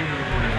Servus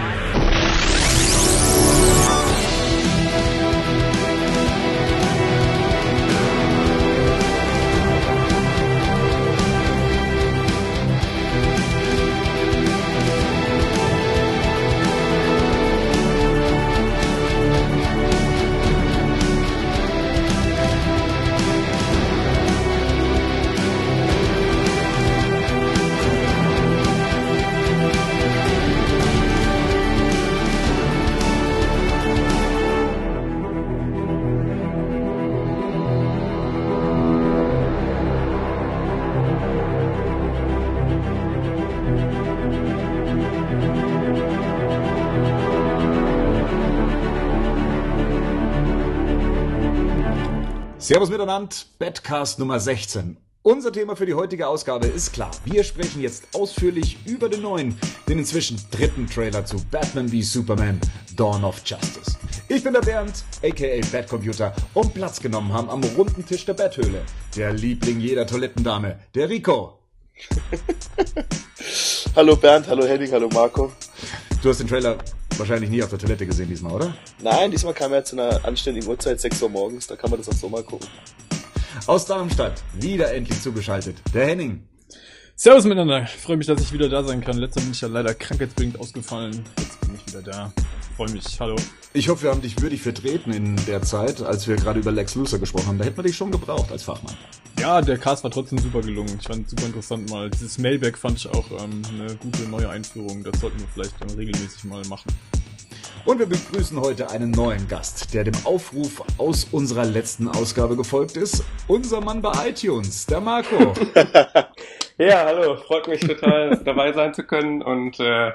miteinander, Badcast Nummer 16. Unser Thema für die heutige Ausgabe ist klar. Wir sprechen jetzt ausführlich über den neuen, den inzwischen dritten Trailer zu Batman v Superman Dawn of Justice. Ich bin der Bernd, aka Bad Computer, und Platz genommen haben am runden Tisch der Betthöhle. Der Liebling jeder Toilettendame, der Rico. hallo Bernd, hallo Henning, hallo Marco. Du hast den Trailer wahrscheinlich nie auf der Toilette gesehen diesmal, oder? Nein, diesmal kam er zu einer anständigen Uhrzeit, 6 Uhr morgens, da kann man das auch so mal gucken. Aus Darmstadt, wieder endlich zugeschaltet, der Henning. Servus miteinander, ich freue mich, dass ich wieder da sein kann. Letzter bin ich ja leider krankheitsbedingt ausgefallen. Jetzt bin ich wieder da. Freue mich, hallo. Ich hoffe, wir haben dich würdig vertreten in der Zeit, als wir gerade über Lex Luthor gesprochen haben. Da hätten wir dich schon gebraucht als Fachmann. Ja, der Cast war trotzdem super gelungen. Ich fand es super interessant mal. Dieses Mailback fand ich auch ähm, eine gute neue Einführung. Das sollten wir vielleicht dann regelmäßig mal machen. Und wir begrüßen heute einen neuen Gast, der dem Aufruf aus unserer letzten Ausgabe gefolgt ist. Unser Mann bei iTunes, der Marco. ja, hallo, freut mich total dabei sein zu können und äh,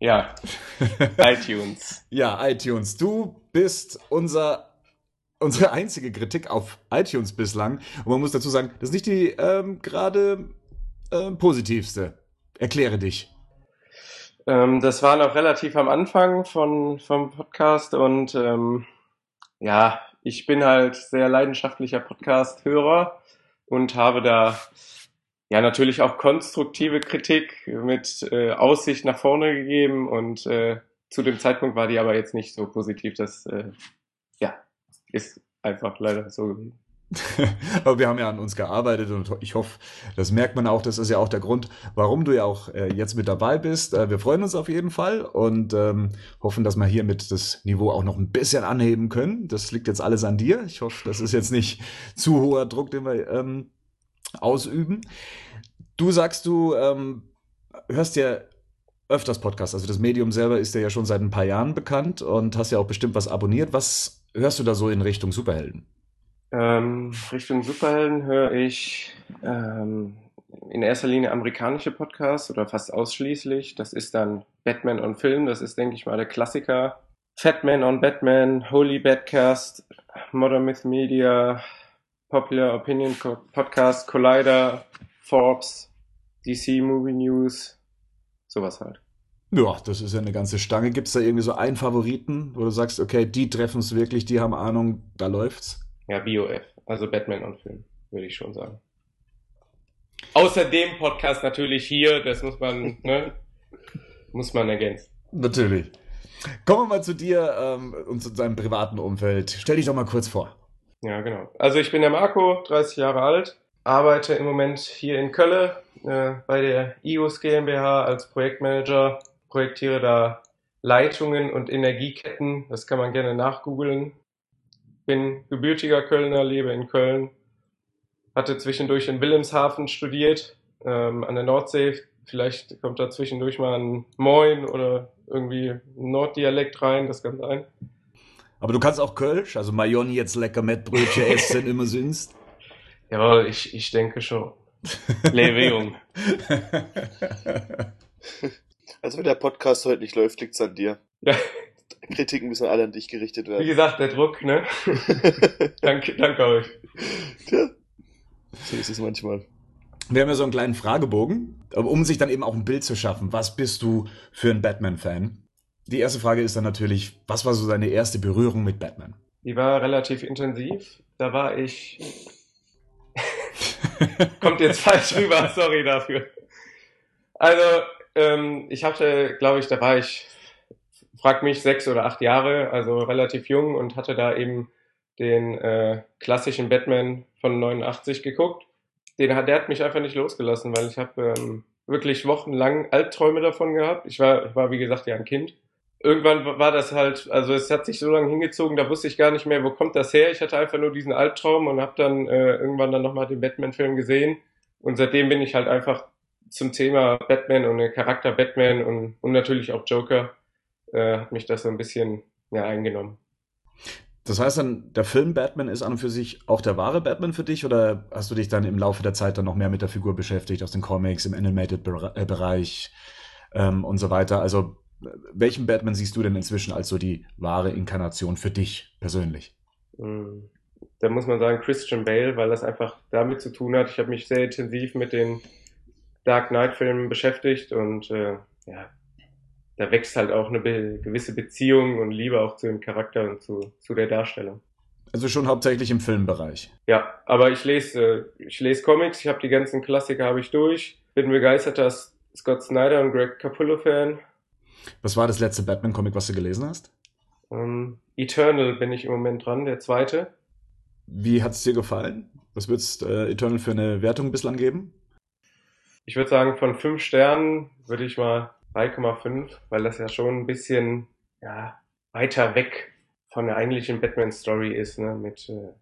ja, iTunes. Ja, iTunes. Du bist unser unsere einzige Kritik auf iTunes bislang. Und man muss dazu sagen, das ist nicht die ähm, gerade äh, positivste. Erkläre dich. Ähm, das war noch relativ am Anfang von, vom Podcast und ähm, ja, ich bin halt sehr leidenschaftlicher Podcast-Hörer und habe da ja natürlich auch konstruktive Kritik mit äh, Aussicht nach vorne gegeben und äh, zu dem Zeitpunkt war die aber jetzt nicht so positiv. Das äh, ja ist einfach leider so gewesen. Aber wir haben ja an uns gearbeitet und ich hoffe, das merkt man auch. Das ist ja auch der Grund, warum du ja auch äh, jetzt mit dabei bist. Äh, wir freuen uns auf jeden Fall und ähm, hoffen, dass wir hiermit das Niveau auch noch ein bisschen anheben können. Das liegt jetzt alles an dir. Ich hoffe, das ist jetzt nicht zu hoher Druck, den wir ähm, ausüben. Du sagst, du ähm, hörst ja öfters Podcasts. Also das Medium selber ist ja schon seit ein paar Jahren bekannt und hast ja auch bestimmt was abonniert. Was hörst du da so in Richtung Superhelden? Ähm, Richtung Superhelden höre ich ähm, in erster Linie amerikanische Podcasts oder fast ausschließlich. Das ist dann Batman on Film, das ist, denke ich mal, der Klassiker. Fatman on Batman, Holy Badcast, Modern Myth Media, Popular Opinion Podcast, Collider, Forbes, DC Movie News, sowas halt. Ja, das ist ja eine ganze Stange. Gibt es da irgendwie so einen Favoriten, wo du sagst, okay, die treffen es wirklich, die haben Ahnung, da läuft's? Ja, BOF, also Batman und Film, würde ich schon sagen. Außer dem Podcast natürlich hier, das muss man, ne, muss man ergänzen. Natürlich. Kommen wir mal zu dir ähm, und zu deinem privaten Umfeld. Stell dich doch mal kurz vor. Ja, genau. Also ich bin der Marco, 30 Jahre alt, arbeite im Moment hier in Köln äh, bei der IOS GmbH als Projektmanager, projektiere da Leitungen und Energieketten. Das kann man gerne nachgoogeln bin gebürtiger Kölner, lebe in Köln, hatte zwischendurch in Wilhelmshaven studiert, ähm, an der Nordsee. Vielleicht kommt da zwischendurch mal ein Moin oder irgendwie ein Norddialekt rein, das kann sein. Aber du kannst auch Kölsch, also Mayoni jetzt lecker Mettbrötchen essen immer sindst. Jawohl, ich, ich denke schon. Lebe jung. Also wenn der Podcast heute nicht läuft, liegt's an dir. Ja. Kritiken müssen alle an dich gerichtet werden. Wie gesagt, der Druck, ne? danke, danke euch. Tja, so ist es manchmal. Wir haben ja so einen kleinen Fragebogen, um sich dann eben auch ein Bild zu schaffen. Was bist du für ein Batman-Fan? Die erste Frage ist dann natürlich, was war so deine erste Berührung mit Batman? Die war relativ intensiv. Da war ich. Kommt jetzt falsch rüber, sorry dafür. Also, ähm, ich hatte, glaube ich, da war ich, frag mich, sechs oder acht Jahre, also relativ jung und hatte da eben den äh, klassischen Batman von 89 geguckt. Den der hat mich einfach nicht losgelassen, weil ich habe ähm, wirklich wochenlang Albträume davon gehabt. Ich war, ich war wie gesagt ja ein Kind. Irgendwann war das halt, also es hat sich so lange hingezogen, da wusste ich gar nicht mehr, wo kommt das her. Ich hatte einfach nur diesen Albtraum und habe dann äh, irgendwann dann nochmal den Batman-Film gesehen. Und seitdem bin ich halt einfach zum Thema Batman und der Charakter Batman und, und natürlich auch Joker, äh, hat mich das so ein bisschen ja, eingenommen. Das heißt dann, der Film Batman ist an und für sich auch der wahre Batman für dich oder hast du dich dann im Laufe der Zeit dann noch mehr mit der Figur beschäftigt, aus den Comics, im Animated-Bereich ähm, und so weiter? Also welchen Batman siehst du denn inzwischen als so die wahre Inkarnation für dich persönlich? Hm, da muss man sagen Christian Bale, weil das einfach damit zu tun hat. Ich habe mich sehr intensiv mit den Dark Knight-Filmen beschäftigt und äh, ja, da wächst halt auch eine be gewisse Beziehung und Liebe auch zu dem Charakter und zu, zu der Darstellung. Also schon hauptsächlich im Filmbereich. Ja, aber ich lese, äh, ich lese Comics, ich habe die ganzen Klassiker habe ich durch, bin begeisterter Scott Snyder und Greg Capullo Fan. Was war das letzte Batman-Comic, was du gelesen hast? Um, ähm, Eternal bin ich im Moment dran, der zweite. Wie hat es dir gefallen? Was würdest äh, Eternal für eine Wertung bislang geben? Ich würde sagen, von fünf Sternen würde ich mal 3,5, weil das ja schon ein bisschen ja, weiter weg von der eigentlichen Batman-Story ist, ne? mit äh,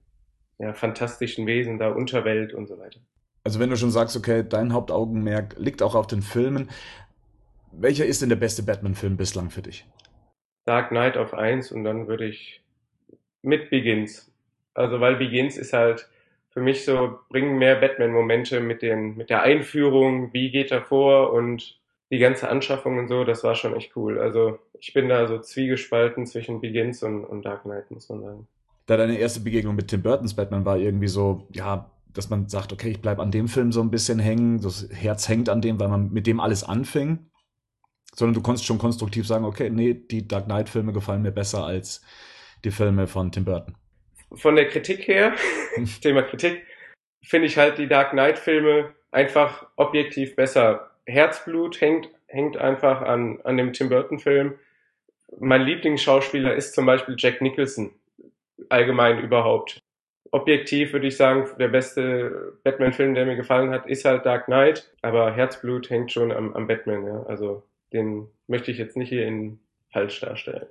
ja, fantastischen Wesen, da Unterwelt und so weiter. Also wenn du schon sagst, okay, dein Hauptaugenmerk liegt auch auf den Filmen, welcher ist denn der beste Batman-Film bislang für dich? Dark Knight auf 1 und dann würde ich mit Begins. Also weil Begins ist halt für mich so, bringen mehr Batman-Momente mit, mit der Einführung, wie geht er vor und die ganze Anschaffung und so, das war schon echt cool. Also ich bin da so zwiegespalten zwischen Begins und, und Dark Knight, muss man sagen. Da deine erste Begegnung mit Tim Burtons Batman war irgendwie so, ja, dass man sagt, okay, ich bleibe an dem Film so ein bisschen hängen, das Herz hängt an dem, weil man mit dem alles anfing. Sondern du konntest schon konstruktiv sagen, okay, nee, die Dark Knight-Filme gefallen mir besser als die Filme von Tim Burton. Von der Kritik her, Thema Kritik, finde ich halt die Dark Knight-Filme einfach objektiv besser Herzblut hängt, hängt einfach an, an dem Tim Burton-Film. Mein Lieblingsschauspieler ist zum Beispiel Jack Nicholson, allgemein überhaupt. Objektiv würde ich sagen, der beste Batman-Film, der mir gefallen hat, ist halt Dark Knight, aber Herzblut hängt schon am, am Batman, ja. Also den möchte ich jetzt nicht hier in falsch darstellen.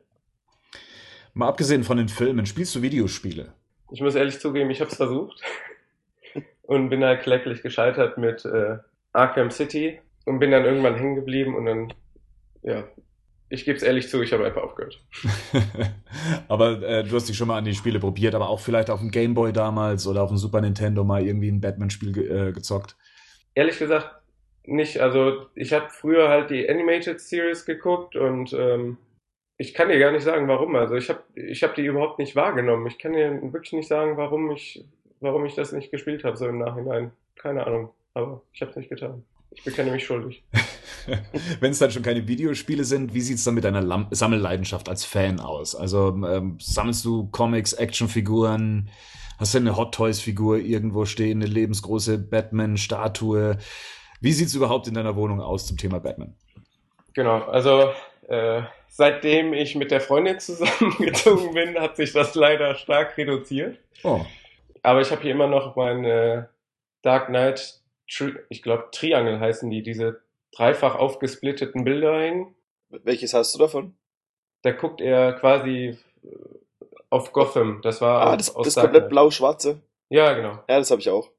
Mal abgesehen von den Filmen, spielst du Videospiele? Ich muss ehrlich zugeben, ich habe es versucht und bin halt kläglich gescheitert mit äh, Arkham City und bin dann irgendwann hängen geblieben und dann, ja, ich gebe es ehrlich zu, ich habe einfach aufgehört. aber äh, du hast dich schon mal an die Spiele probiert, aber auch vielleicht auf dem Game Boy damals oder auf dem Super Nintendo mal irgendwie ein Batman-Spiel ge äh, gezockt? Ehrlich gesagt nicht. Also ich habe früher halt die Animated Series geguckt und ähm, ich kann dir gar nicht sagen, warum. Also ich habe ich hab die überhaupt nicht wahrgenommen. Ich kann dir wirklich nicht sagen, warum ich, warum ich das nicht gespielt habe, so im Nachhinein. Keine Ahnung. Aber ich habe es nicht getan. Ich bekenne mich schuldig. Wenn es dann schon keine Videospiele sind, wie sieht es dann mit deiner Lam Sammelleidenschaft als Fan aus? Also ähm, sammelst du Comics, Actionfiguren? Hast du eine Hot Toys Figur irgendwo stehen, eine lebensgroße Batman-Statue? Wie sieht es überhaupt in deiner Wohnung aus zum Thema Batman? Genau, also äh, seitdem ich mit der Freundin zusammengezogen bin, hat sich das leider stark reduziert. Oh. Aber ich habe hier immer noch meine Dark Knight ich glaube, Triangle heißen die, diese dreifach aufgesplitteten Bilder hängen. Welches hast du davon? Da guckt er quasi äh, auf Gotham. Das war ah, das, das komplett blau-schwarze. Ja, genau. Ja, das habe ich auch.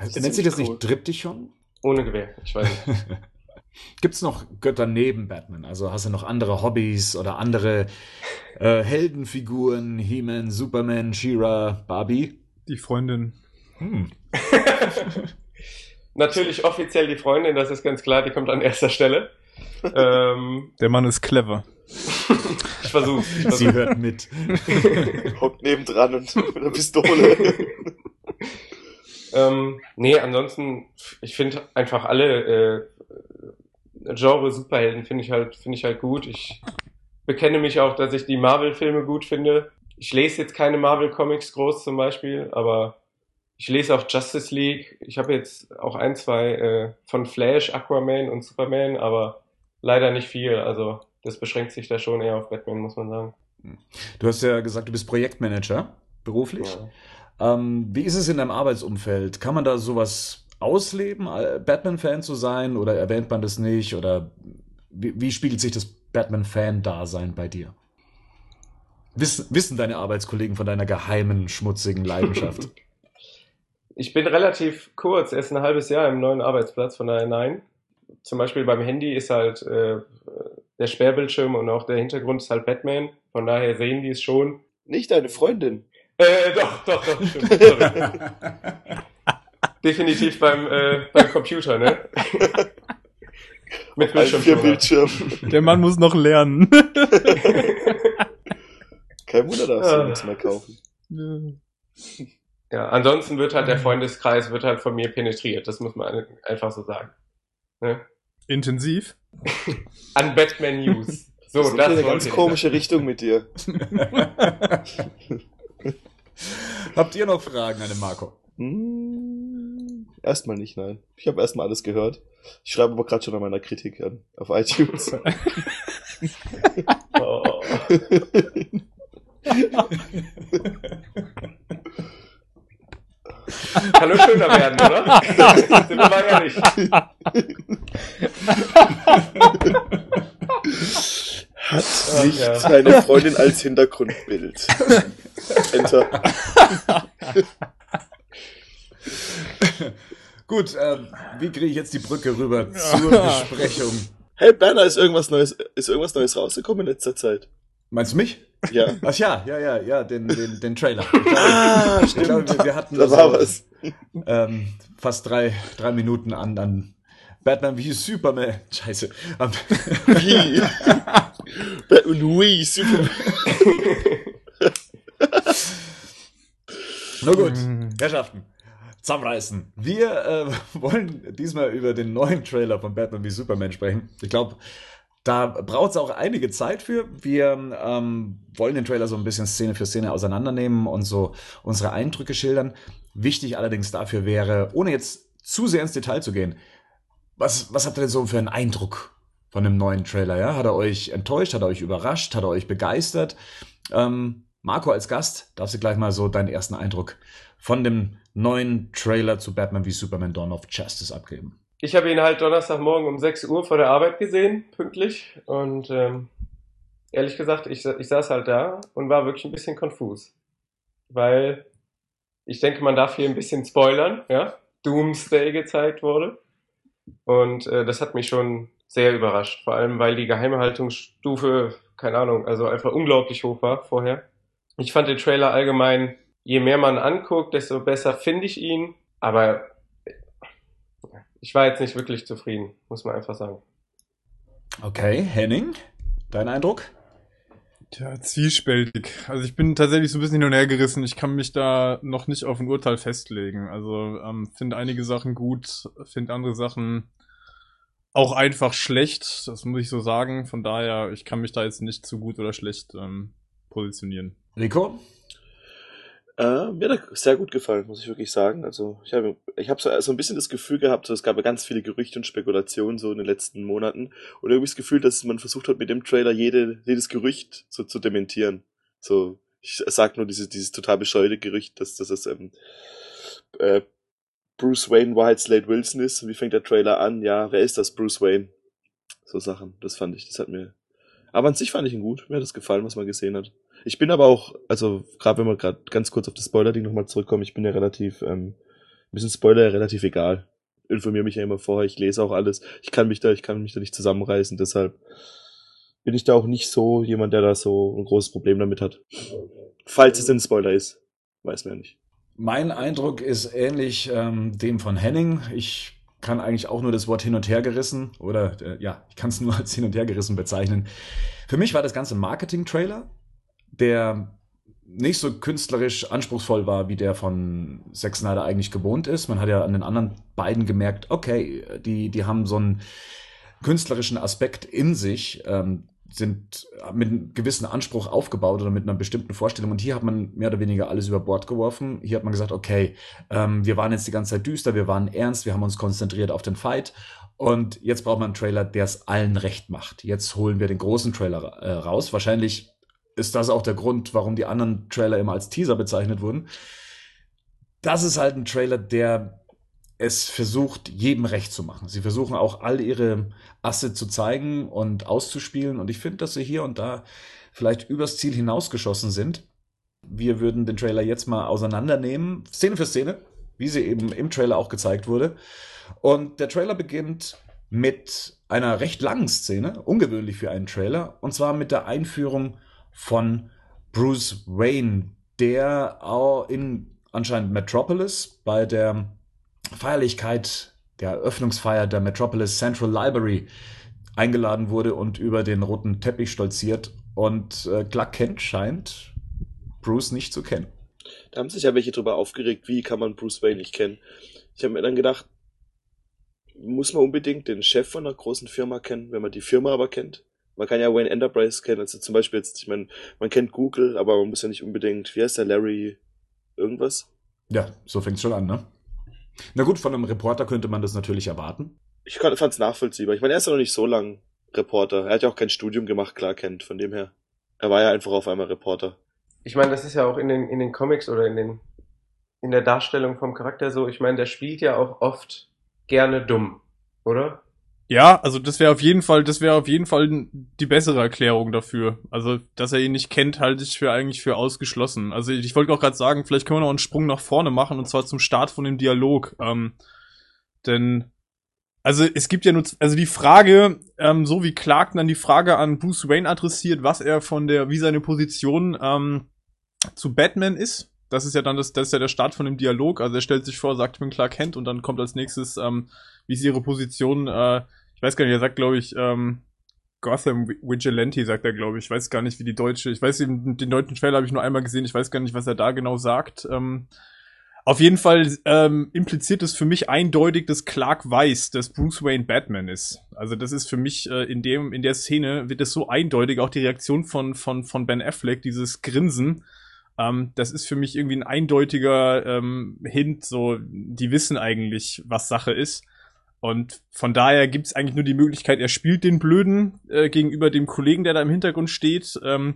Also, nennt sich das cool. nicht Triptychon? Ohne Gewehr, ich weiß nicht. Gibt es noch Götter neben Batman? Also hast du noch andere Hobbys oder andere äh, Heldenfiguren? He-Man, Superman, She-Ra, Barbie? Die Freundin. Hm. Natürlich offiziell die Freundin, das ist ganz klar, die kommt an erster Stelle. Ähm, Der Mann ist clever. ich versuche. Versuch. Sie hört mit. Hockt nebendran und mit einer Pistole. Ähm, nee, ansonsten, ich finde einfach alle äh, Genre Superhelden finde ich halt, finde ich halt gut. Ich bekenne mich auch, dass ich die Marvel-Filme gut finde. Ich lese jetzt keine Marvel-Comics groß zum Beispiel, aber ich lese auch Justice League. Ich habe jetzt auch ein, zwei äh, von Flash, Aquaman und Superman, aber leider nicht viel. Also das beschränkt sich da schon eher auf Batman, muss man sagen. Du hast ja gesagt, du bist Projektmanager beruflich. Ja. Ähm, wie ist es in deinem Arbeitsumfeld? Kann man da sowas ausleben, Batman-Fan zu sein oder erwähnt man das nicht? Oder wie, wie spiegelt sich das Batman-Fan-Dasein bei dir? Wissen, wissen deine Arbeitskollegen von deiner geheimen, schmutzigen Leidenschaft? Ich bin relativ kurz, erst ein halbes Jahr im neuen Arbeitsplatz, von daher nein. Zum Beispiel beim Handy ist halt äh, der Sperrbildschirm und auch der Hintergrund ist halt Batman. Von daher sehen die es schon. Nicht deine Freundin. Äh, doch, doch, doch, stimmt. Sorry. Definitiv beim, äh, beim Computer, ne? Mit Bildschirm. Bildschirm. Der Mann muss noch lernen. Kein Wunder, dass ja. nichts mehr kaufen. Ja, ansonsten wird halt der Freundeskreis wird halt von mir penetriert. Das muss man einfach so sagen. Ne? Intensiv? An Batman News. So, das, das ist eine ganz komische Richtung mit dir. Habt ihr noch Fragen an den Marco? Hm, erstmal nicht, nein. Ich habe erstmal alles gehört. Ich schreibe aber gerade schon an meiner Kritik an auf iTunes. oh. Nur schöner werden, oder? Sind wir mal ehrlich. Hat Ach, nicht ja. seine Freundin als Hintergrundbild. Enter. Gut, ähm, wie kriege ich jetzt die Brücke rüber zur Besprechung? Hey Berner, ist irgendwas Neues, ist irgendwas Neues rausgekommen in letzter Zeit? Meinst du mich? Ja. Ach ja, ja, ja, ja, den, den, den Trailer. ah, stimmt. Glaube, wir, wir hatten da so, war was. Ähm, fast drei, drei Minuten an, an Batman wie Superman. Scheiße. Wie? Batman wie Superman. Na gut, Herrschaften zusammenreißen. Wir äh, wollen diesmal über den neuen Trailer von Batman wie Superman sprechen. Ich glaube, da braucht es auch einige Zeit für. Wir ähm, wollen den Trailer so ein bisschen Szene für Szene auseinandernehmen und so unsere Eindrücke schildern. Wichtig allerdings dafür wäre, ohne jetzt zu sehr ins Detail zu gehen, was, was habt ihr denn so für einen Eindruck von dem neuen Trailer? Ja? Hat er euch enttäuscht? Hat er euch überrascht? Hat er euch begeistert? Ähm, Marco als Gast, darfst du gleich mal so deinen ersten Eindruck von dem neuen Trailer zu Batman wie Superman Dawn of Justice abgeben. Ich habe ihn halt Donnerstagmorgen um 6 Uhr vor der Arbeit gesehen, pünktlich. Und ähm, ehrlich gesagt, ich, ich saß halt da und war wirklich ein bisschen konfus. Weil ich denke, man darf hier ein bisschen spoilern, ja. Doomsday gezeigt wurde. Und äh, das hat mich schon sehr überrascht. Vor allem, weil die Geheimhaltungsstufe, keine Ahnung, also einfach unglaublich hoch war vorher. Ich fand den Trailer allgemein je mehr man anguckt, desto besser finde ich ihn. Aber ich war jetzt nicht wirklich zufrieden, muss man einfach sagen. Okay, Henning, dein Eindruck? Tja, zwiespältig. Also ich bin tatsächlich so ein bisschen hin und her gerissen. Ich kann mich da noch nicht auf ein Urteil festlegen. Also ähm, finde einige Sachen gut, finde andere Sachen auch einfach schlecht. Das muss ich so sagen. Von daher, ich kann mich da jetzt nicht zu gut oder schlecht ähm, positionieren. Rico? Äh, mir hat er sehr gut gefallen, muss ich wirklich sagen. Also ich habe ich hab so, so ein bisschen das Gefühl gehabt, so, es gab ja ganz viele Gerüchte und Spekulationen so in den letzten Monaten und irgendwie das Gefühl, dass man versucht hat, mit dem Trailer jede, jedes Gerücht so zu dementieren. So, ich sag nur dieses, dieses total bescheuerte Gerücht, dass, dass es ähm, äh, Bruce Wayne White Slade Wilson ist. Wie fängt der Trailer an? Ja, wer ist das? Bruce Wayne. So Sachen, das fand ich, das hat mir. Aber an sich fand ich ihn gut. Mir hat das gefallen, was man gesehen hat. Ich bin aber auch, also gerade wenn wir gerade ganz kurz auf das Spoiler-Ding nochmal zurückkommen, ich bin ja relativ, ähm, ein bisschen Spoiler ja relativ egal. Informiere mich ja immer vorher, ich lese auch alles. Ich kann mich da, ich kann mich da nicht zusammenreißen, deshalb bin ich da auch nicht so jemand, der da so ein großes Problem damit hat. Falls es ein Spoiler ist, weiß man ja nicht. Mein Eindruck ist ähnlich ähm, dem von Henning. Ich kann eigentlich auch nur das Wort hin und her gerissen oder äh, ja, ich kann es nur als hin und her gerissen bezeichnen. Für mich war das Ganze Marketing-Trailer der nicht so künstlerisch anspruchsvoll war, wie der von Zack Snyder eigentlich gewohnt ist. Man hat ja an den anderen beiden gemerkt, okay, die, die haben so einen künstlerischen Aspekt in sich, ähm, sind mit einem gewissen Anspruch aufgebaut oder mit einer bestimmten Vorstellung. Und hier hat man mehr oder weniger alles über Bord geworfen. Hier hat man gesagt, okay, ähm, wir waren jetzt die ganze Zeit düster, wir waren ernst, wir haben uns konzentriert auf den Fight. Und jetzt braucht man einen Trailer, der es allen recht macht. Jetzt holen wir den großen Trailer äh, raus. Wahrscheinlich ist das auch der Grund, warum die anderen Trailer immer als Teaser bezeichnet wurden. Das ist halt ein Trailer, der es versucht, jedem recht zu machen. Sie versuchen auch all ihre Asse zu zeigen und auszuspielen. Und ich finde, dass sie hier und da vielleicht übers Ziel hinausgeschossen sind. Wir würden den Trailer jetzt mal auseinandernehmen, Szene für Szene, wie sie eben im Trailer auch gezeigt wurde. Und der Trailer beginnt mit einer recht langen Szene, ungewöhnlich für einen Trailer, und zwar mit der Einführung von Bruce Wayne, der auch in anscheinend Metropolis bei der Feierlichkeit der Eröffnungsfeier der Metropolis Central Library eingeladen wurde und über den roten Teppich stolziert. Und äh, Clark Kent scheint Bruce nicht zu kennen. Da haben sich ja welche drüber aufgeregt, wie kann man Bruce Wayne nicht kennen. Ich habe mir dann gedacht, muss man unbedingt den Chef von einer großen Firma kennen, wenn man die Firma aber kennt. Man kann ja Wayne Enterprise kennen, also zum Beispiel jetzt, ich meine, man kennt Google, aber man muss ja nicht unbedingt, wie heißt der, Larry irgendwas? Ja, so fängt's schon an, ne? Na gut, von einem Reporter könnte man das natürlich erwarten. Ich fand es nachvollziehbar. Ich meine, er ist ja noch nicht so lang Reporter. Er hat ja auch kein Studium gemacht, klar kennt, von dem her. Er war ja einfach auf einmal Reporter. Ich meine, das ist ja auch in den, in den Comics oder in den, in der Darstellung vom Charakter so. Ich meine, der spielt ja auch oft gerne dumm, oder? Ja, also das wäre auf jeden Fall, das wäre auf jeden Fall die bessere Erklärung dafür. Also, dass er ihn nicht kennt, halte ich für eigentlich für ausgeschlossen. Also ich wollte auch gerade sagen, vielleicht können wir noch einen Sprung nach vorne machen und zwar zum Start von dem Dialog. Ähm, denn also es gibt ja nur, also die Frage, ähm, so wie Clark dann die Frage an Bruce Wayne adressiert, was er von der, wie seine Position ähm, zu Batman ist. Das ist ja dann das, das ist ja der Start von dem Dialog. Also er stellt sich vor, sagt, ich bin Clark Kent und dann kommt als nächstes, ähm, wie ist ihre Position äh, ich weiß gar nicht, er sagt, glaube ich, ähm, Gotham Vigilante, sagt er, glaube ich. Ich weiß gar nicht, wie die deutsche, ich weiß, den, den deutschen Trailer habe ich nur einmal gesehen, ich weiß gar nicht, was er da genau sagt. Ähm, auf jeden Fall ähm, impliziert es für mich eindeutig, dass Clark weiß, dass Bruce Wayne Batman ist. Also das ist für mich äh, in dem in der Szene wird es so eindeutig. Auch die Reaktion von von von Ben Affleck, dieses Grinsen, ähm, das ist für mich irgendwie ein eindeutiger ähm, Hint. So, die wissen eigentlich, was Sache ist. Und von daher gibt's eigentlich nur die Möglichkeit, er spielt den Blöden äh, gegenüber dem Kollegen, der da im Hintergrund steht. Ähm,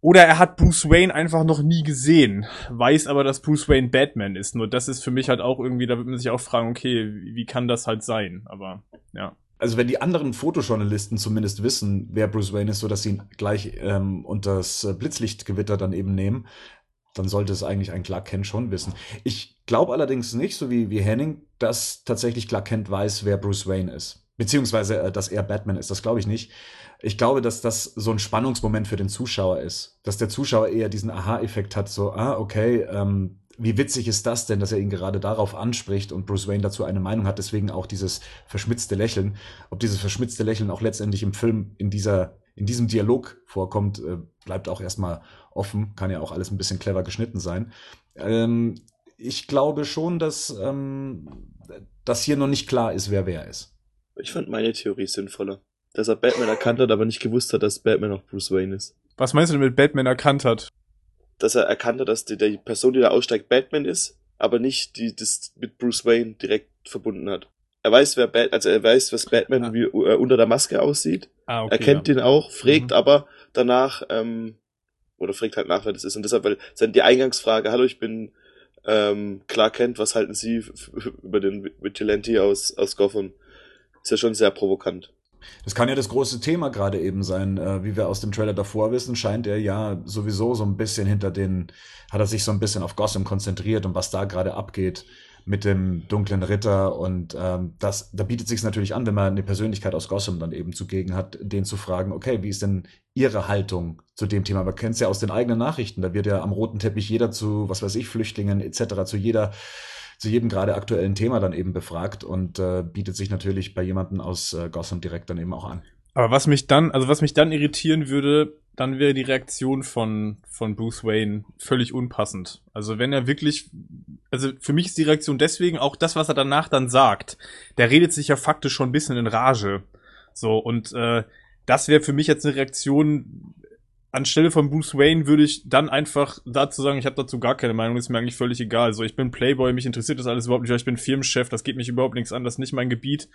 oder er hat Bruce Wayne einfach noch nie gesehen, weiß aber, dass Bruce Wayne Batman ist. Nur das ist für mich halt auch irgendwie, da wird man sich auch fragen, okay, wie kann das halt sein? Aber ja. Also wenn die anderen Fotojournalisten zumindest wissen, wer Bruce Wayne ist, so dass sie ihn gleich ähm, unter das Blitzlichtgewitter dann eben nehmen, dann sollte es eigentlich ein Clark Kent schon wissen. Ich glaube allerdings nicht, so wie, wie Henning, dass tatsächlich Clark Kent weiß, wer Bruce Wayne ist. Beziehungsweise, äh, dass er Batman ist. Das glaube ich nicht. Ich glaube, dass das so ein Spannungsmoment für den Zuschauer ist. Dass der Zuschauer eher diesen Aha-Effekt hat, so, ah, okay, ähm, wie witzig ist das denn, dass er ihn gerade darauf anspricht und Bruce Wayne dazu eine Meinung hat, deswegen auch dieses verschmitzte Lächeln. Ob dieses verschmitzte Lächeln auch letztendlich im Film in dieser, in diesem Dialog vorkommt, äh, bleibt auch erstmal offen, kann ja auch alles ein bisschen clever geschnitten sein. Ähm, ich glaube schon, dass, ähm, dass hier noch nicht klar ist, wer wer ist. Ich fand meine Theorie sinnvoller. Dass er Batman erkannt hat, aber nicht gewusst hat, dass Batman auch Bruce Wayne ist. Was meinst du denn mit Batman erkannt hat? Dass er erkannt hat, dass die, die Person, die da aussteigt, Batman ist, aber nicht die das mit Bruce Wayne direkt verbunden hat. Er weiß, wer Bat also er weiß, was Batman ah. wie, äh, unter der Maske aussieht. Ah, okay, er kennt ja. den auch, fragt mhm. aber danach, ähm, oder fragt halt nach, wer das ist. Und deshalb, weil die Eingangsfrage, hallo, ich bin ähm, Clark Kent, was halten Sie über den Vigilante aus, aus Gotham? Ist ja schon sehr provokant. Das kann ja das große Thema gerade eben sein. Äh, wie wir aus dem Trailer davor wissen, scheint er ja sowieso so ein bisschen hinter den, hat er sich so ein bisschen auf Gotham konzentriert und was da gerade abgeht mit dem dunklen Ritter und ähm, das, da bietet sich natürlich an, wenn man eine Persönlichkeit aus Gotham dann eben zugegen hat, den zu fragen, okay, wie ist denn Ihre Haltung zu dem Thema? Man kennt es ja aus den eigenen Nachrichten, da wird ja am roten Teppich jeder zu, was weiß ich, Flüchtlingen etc., zu jeder zu jedem gerade aktuellen Thema dann eben befragt und äh, bietet sich natürlich bei jemanden aus äh, Gotham direkt dann eben auch an. Aber was mich dann, also was mich dann irritieren würde, dann wäre die Reaktion von, von Bruce Wayne völlig unpassend. Also wenn er wirklich, also für mich ist die Reaktion deswegen auch das, was er danach dann sagt. Der redet sich ja faktisch schon ein bisschen in Rage. So, und äh, das wäre für mich jetzt eine Reaktion, anstelle von Bruce Wayne würde ich dann einfach dazu sagen, ich habe dazu gar keine Meinung, ist mir eigentlich völlig egal. Also ich bin Playboy, mich interessiert das alles überhaupt nicht, ich bin Firmenchef, das geht mich überhaupt nichts an, das ist nicht mein Gebiet.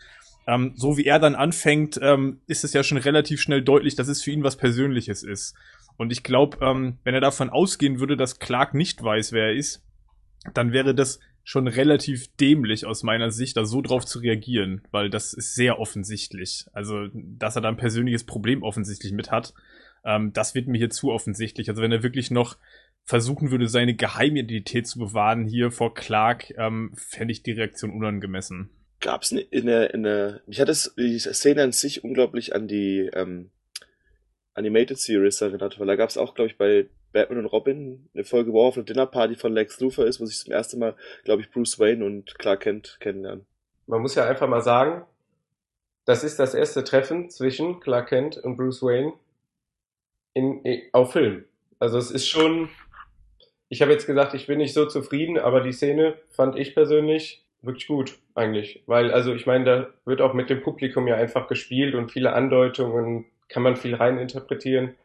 Ähm, so wie er dann anfängt, ähm, ist es ja schon relativ schnell deutlich, dass es für ihn was Persönliches ist. Und ich glaube, ähm, wenn er davon ausgehen würde, dass Clark nicht weiß, wer er ist, dann wäre das schon relativ dämlich aus meiner Sicht, da so drauf zu reagieren, weil das ist sehr offensichtlich. Also, dass er da ein persönliches Problem offensichtlich mit hat, ähm, das wird mir hier zu offensichtlich. Also, wenn er wirklich noch versuchen würde, seine Geheimidentität zu bewahren hier vor Clark, ähm, fände ich die Reaktion unangemessen. Gab es in der, in der, mich hat es die Szene an sich unglaublich an die ähm, Animated Series erinnert, weil da gab es auch, glaube ich, bei Batman und Robin eine Folge, wo auf einer Dinnerparty von Lex Luthor ist, wo sich zum ersten Mal, glaube ich, Bruce Wayne und Clark Kent kennenlernen. Man muss ja einfach mal sagen, das ist das erste Treffen zwischen Clark Kent und Bruce Wayne in, auf Film. Also es ist schon, ich habe jetzt gesagt, ich bin nicht so zufrieden, aber die Szene fand ich persönlich wirklich gut eigentlich, weil also ich meine, da wird auch mit dem Publikum ja einfach gespielt und viele Andeutungen kann man viel reininterpretieren.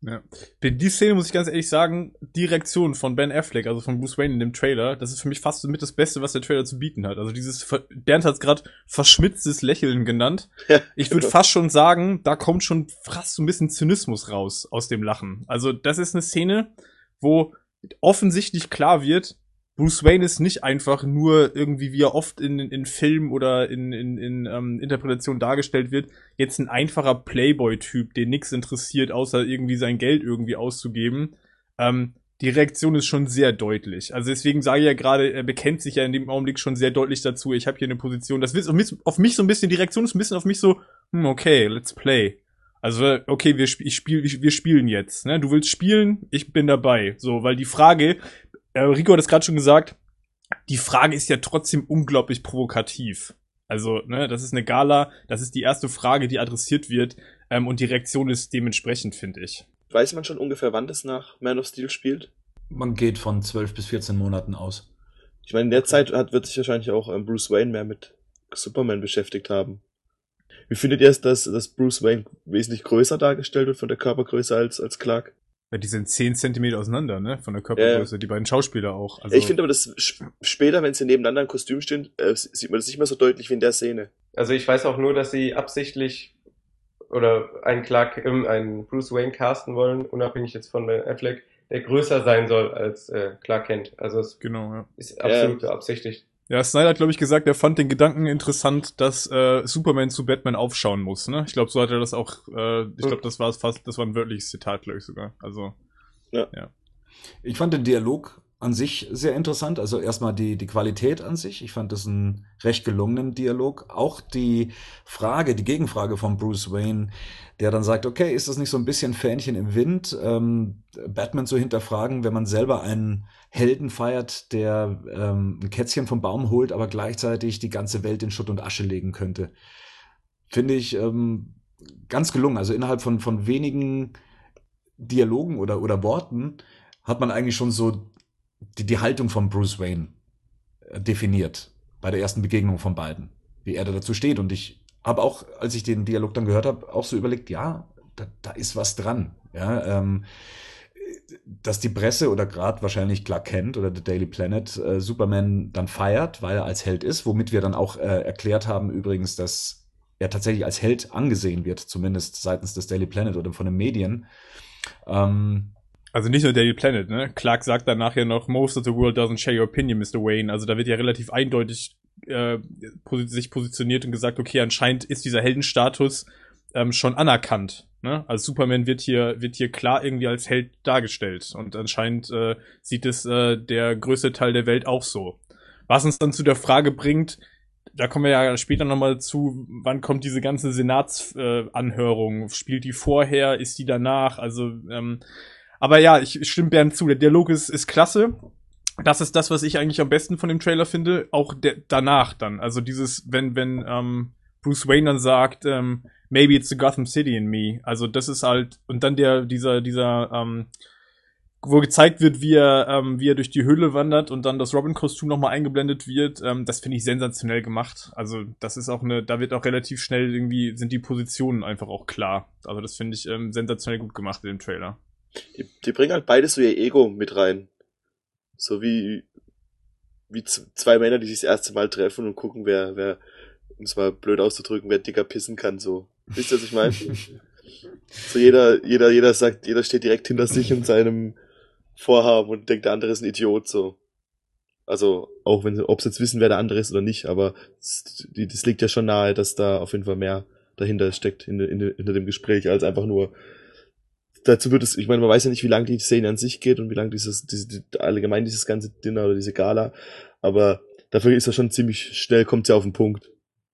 Ja. Die Szene muss ich ganz ehrlich sagen, die Reaktion von Ben Affleck, also von Bruce Wayne in dem Trailer, das ist für mich fast mit das Beste, was der Trailer zu bieten hat. Also dieses, Bernd hat es gerade verschmitztes Lächeln genannt. Ja, ich würde genau. fast schon sagen, da kommt schon fast so ein bisschen Zynismus raus aus dem Lachen. Also das ist eine Szene, wo offensichtlich klar wird, Bruce Wayne ist nicht einfach nur irgendwie, wie er oft in, in Filmen oder in, in, in ähm, Interpretationen dargestellt wird, jetzt ein einfacher Playboy-Typ, den nichts interessiert, außer irgendwie sein Geld irgendwie auszugeben. Ähm, die Reaktion ist schon sehr deutlich. Also deswegen sage ich ja gerade, er bekennt sich ja in dem Augenblick schon sehr deutlich dazu, ich habe hier eine Position. Das wird auf mich, auf mich so ein bisschen, die Reaktion ist ein bisschen auf mich so, hm, okay, let's play. Also, okay, wir, ich spiel, wir spielen jetzt. Ne? Du willst spielen, ich bin dabei. So, weil die Frage, äh, Rico hat es gerade schon gesagt, die Frage ist ja trotzdem unglaublich provokativ. Also, ne, das ist eine Gala, das ist die erste Frage, die adressiert wird, ähm, und die Reaktion ist dementsprechend, finde ich. Weiß man schon ungefähr, wann das nach Man of Steel spielt? Man geht von 12 bis 14 Monaten aus. Ich meine, in der Zeit hat, wird sich wahrscheinlich auch ähm, Bruce Wayne mehr mit Superman beschäftigt haben. Wie findet ihr es, dass, dass Bruce Wayne wesentlich größer dargestellt wird von der Körpergröße als, als Clark? Ja, die sind zehn Zentimeter auseinander, ne? Von der Körpergröße, ja. die beiden Schauspieler auch. Also ich finde aber, dass später, wenn sie nebeneinander im Kostüm stehen, äh, sieht man das nicht mehr so deutlich wie in der Szene. Also ich weiß auch nur, dass sie absichtlich oder einen Clark, ähm, einen Bruce Wayne casten wollen, unabhängig jetzt von Ben Affleck, der größer sein soll als äh, Clark Kent. Also es genau, ja. ist absolut ja. beabsichtigt. Ja, Snyder hat, glaube ich, gesagt, er fand den Gedanken interessant, dass äh, Superman zu Batman aufschauen muss. Ne? Ich glaube, so hat er das auch. Äh, ich glaube, das war fast, das war ein wörtliches Zitat, glaube ich sogar. Also ja. ja. Ich fand den Dialog an sich sehr interessant. Also erstmal die, die Qualität an sich. Ich fand das einen recht gelungenen Dialog. Auch die Frage, die Gegenfrage von Bruce Wayne, der dann sagt, okay, ist das nicht so ein bisschen Fähnchen im Wind, ähm, Batman zu hinterfragen, wenn man selber einen Helden feiert, der ähm, ein Kätzchen vom Baum holt, aber gleichzeitig die ganze Welt in Schutt und Asche legen könnte. Finde ich ähm, ganz gelungen. Also innerhalb von, von wenigen Dialogen oder, oder Worten hat man eigentlich schon so die, die Haltung von Bruce Wayne äh, definiert bei der ersten Begegnung von beiden, wie er da dazu steht. Und ich habe auch, als ich den Dialog dann gehört habe, auch so überlegt, ja, da, da ist was dran. Ja, ähm, dass die Presse oder gerade wahrscheinlich Clark Kent oder The Daily Planet äh, Superman dann feiert, weil er als Held ist, womit wir dann auch äh, erklärt haben übrigens, dass er tatsächlich als Held angesehen wird, zumindest seitens des Daily Planet oder von den Medien. Ähm, also nicht nur Daily Planet, ne? Clark sagt dann nachher noch, most of the world doesn't share your opinion, Mr. Wayne. Also da wird ja relativ eindeutig äh, sich positioniert und gesagt, okay, anscheinend ist dieser Heldenstatus ähm, schon anerkannt. Ne? Also Superman wird hier, wird hier klar irgendwie als Held dargestellt. Und anscheinend äh, sieht es äh, der größte Teil der Welt auch so. Was uns dann zu der Frage bringt, da kommen wir ja später nochmal zu, wann kommt diese ganze Senatsanhörung? Äh, Spielt die vorher? Ist die danach? Also, ähm, aber ja, ich, ich stimme Bernd zu. Der Dialog ist, ist klasse. Das ist das, was ich eigentlich am besten von dem Trailer finde. Auch der, danach dann. Also dieses, wenn, wenn ähm, Bruce Wayne dann sagt, ähm, maybe it's the Gotham City in me. Also das ist halt, und dann der, dieser, dieser, ähm, wo gezeigt wird, wie er, ähm, wie er durch die Höhle wandert und dann das Robin-Kostüm nochmal eingeblendet wird, ähm, das finde ich sensationell gemacht. Also das ist auch eine, da wird auch relativ schnell irgendwie, sind die Positionen einfach auch klar. Also das finde ich ähm, sensationell gut gemacht in dem Trailer. Die, die bringen halt beides so ihr Ego mit rein. So wie, wie zwei Männer, die sich das erste Mal treffen und gucken, wer, wer, um es mal blöd auszudrücken, wer dicker pissen kann, so. Wisst ihr, was ich meine? so jeder, jeder, jeder sagt, jeder steht direkt hinter sich und seinem Vorhaben und denkt, der andere ist ein Idiot, so. Also, auch wenn, ob sie jetzt wissen, wer der andere ist oder nicht, aber das, das liegt ja schon nahe, dass da auf jeden Fall mehr dahinter steckt, in, in, hinter dem Gespräch, als einfach nur, dazu wird es, ich meine, man weiß ja nicht, wie lange die Szene an sich geht und wie lange dieses, diese, die, allgemein dieses ganze Dinner oder diese Gala, aber dafür ist er schon ziemlich schnell, kommt ja auf den Punkt.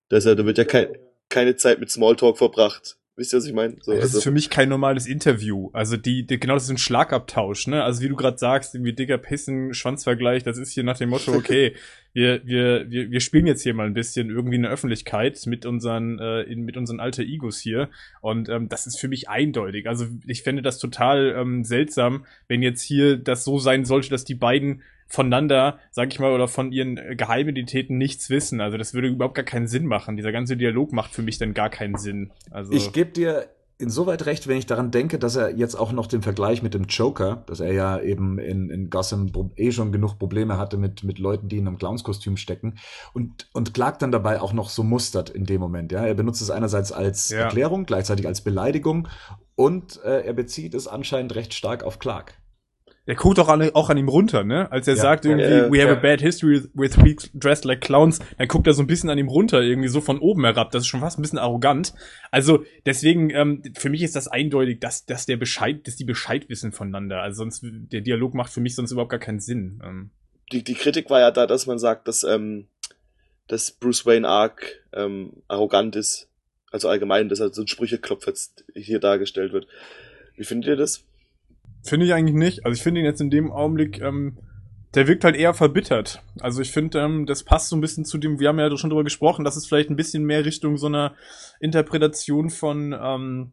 Da, ist ja, da wird ja kein, keine Zeit mit Smalltalk verbracht. Wisst ihr, was ich meine? So, das also. ist für mich kein normales Interview. Also die, die genau das ist ein Schlagabtausch, ne? Also wie du gerade sagst, irgendwie dicker Pissen, Schwanzvergleich, das ist hier nach dem Motto, okay, wir, wir, wir, wir spielen jetzt hier mal ein bisschen irgendwie in der Öffentlichkeit mit unseren, äh, in, mit unseren alter Egos hier. Und ähm, das ist für mich eindeutig. Also ich fände das total ähm, seltsam, wenn jetzt hier das so sein sollte, dass die beiden voneinander, sag ich mal, oder von ihren Geheimidentitäten nichts wissen. Also das würde überhaupt gar keinen Sinn machen. Dieser ganze Dialog macht für mich dann gar keinen Sinn. Also ich gebe dir insoweit recht, wenn ich daran denke, dass er jetzt auch noch den Vergleich mit dem Joker, dass er ja eben in, in Gotham eh schon genug Probleme hatte mit, mit Leuten, die in einem Clownskostüm stecken und, und Clark dann dabei auch noch so mustert in dem Moment. Ja, er benutzt es einerseits als ja. Erklärung, gleichzeitig als Beleidigung und äh, er bezieht es anscheinend recht stark auf Clark. Der guckt auch an, auch an ihm runter, ne? Als er ja. sagt irgendwie, ja, we have ja. a bad history with freaks dressed like clowns, dann guckt er so ein bisschen an ihm runter, irgendwie so von oben herab. Das ist schon fast ein bisschen arrogant. Also deswegen, ähm, für mich ist das eindeutig, dass, dass der Bescheid, dass die Bescheid wissen voneinander. Also sonst, der Dialog macht für mich sonst überhaupt gar keinen Sinn. Ähm. Die, die Kritik war ja da, dass man sagt, dass, ähm, dass Bruce Wayne arg ähm, arrogant ist. Also allgemein, dass er so ein Sprücheklopf jetzt hier dargestellt wird. Wie findet ihr das? Finde ich eigentlich nicht. Also ich finde ihn jetzt in dem Augenblick, ähm, der wirkt halt eher verbittert. Also ich finde, ähm, das passt so ein bisschen zu dem, wir haben ja schon drüber gesprochen, dass es vielleicht ein bisschen mehr Richtung so einer Interpretation von, ähm,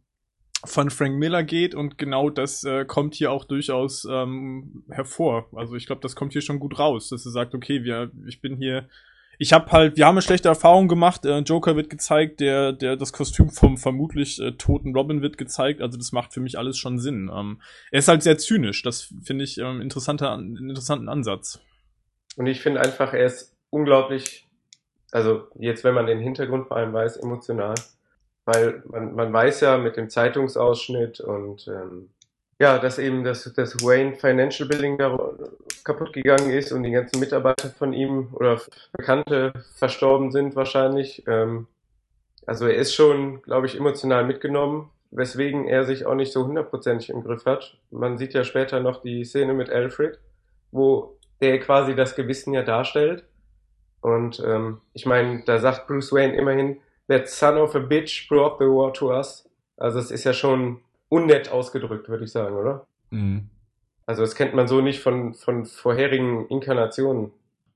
von Frank Miller geht und genau das äh, kommt hier auch durchaus ähm, hervor. Also ich glaube, das kommt hier schon gut raus, dass er sagt, okay, wir, ich bin hier ich habe halt, wir haben eine schlechte Erfahrung gemacht. Äh, Joker wird gezeigt, der, der, das Kostüm vom vermutlich äh, toten Robin wird gezeigt. Also das macht für mich alles schon Sinn. Ähm, er ist halt sehr zynisch. Das finde ich ähm, interessanter, einen interessanten Ansatz. Und ich finde einfach, er ist unglaublich, also jetzt, wenn man den Hintergrund vor allem weiß, emotional. Weil man, man weiß ja mit dem Zeitungsausschnitt und ähm, ja, dass eben das, das Wayne Financial Building da kaputt gegangen ist und die ganzen Mitarbeiter von ihm oder Bekannte verstorben sind wahrscheinlich. Ähm, also er ist schon, glaube ich, emotional mitgenommen, weswegen er sich auch nicht so hundertprozentig im Griff hat. Man sieht ja später noch die Szene mit Alfred, wo der quasi das Gewissen ja darstellt. Und ähm, ich meine, da sagt Bruce Wayne immerhin, that son of a bitch brought the war to us. Also es ist ja schon unnett ausgedrückt, würde ich sagen, oder? Mhm. Also das kennt man so nicht von, von vorherigen Inkarnationen.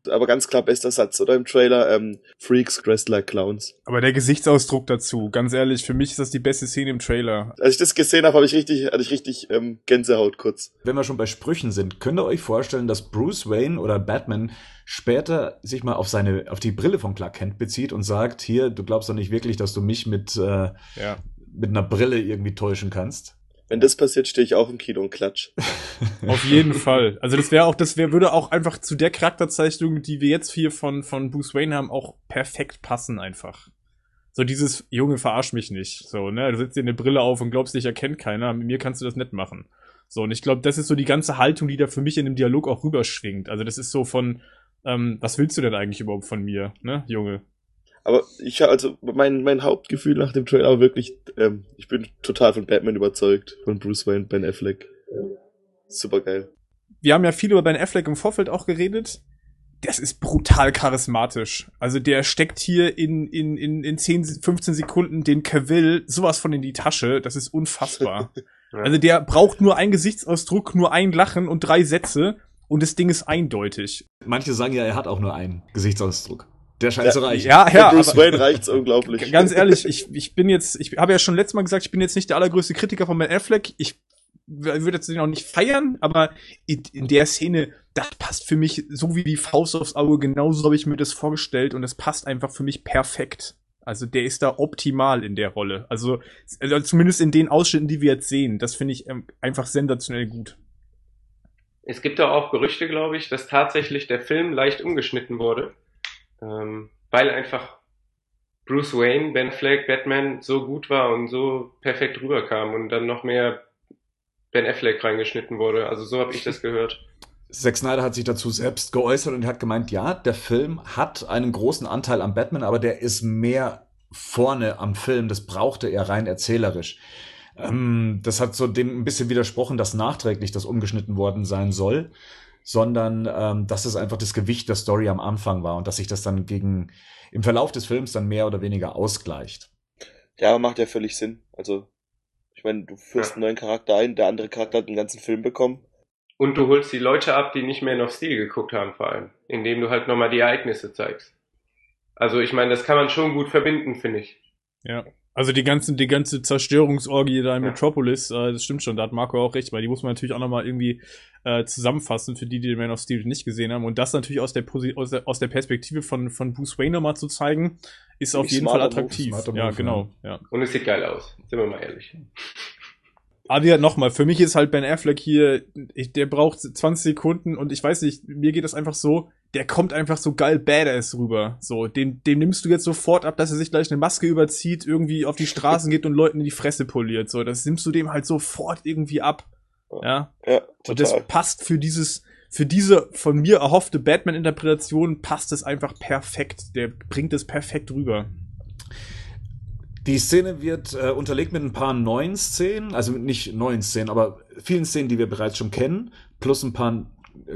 Aber ganz klar bester Satz, oder im Trailer, ähm, Freaks dressed like Clowns. Aber der Gesichtsausdruck dazu, ganz ehrlich, für mich ist das die beste Szene im Trailer. Als ich das gesehen habe, habe ich richtig, hatte ich richtig ähm, Gänsehaut kurz. Wenn wir schon bei Sprüchen sind, könnt ihr euch vorstellen, dass Bruce Wayne oder Batman später sich mal auf seine, auf die Brille von Clark Kent bezieht und sagt, hier, du glaubst doch nicht wirklich, dass du mich mit, äh, ja mit einer Brille irgendwie täuschen kannst. Wenn das passiert, stehe ich auch im Kino und klatsch. Auf jeden Fall. Also das wäre auch, das wäre, würde auch einfach zu der Charakterzeichnung, die wir jetzt hier von, von Bruce Wayne haben, auch perfekt passen einfach. So dieses, Junge, verarsch mich nicht. So, ne, du setzt dir eine Brille auf und glaubst, dich erkennt keiner. Mit mir kannst du das nicht machen. So, und ich glaube, das ist so die ganze Haltung, die da für mich in dem Dialog auch rüberschwingt. Also das ist so von, ähm, was willst du denn eigentlich überhaupt von mir, ne, Junge? Aber ich also mein mein Hauptgefühl nach dem Trailer war wirklich, ähm, ich bin total von Batman überzeugt, von Bruce Wayne, Ben Affleck. Super geil. Wir haben ja viel über Ben Affleck im Vorfeld auch geredet. Das ist brutal charismatisch. Also der steckt hier in, in, in, in 10, 15 Sekunden den Cavill sowas von in die Tasche. Das ist unfassbar. Also der braucht nur einen Gesichtsausdruck, nur ein Lachen und drei Sätze und das Ding ist eindeutig. Manche sagen ja, er hat auch nur einen Gesichtsausdruck. Der scheint zu reichen. Ja, ja. Für Bruce Wayne reicht's unglaublich. Ganz ehrlich, ich, ich bin jetzt, ich habe ja schon letztes Mal gesagt, ich bin jetzt nicht der allergrößte Kritiker von Ben Affleck. Ich würde jetzt den auch nicht feiern, aber in, in, der Szene, das passt für mich so wie die Faust aufs Auge, genauso habe ich mir das vorgestellt und es passt einfach für mich perfekt. Also der ist da optimal in der Rolle. Also, also zumindest in den Ausschnitten, die wir jetzt sehen, das finde ich ähm, einfach sensationell gut. Es gibt da auch Gerüchte, glaube ich, dass tatsächlich der Film leicht umgeschnitten wurde, ähm, weil einfach Bruce Wayne, Ben Affleck, Batman so gut war und so perfekt rüberkam und dann noch mehr Ben Affleck reingeschnitten wurde. Also so habe ich das gehört. Zack Snyder hat sich dazu selbst geäußert und hat gemeint, ja, der Film hat einen großen Anteil am Batman, aber der ist mehr vorne am Film. Das brauchte er rein erzählerisch. Ähm, das hat so dem ein bisschen widersprochen, dass nachträglich das umgeschnitten worden sein soll, sondern ähm, dass es einfach das Gewicht der Story am Anfang war und dass sich das dann gegen im Verlauf des Films dann mehr oder weniger ausgleicht. Ja, macht ja völlig Sinn. Also, ich meine, du führst ja. einen neuen Charakter ein, der andere Charakter hat einen ganzen Film bekommen. Und du holst die Leute ab, die nicht mehr in auf Stil geguckt haben, vor allem. Indem du halt nochmal die Ereignisse zeigst. Also, ich meine, das kann man schon gut verbinden, finde ich. Ja. Also die ganze, die ganze Zerstörungsorgie da in ja. Metropolis, äh, das stimmt schon, da hat Marco auch recht, weil die muss man natürlich auch nochmal irgendwie äh, zusammenfassen für die, die den Man of Steel nicht gesehen haben. Und das natürlich aus der, aus der, aus der Perspektive von, von Bruce Wayne nochmal zu zeigen, ist auf jeden Fall attraktiv. Move, ja, genau. Ja. Und es sieht geil aus, sind wir mal ehrlich. Aber ja, nochmal, für mich ist halt Ben Affleck hier, ich, der braucht 20 Sekunden und ich weiß nicht, mir geht das einfach so, der kommt einfach so geil badass rüber. So, dem, dem nimmst du jetzt sofort ab, dass er sich gleich eine Maske überzieht, irgendwie auf die Straßen geht und Leuten in die Fresse poliert. So, das nimmst du dem halt sofort irgendwie ab. Ja. ja total. und das passt für dieses, für diese von mir erhoffte Batman-Interpretation passt es einfach perfekt. Der bringt es perfekt rüber. Die Szene wird äh, unterlegt mit ein paar neuen Szenen, also nicht neuen Szenen, aber vielen Szenen, die wir bereits schon kennen, plus ein paar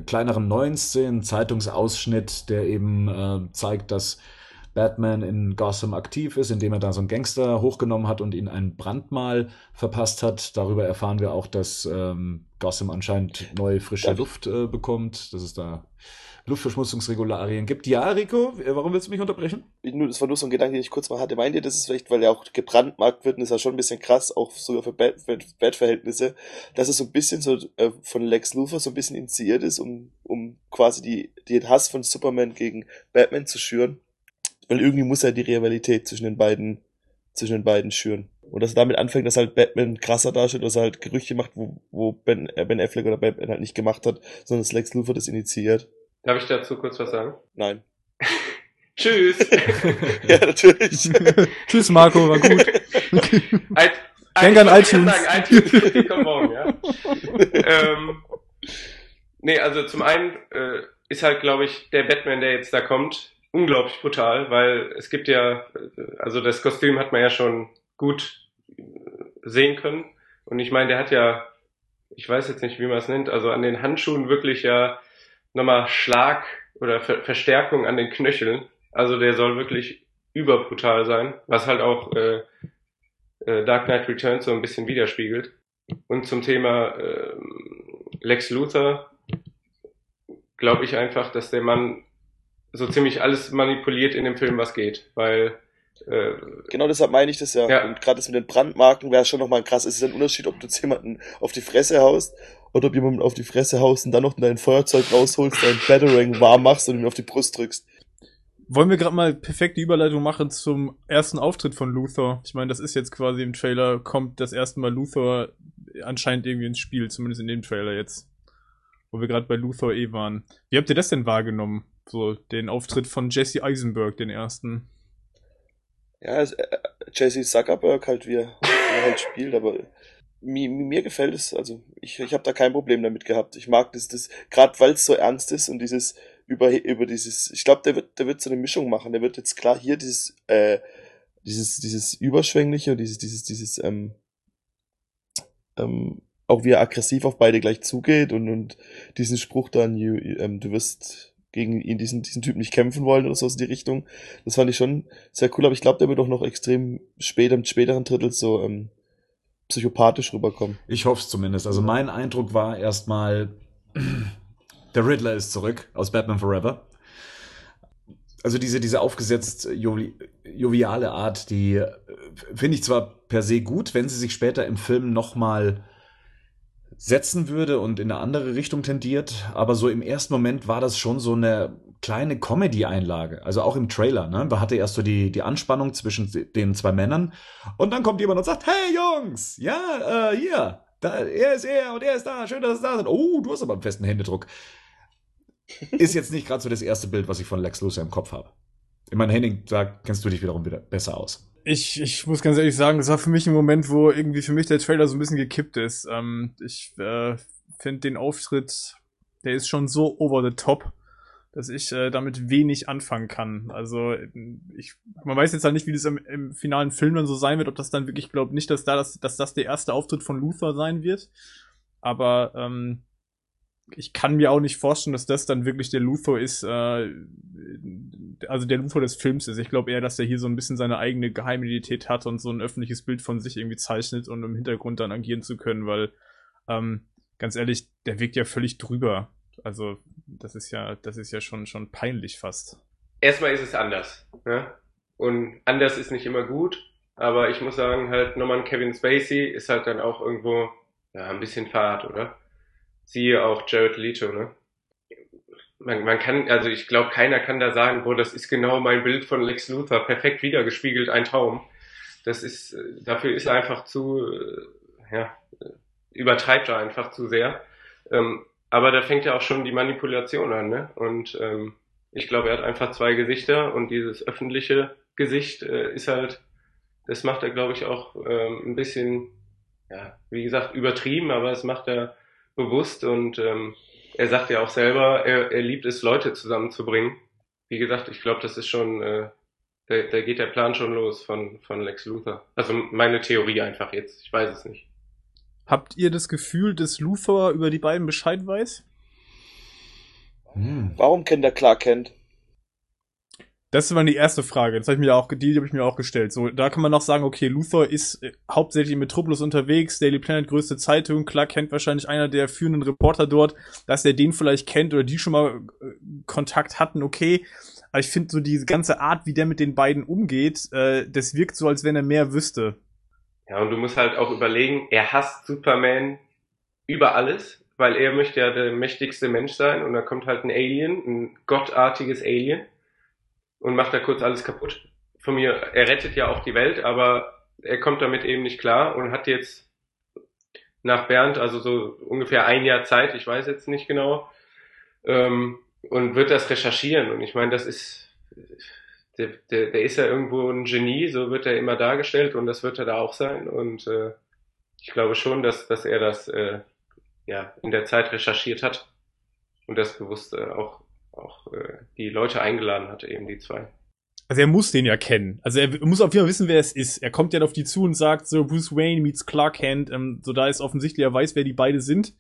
kleineren neuen Szenen, Zeitungsausschnitt, der eben äh, zeigt, dass Batman in Gotham aktiv ist, indem er da so einen Gangster hochgenommen hat und ihn ein Brandmal verpasst hat. Darüber erfahren wir auch, dass ähm, Gotham anscheinend neue frische Luft äh, bekommt, dass es da Luftverschmutzungsregularien gibt. Ja, Rico, warum willst du mich unterbrechen? Das war nur so ein Gedanke, den ich kurz mal hatte. Meint ihr, das ist vielleicht, weil er auch gebrandmarkt wird, und ist ja schon ein bisschen krass, auch sogar für Bad-Verhältnisse, dass es so ein bisschen so äh, von Lex Luthor so ein bisschen initiiert ist, um, um quasi die, den Hass von Superman gegen Batman zu schüren. Weil irgendwie muss er die Rivalität zwischen den beiden, zwischen den beiden schüren. Und dass er damit anfängt, dass halt Batman krasser darstellt, dass er halt Gerüchte macht, wo, wo Ben, äh, Ben Affleck oder Batman halt nicht gemacht hat, sondern dass Lex Luthor das initiiert. Darf ich dazu kurz was sagen? Nein. Tschüss. ja, natürlich. Tschüss, Marco, war gut. Alt, Denk an iTunes. Sagen, iTunes kommt morgen, ja. ähm, nee, also zum einen äh, ist halt, glaube ich, der Batman, der jetzt da kommt, unglaublich brutal, weil es gibt ja, also das Kostüm hat man ja schon gut sehen können. Und ich meine, der hat ja, ich weiß jetzt nicht, wie man es nennt, also an den Handschuhen wirklich ja nochmal Schlag oder Ver Verstärkung an den Knöcheln. Also der soll wirklich überbrutal sein, was halt auch äh, äh, Dark Knight Returns so ein bisschen widerspiegelt. Und zum Thema äh, Lex Luthor glaube ich einfach, dass der Mann so ziemlich alles manipuliert in dem Film, was geht, weil äh, genau deshalb meine ich das ja. ja. Und gerade das mit den Brandmarken wäre schon nochmal krass. Es ist ein Unterschied, ob du jetzt jemanden auf die Fresse haust oder ob jemanden auf die Fresse haust und dann noch dein Feuerzeug rausholst, dein Battering warm machst und ihn auf die Brust drückst. Wollen wir gerade mal perfekte Überleitung machen zum ersten Auftritt von Luthor? Ich meine, das ist jetzt quasi im Trailer, kommt das erste Mal Luthor anscheinend irgendwie ins Spiel, zumindest in dem Trailer jetzt. Wo wir gerade bei Luthor eh waren. Wie habt ihr das denn wahrgenommen? So, den Auftritt von Jesse Eisenberg, den ersten. Ja, äh, Jesse Zuckerberg halt, wie er halt spielt, aber mir, mir gefällt es, also ich, ich habe da kein Problem damit gehabt. Ich mag das, das gerade weil es so ernst ist und dieses über über dieses, ich glaube, der wird der wird so eine Mischung machen. Der wird jetzt klar hier dieses äh, dieses dieses überschwängliche dieses dieses dieses ähm, ähm, auch wie er aggressiv auf beide gleich zugeht und und diesen Spruch dann, you, ähm, du wirst gegen ihn diesen diesen Typ nicht kämpfen wollen oder so in die Richtung. Das fand ich schon sehr cool, aber ich glaube, der wird auch noch extrem spät im späteren Drittel so ähm, psychopathisch rüberkommen. Ich hoffe es zumindest. Also mein Eindruck war erstmal, der Riddler ist zurück aus Batman Forever. Also diese, diese aufgesetzt jovi joviale Art, die äh, finde ich zwar per se gut, wenn sie sich später im Film nochmal setzen würde und in eine andere Richtung tendiert. Aber so im ersten Moment war das schon so eine kleine Comedy-Einlage. Also auch im Trailer. Ne? Man hatte erst so die, die Anspannung zwischen den zwei Männern. Und dann kommt jemand und sagt, hey Jungs, ja, äh, hier, da, er ist er und er ist da, schön, dass es da sind. Oh, du hast aber einen festen Händedruck. Ist jetzt nicht gerade so das erste Bild, was ich von Lex Luthor im Kopf habe. Ich meine, Henning, da kennst du dich wiederum wieder besser aus. Ich, ich muss ganz ehrlich sagen, das war für mich ein Moment, wo irgendwie für mich der Trailer so ein bisschen gekippt ist. Ähm, ich äh, finde den Auftritt, der ist schon so over the top, dass ich äh, damit wenig anfangen kann. Also ich, man weiß jetzt halt nicht, wie das im, im finalen Film dann so sein wird, ob das dann wirklich, ich glaube nicht, dass da das, dass das der erste Auftritt von Luther sein wird. Aber ähm, ich kann mir auch nicht vorstellen, dass das dann wirklich der Luthor ist, äh, also der Luthor des Films ist. Ich glaube eher, dass er hier so ein bisschen seine eigene Geheimidentität hat und so ein öffentliches Bild von sich irgendwie zeichnet, um im Hintergrund dann agieren zu können, weil, ähm, ganz ehrlich, der wirkt ja völlig drüber. Also, das ist ja, das ist ja schon, schon peinlich fast. Erstmal ist es anders, ne? Und anders ist nicht immer gut, aber ich muss sagen, halt nochmal Kevin Spacey ist halt dann auch irgendwo, ja, ein bisschen fad, oder? Siehe auch Jared Leto, ne? Man, man kann, also ich glaube, keiner kann da sagen, boah, das ist genau mein Bild von Lex Luthor, perfekt wiedergespiegelt, ein Traum. Das ist, dafür ist er einfach zu, äh, ja, übertreibt er einfach zu sehr. Ähm, aber da fängt ja auch schon die Manipulation an, ne? Und ähm, ich glaube, er hat einfach zwei Gesichter und dieses öffentliche Gesicht äh, ist halt, das macht er, glaube ich, auch ähm, ein bisschen, ja, wie gesagt, übertrieben, aber es macht er bewusst und ähm, er sagt ja auch selber, er, er liebt es, Leute zusammenzubringen. Wie gesagt, ich glaube, das ist schon, äh, da, da geht der Plan schon los von, von Lex Luthor. Also meine Theorie einfach jetzt, ich weiß es nicht. Habt ihr das Gefühl, dass Luthor über die beiden Bescheid weiß? Hm. Warum kennt er Clark Kent? Das war die erste Frage. Das habe ich mir auch, die habe ich mir auch gestellt. So, da kann man noch sagen, okay, Luthor ist äh, hauptsächlich in Metropolis unterwegs, Daily Planet größte Zeitung, klar kennt wahrscheinlich einer der führenden Reporter dort, dass er den vielleicht kennt oder die schon mal äh, Kontakt hatten, okay. Aber ich finde so diese ganze Art, wie der mit den beiden umgeht, äh, das wirkt so, als wenn er mehr wüsste. Ja, und du musst halt auch überlegen, er hasst Superman über alles, weil er möchte ja der mächtigste Mensch sein und da kommt halt ein Alien, ein gottartiges Alien und macht da kurz alles kaputt. Von mir, er rettet ja auch die Welt, aber er kommt damit eben nicht klar und hat jetzt nach Bernd, also so ungefähr ein Jahr Zeit, ich weiß jetzt nicht genau, ähm, und wird das recherchieren. Und ich meine, das ist, der, der, der ist ja irgendwo ein Genie, so wird er immer dargestellt und das wird er da auch sein. Und äh, ich glaube schon, dass, dass er das äh, ja, in der Zeit recherchiert hat und das bewusst äh, auch auch äh, die Leute eingeladen hatte, eben die zwei. Also er muss den ja kennen. Also er muss auf jeden Fall wissen, wer es ist. Er kommt ja auf die zu und sagt so, Bruce Wayne meets Clark Kent. Ähm, so da ist offensichtlich, er weiß, wer die beide sind.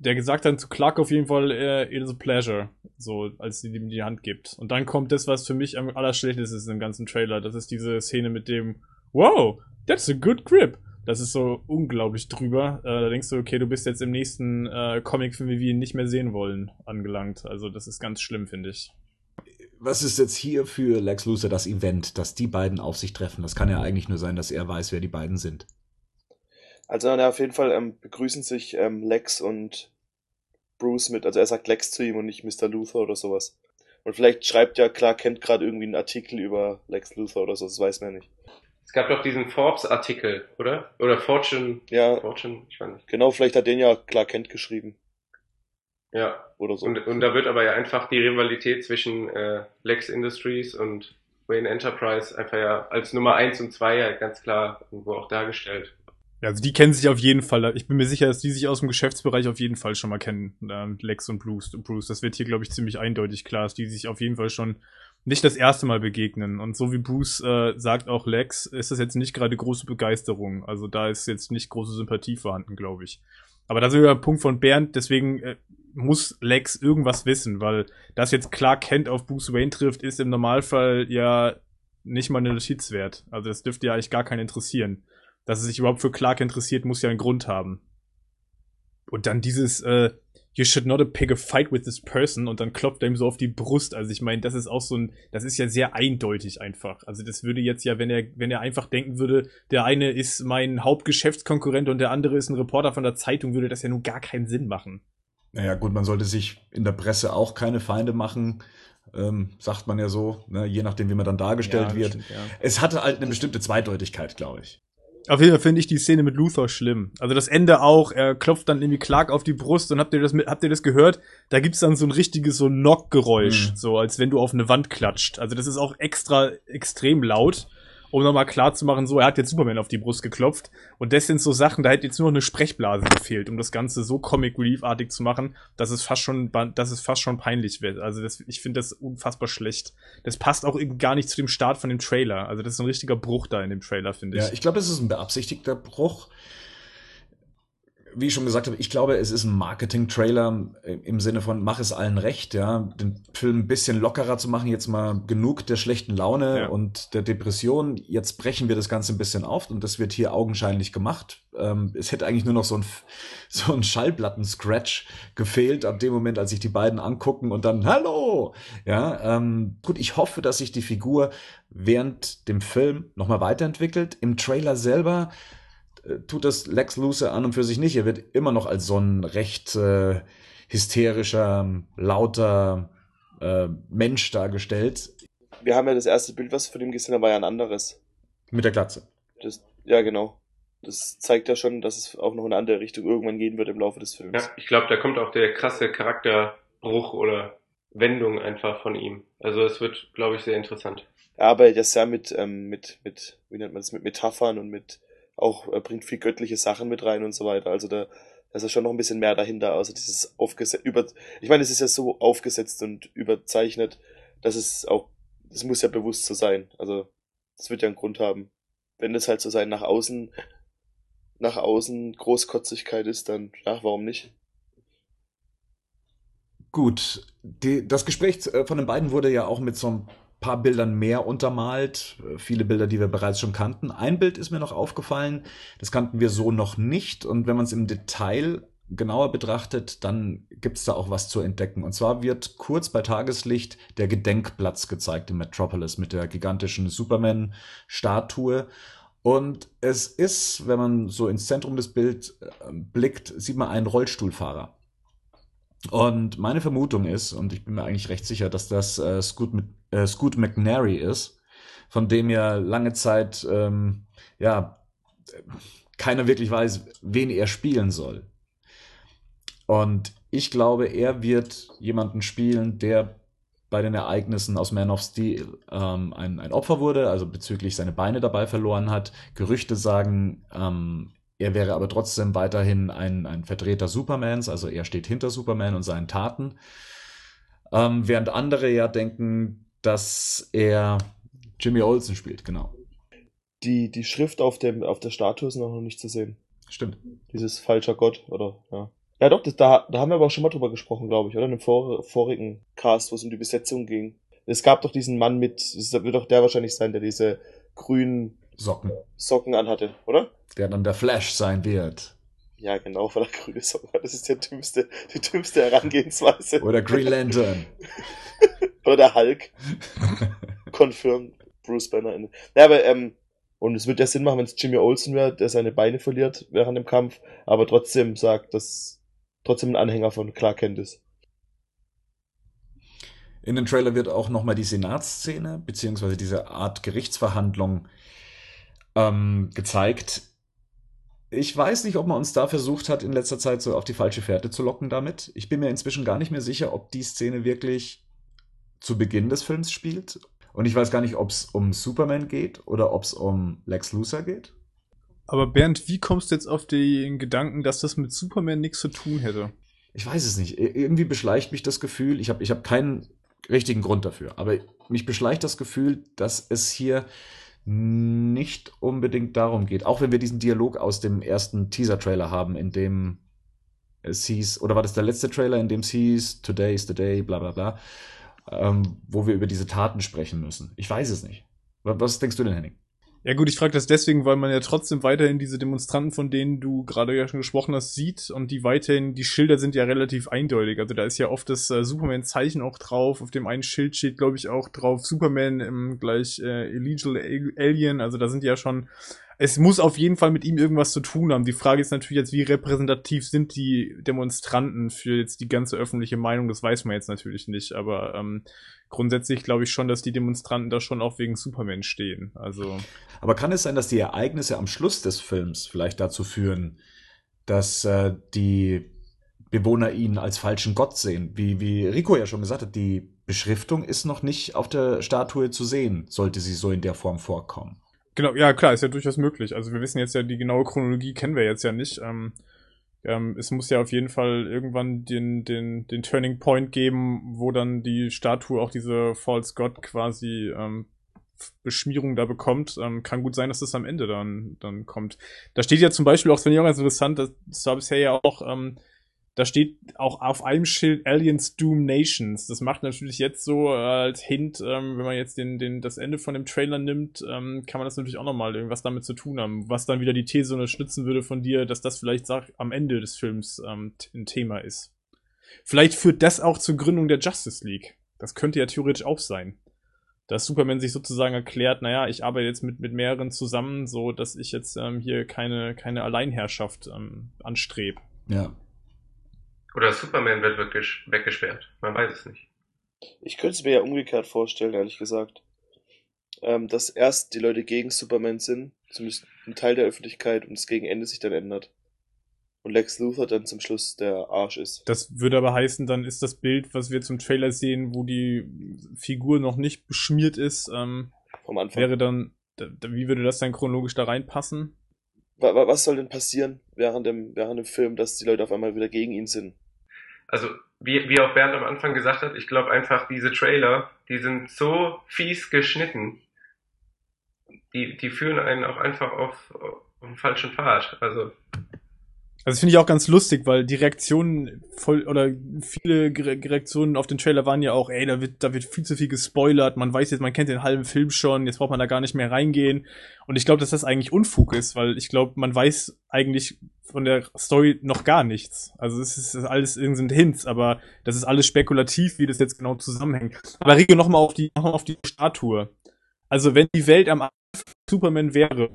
Der gesagt dann zu Clark auf jeden Fall, äh, it is a pleasure. So, als sie ihm die Hand gibt. Und dann kommt das, was für mich am allerschlechtesten ist im ganzen Trailer. Das ist diese Szene mit dem, wow, that's a good grip. Das ist so unglaublich drüber. Äh, da denkst du, okay, du bist jetzt im nächsten äh, Comicfilm, wie wir ihn nicht mehr sehen wollen, angelangt. Also das ist ganz schlimm, finde ich. Was ist jetzt hier für Lex Luthor das Event, dass die beiden auf sich treffen? Das kann ja eigentlich nur sein, dass er weiß, wer die beiden sind. Also ja, auf jeden Fall ähm, begrüßen sich ähm, Lex und Bruce mit, also er sagt Lex zu ihm und nicht Mr. Luthor oder sowas. Und vielleicht schreibt ja Clark Kent gerade irgendwie einen Artikel über Lex Luthor oder so, das weiß man ja nicht. Es gab doch diesen Forbes-Artikel, oder? Oder Fortune. Ja. Fortune, ich weiß nicht. Genau, vielleicht hat den ja Clark Kent geschrieben. Ja. Oder so. Und, und da wird aber ja einfach die Rivalität zwischen äh, Lex Industries und Wayne Enterprise einfach ja als Nummer eins und zwei ja ganz klar irgendwo auch dargestellt. Ja, also die kennen sich auf jeden Fall. Ich bin mir sicher, dass die sich aus dem Geschäftsbereich auf jeden Fall schon mal kennen. Lex und Bruce. Bruce. Das wird hier, glaube ich, ziemlich eindeutig klar, dass die sich auf jeden Fall schon nicht das erste Mal begegnen. Und so wie Bruce äh, sagt auch Lex, ist das jetzt nicht gerade große Begeisterung. Also da ist jetzt nicht große Sympathie vorhanden, glaube ich. Aber das ist der Punkt von Bernd, deswegen äh, muss Lex irgendwas wissen, weil das jetzt klar Kent auf Bruce Wayne trifft, ist im Normalfall ja nicht mal eine Notiz wert. Also das dürfte ja eigentlich gar keinen interessieren. Dass es sich überhaupt für Clark interessiert, muss ja einen Grund haben. Und dann dieses, äh, you should not pick a fight with this person und dann klopft er ihm so auf die Brust. Also ich meine, das ist auch so ein, das ist ja sehr eindeutig einfach. Also das würde jetzt ja, wenn er, wenn er einfach denken würde, der eine ist mein Hauptgeschäftskonkurrent und der andere ist ein Reporter von der Zeitung, würde das ja nun gar keinen Sinn machen. Naja, gut, man sollte sich in der Presse auch keine Feinde machen. Ähm, sagt man ja so, ne, je nachdem, wie man dann dargestellt ja, wird. Stimmt, ja. Es hatte halt eine bestimmte Zweideutigkeit, glaube ich. Auf jeden Fall finde ich die Szene mit Luthor schlimm. Also das Ende auch, er klopft dann irgendwie Clark auf die Brust und habt ihr das mit, habt ihr das gehört? Da gibt's dann so ein richtiges so Knock-Geräusch, mhm. so als wenn du auf eine Wand klatscht. Also das ist auch extra extrem laut um nochmal klar zu machen, so, er hat jetzt Superman auf die Brust geklopft. Und das sind so Sachen, da hätte jetzt nur noch eine Sprechblase gefehlt, um das Ganze so Comic Relief-artig zu machen, dass es fast schon, dass es fast schon peinlich wird. Also das, ich finde das unfassbar schlecht. Das passt auch gar nicht zu dem Start von dem Trailer. Also das ist ein richtiger Bruch da in dem Trailer, finde ich. Ja, ich glaube, es ist ein beabsichtigter Bruch wie ich schon gesagt habe, ich glaube, es ist ein Marketing-Trailer im Sinne von, mach es allen recht, ja, den Film ein bisschen lockerer zu machen, jetzt mal genug der schlechten Laune ja. und der Depression, jetzt brechen wir das Ganze ein bisschen auf und das wird hier augenscheinlich gemacht. Ähm, es hätte eigentlich nur noch so ein, so ein Schallplatten-Scratch gefehlt, ab dem Moment, als sich die beiden angucken und dann, hallo! Ja, ähm, gut, ich hoffe, dass sich die Figur während dem Film nochmal weiterentwickelt. Im Trailer selber tut das Lex Luthor an und für sich nicht. Er wird immer noch als so ein recht äh, hysterischer, lauter äh, Mensch dargestellt. Wir haben ja das erste Bild, was von ihm gesehen haben, war ja ein anderes. Mit der Glatze. Das, ja, genau. Das zeigt ja schon, dass es auch noch in eine andere Richtung irgendwann gehen wird im Laufe des Films. Ja, ich glaube, da kommt auch der krasse Charakterbruch oder Wendung einfach von ihm. Also es wird, glaube ich, sehr interessant. Er arbeitet ja sehr mit, ähm, mit, mit, wie nennt man das, mit Metaphern und mit auch er bringt viel göttliche Sachen mit rein und so weiter. Also da, da ist ja schon noch ein bisschen mehr dahinter, außer dieses aufgesetzt, über, ich meine, es ist ja so aufgesetzt und überzeichnet, dass es auch, es muss ja bewusst so sein. Also, das wird ja einen Grund haben. Wenn das halt so sein nach außen, nach außen Großkotzigkeit ist, dann, ja, warum nicht? Gut, die, das Gespräch äh, von den beiden wurde ja auch mit so einem paar Bildern mehr untermalt, viele Bilder, die wir bereits schon kannten. Ein Bild ist mir noch aufgefallen, das kannten wir so noch nicht und wenn man es im Detail genauer betrachtet, dann gibt es da auch was zu entdecken. Und zwar wird kurz bei Tageslicht der Gedenkplatz gezeigt in Metropolis mit der gigantischen Superman-Statue. Und es ist, wenn man so ins Zentrum des Bildes äh, blickt, sieht man einen Rollstuhlfahrer. Und meine Vermutung ist, und ich bin mir eigentlich recht sicher, dass das äh, Scoot, äh, Scoot McNary ist, von dem ja lange Zeit ähm, ja keiner wirklich weiß, wen er spielen soll. Und ich glaube, er wird jemanden spielen, der bei den Ereignissen aus Man of Steel ähm, ein, ein Opfer wurde, also bezüglich seine Beine dabei verloren hat. Gerüchte sagen, ähm, er wäre aber trotzdem weiterhin ein, ein Vertreter Supermans, also er steht hinter Superman und seinen Taten. Ähm, während andere ja denken, dass er Jimmy Olsen spielt, genau. Die, die Schrift auf, dem, auf der Statue ist noch nicht zu sehen. Stimmt. Dieses falscher Gott, oder? Ja. Ja, doch, das, da, da haben wir aber auch schon mal drüber gesprochen, glaube ich, oder? In dem vor, vorigen Cast, wo es um die Besetzung ging. Es gab doch diesen Mann mit, es wird doch der wahrscheinlich sein, der diese grünen Socken. Socken anhatte, oder? Der dann der Flash sein wird. Ja, genau, weil er grüne Socken hat. Das ist der dümmste, die dümmste Herangehensweise. Oder Green Lantern. oder der Hulk. Confirmed Bruce Banner. Ja, aber, ähm, und es würde ja Sinn machen, wenn es Jimmy Olsen wäre, der seine Beine verliert während dem Kampf, aber trotzdem sagt, dass trotzdem ein Anhänger von Clark Kent ist. In dem Trailer wird auch nochmal die Senatsszene, beziehungsweise diese Art Gerichtsverhandlung ähm, gezeigt. Ich weiß nicht, ob man uns da versucht hat, in letzter Zeit so auf die falsche Fährte zu locken damit. Ich bin mir inzwischen gar nicht mehr sicher, ob die Szene wirklich zu Beginn des Films spielt. Und ich weiß gar nicht, ob es um Superman geht oder ob es um Lex Luthor geht. Aber Bernd, wie kommst du jetzt auf den Gedanken, dass das mit Superman nichts zu tun hätte? Ich weiß es nicht. Irgendwie beschleicht mich das Gefühl, ich habe ich hab keinen richtigen Grund dafür, aber mich beschleicht das Gefühl, dass es hier nicht unbedingt darum geht. Auch wenn wir diesen Dialog aus dem ersten Teaser-Trailer haben, in dem es hieß, oder war das der letzte Trailer, in dem es hieß, Today is the day, bla bla bla, ähm, wo wir über diese Taten sprechen müssen. Ich weiß es nicht. Was denkst du denn, Henning? Ja gut, ich frage das deswegen, weil man ja trotzdem weiterhin diese Demonstranten, von denen du gerade ja schon gesprochen hast, sieht und die weiterhin, die Schilder sind ja relativ eindeutig. Also da ist ja oft das äh, Superman-Zeichen auch drauf. Auf dem einen Schild steht, glaube ich, auch drauf Superman im gleich äh, Illegal Alien. Also da sind ja schon es muss auf jeden Fall mit ihm irgendwas zu tun haben. Die Frage ist natürlich jetzt, wie repräsentativ sind die Demonstranten für jetzt die ganze öffentliche Meinung? Das weiß man jetzt natürlich nicht, aber ähm, grundsätzlich glaube ich schon, dass die Demonstranten da schon auch wegen Superman stehen. Also. Aber kann es sein, dass die Ereignisse am Schluss des Films vielleicht dazu führen, dass äh, die Bewohner ihn als falschen Gott sehen? Wie, wie Rico ja schon gesagt hat, die Beschriftung ist noch nicht auf der Statue zu sehen, sollte sie so in der Form vorkommen. Genau, ja klar, ist ja durchaus möglich. Also wir wissen jetzt ja, die genaue Chronologie kennen wir jetzt ja nicht. Ähm, ähm, es muss ja auf jeden Fall irgendwann den, den, den Turning Point geben, wo dann die Statue auch diese False God quasi ähm, Beschmierung da bekommt. Ähm, kann gut sein, dass das am Ende dann, dann kommt. Da steht ja zum Beispiel auch, das finde ich auch ganz interessant, das, war bisher ja auch ähm, da steht auch auf einem Schild Aliens Doom Nations. Das macht natürlich jetzt so als Hint, ähm, wenn man jetzt den, den, das Ende von dem Trailer nimmt, ähm, kann man das natürlich auch nochmal irgendwas damit zu tun haben. Was dann wieder die These unterstützen würde von dir, dass das vielleicht sag, am Ende des Films ähm, ein Thema ist. Vielleicht führt das auch zur Gründung der Justice League. Das könnte ja theoretisch auch sein. Dass Superman sich sozusagen erklärt, naja, ich arbeite jetzt mit, mit mehreren zusammen, so dass ich jetzt ähm, hier keine, keine Alleinherrschaft ähm, anstrebe. Ja. Oder Superman wird wirklich weggesperrt. Man weiß es nicht. Ich könnte es mir ja umgekehrt vorstellen, ehrlich gesagt. Ähm, dass erst die Leute gegen Superman sind, zumindest ein Teil der Öffentlichkeit, und es gegen Ende sich dann ändert. Und Lex Luthor dann zum Schluss der Arsch ist. Das würde aber heißen, dann ist das Bild, was wir zum Trailer sehen, wo die Figur noch nicht beschmiert ist, ähm, Vom Anfang. wäre dann, wie würde das dann chronologisch da reinpassen? Was soll denn passieren während dem, während dem Film, dass die Leute auf einmal wieder gegen ihn sind? Also, wie, wie auch Bernd am Anfang gesagt hat, ich glaube einfach, diese Trailer, die sind so fies geschnitten, die, die führen einen auch einfach auf, auf den falschen Pfad. Also, also finde ich auch ganz lustig, weil die Reaktionen voll oder viele Reaktionen auf den Trailer waren ja auch, ey, da wird da wird viel zu viel gespoilert, man weiß jetzt, man kennt den halben Film schon, jetzt braucht man da gar nicht mehr reingehen und ich glaube, dass das eigentlich Unfug ist, weil ich glaube, man weiß eigentlich von der Story noch gar nichts. Also es ist alles sind Hints, aber das ist alles spekulativ, wie das jetzt genau zusammenhängt. Aber Rico noch mal auf die noch mal auf die Statue. Also wenn die Welt am Anfang Superman wäre,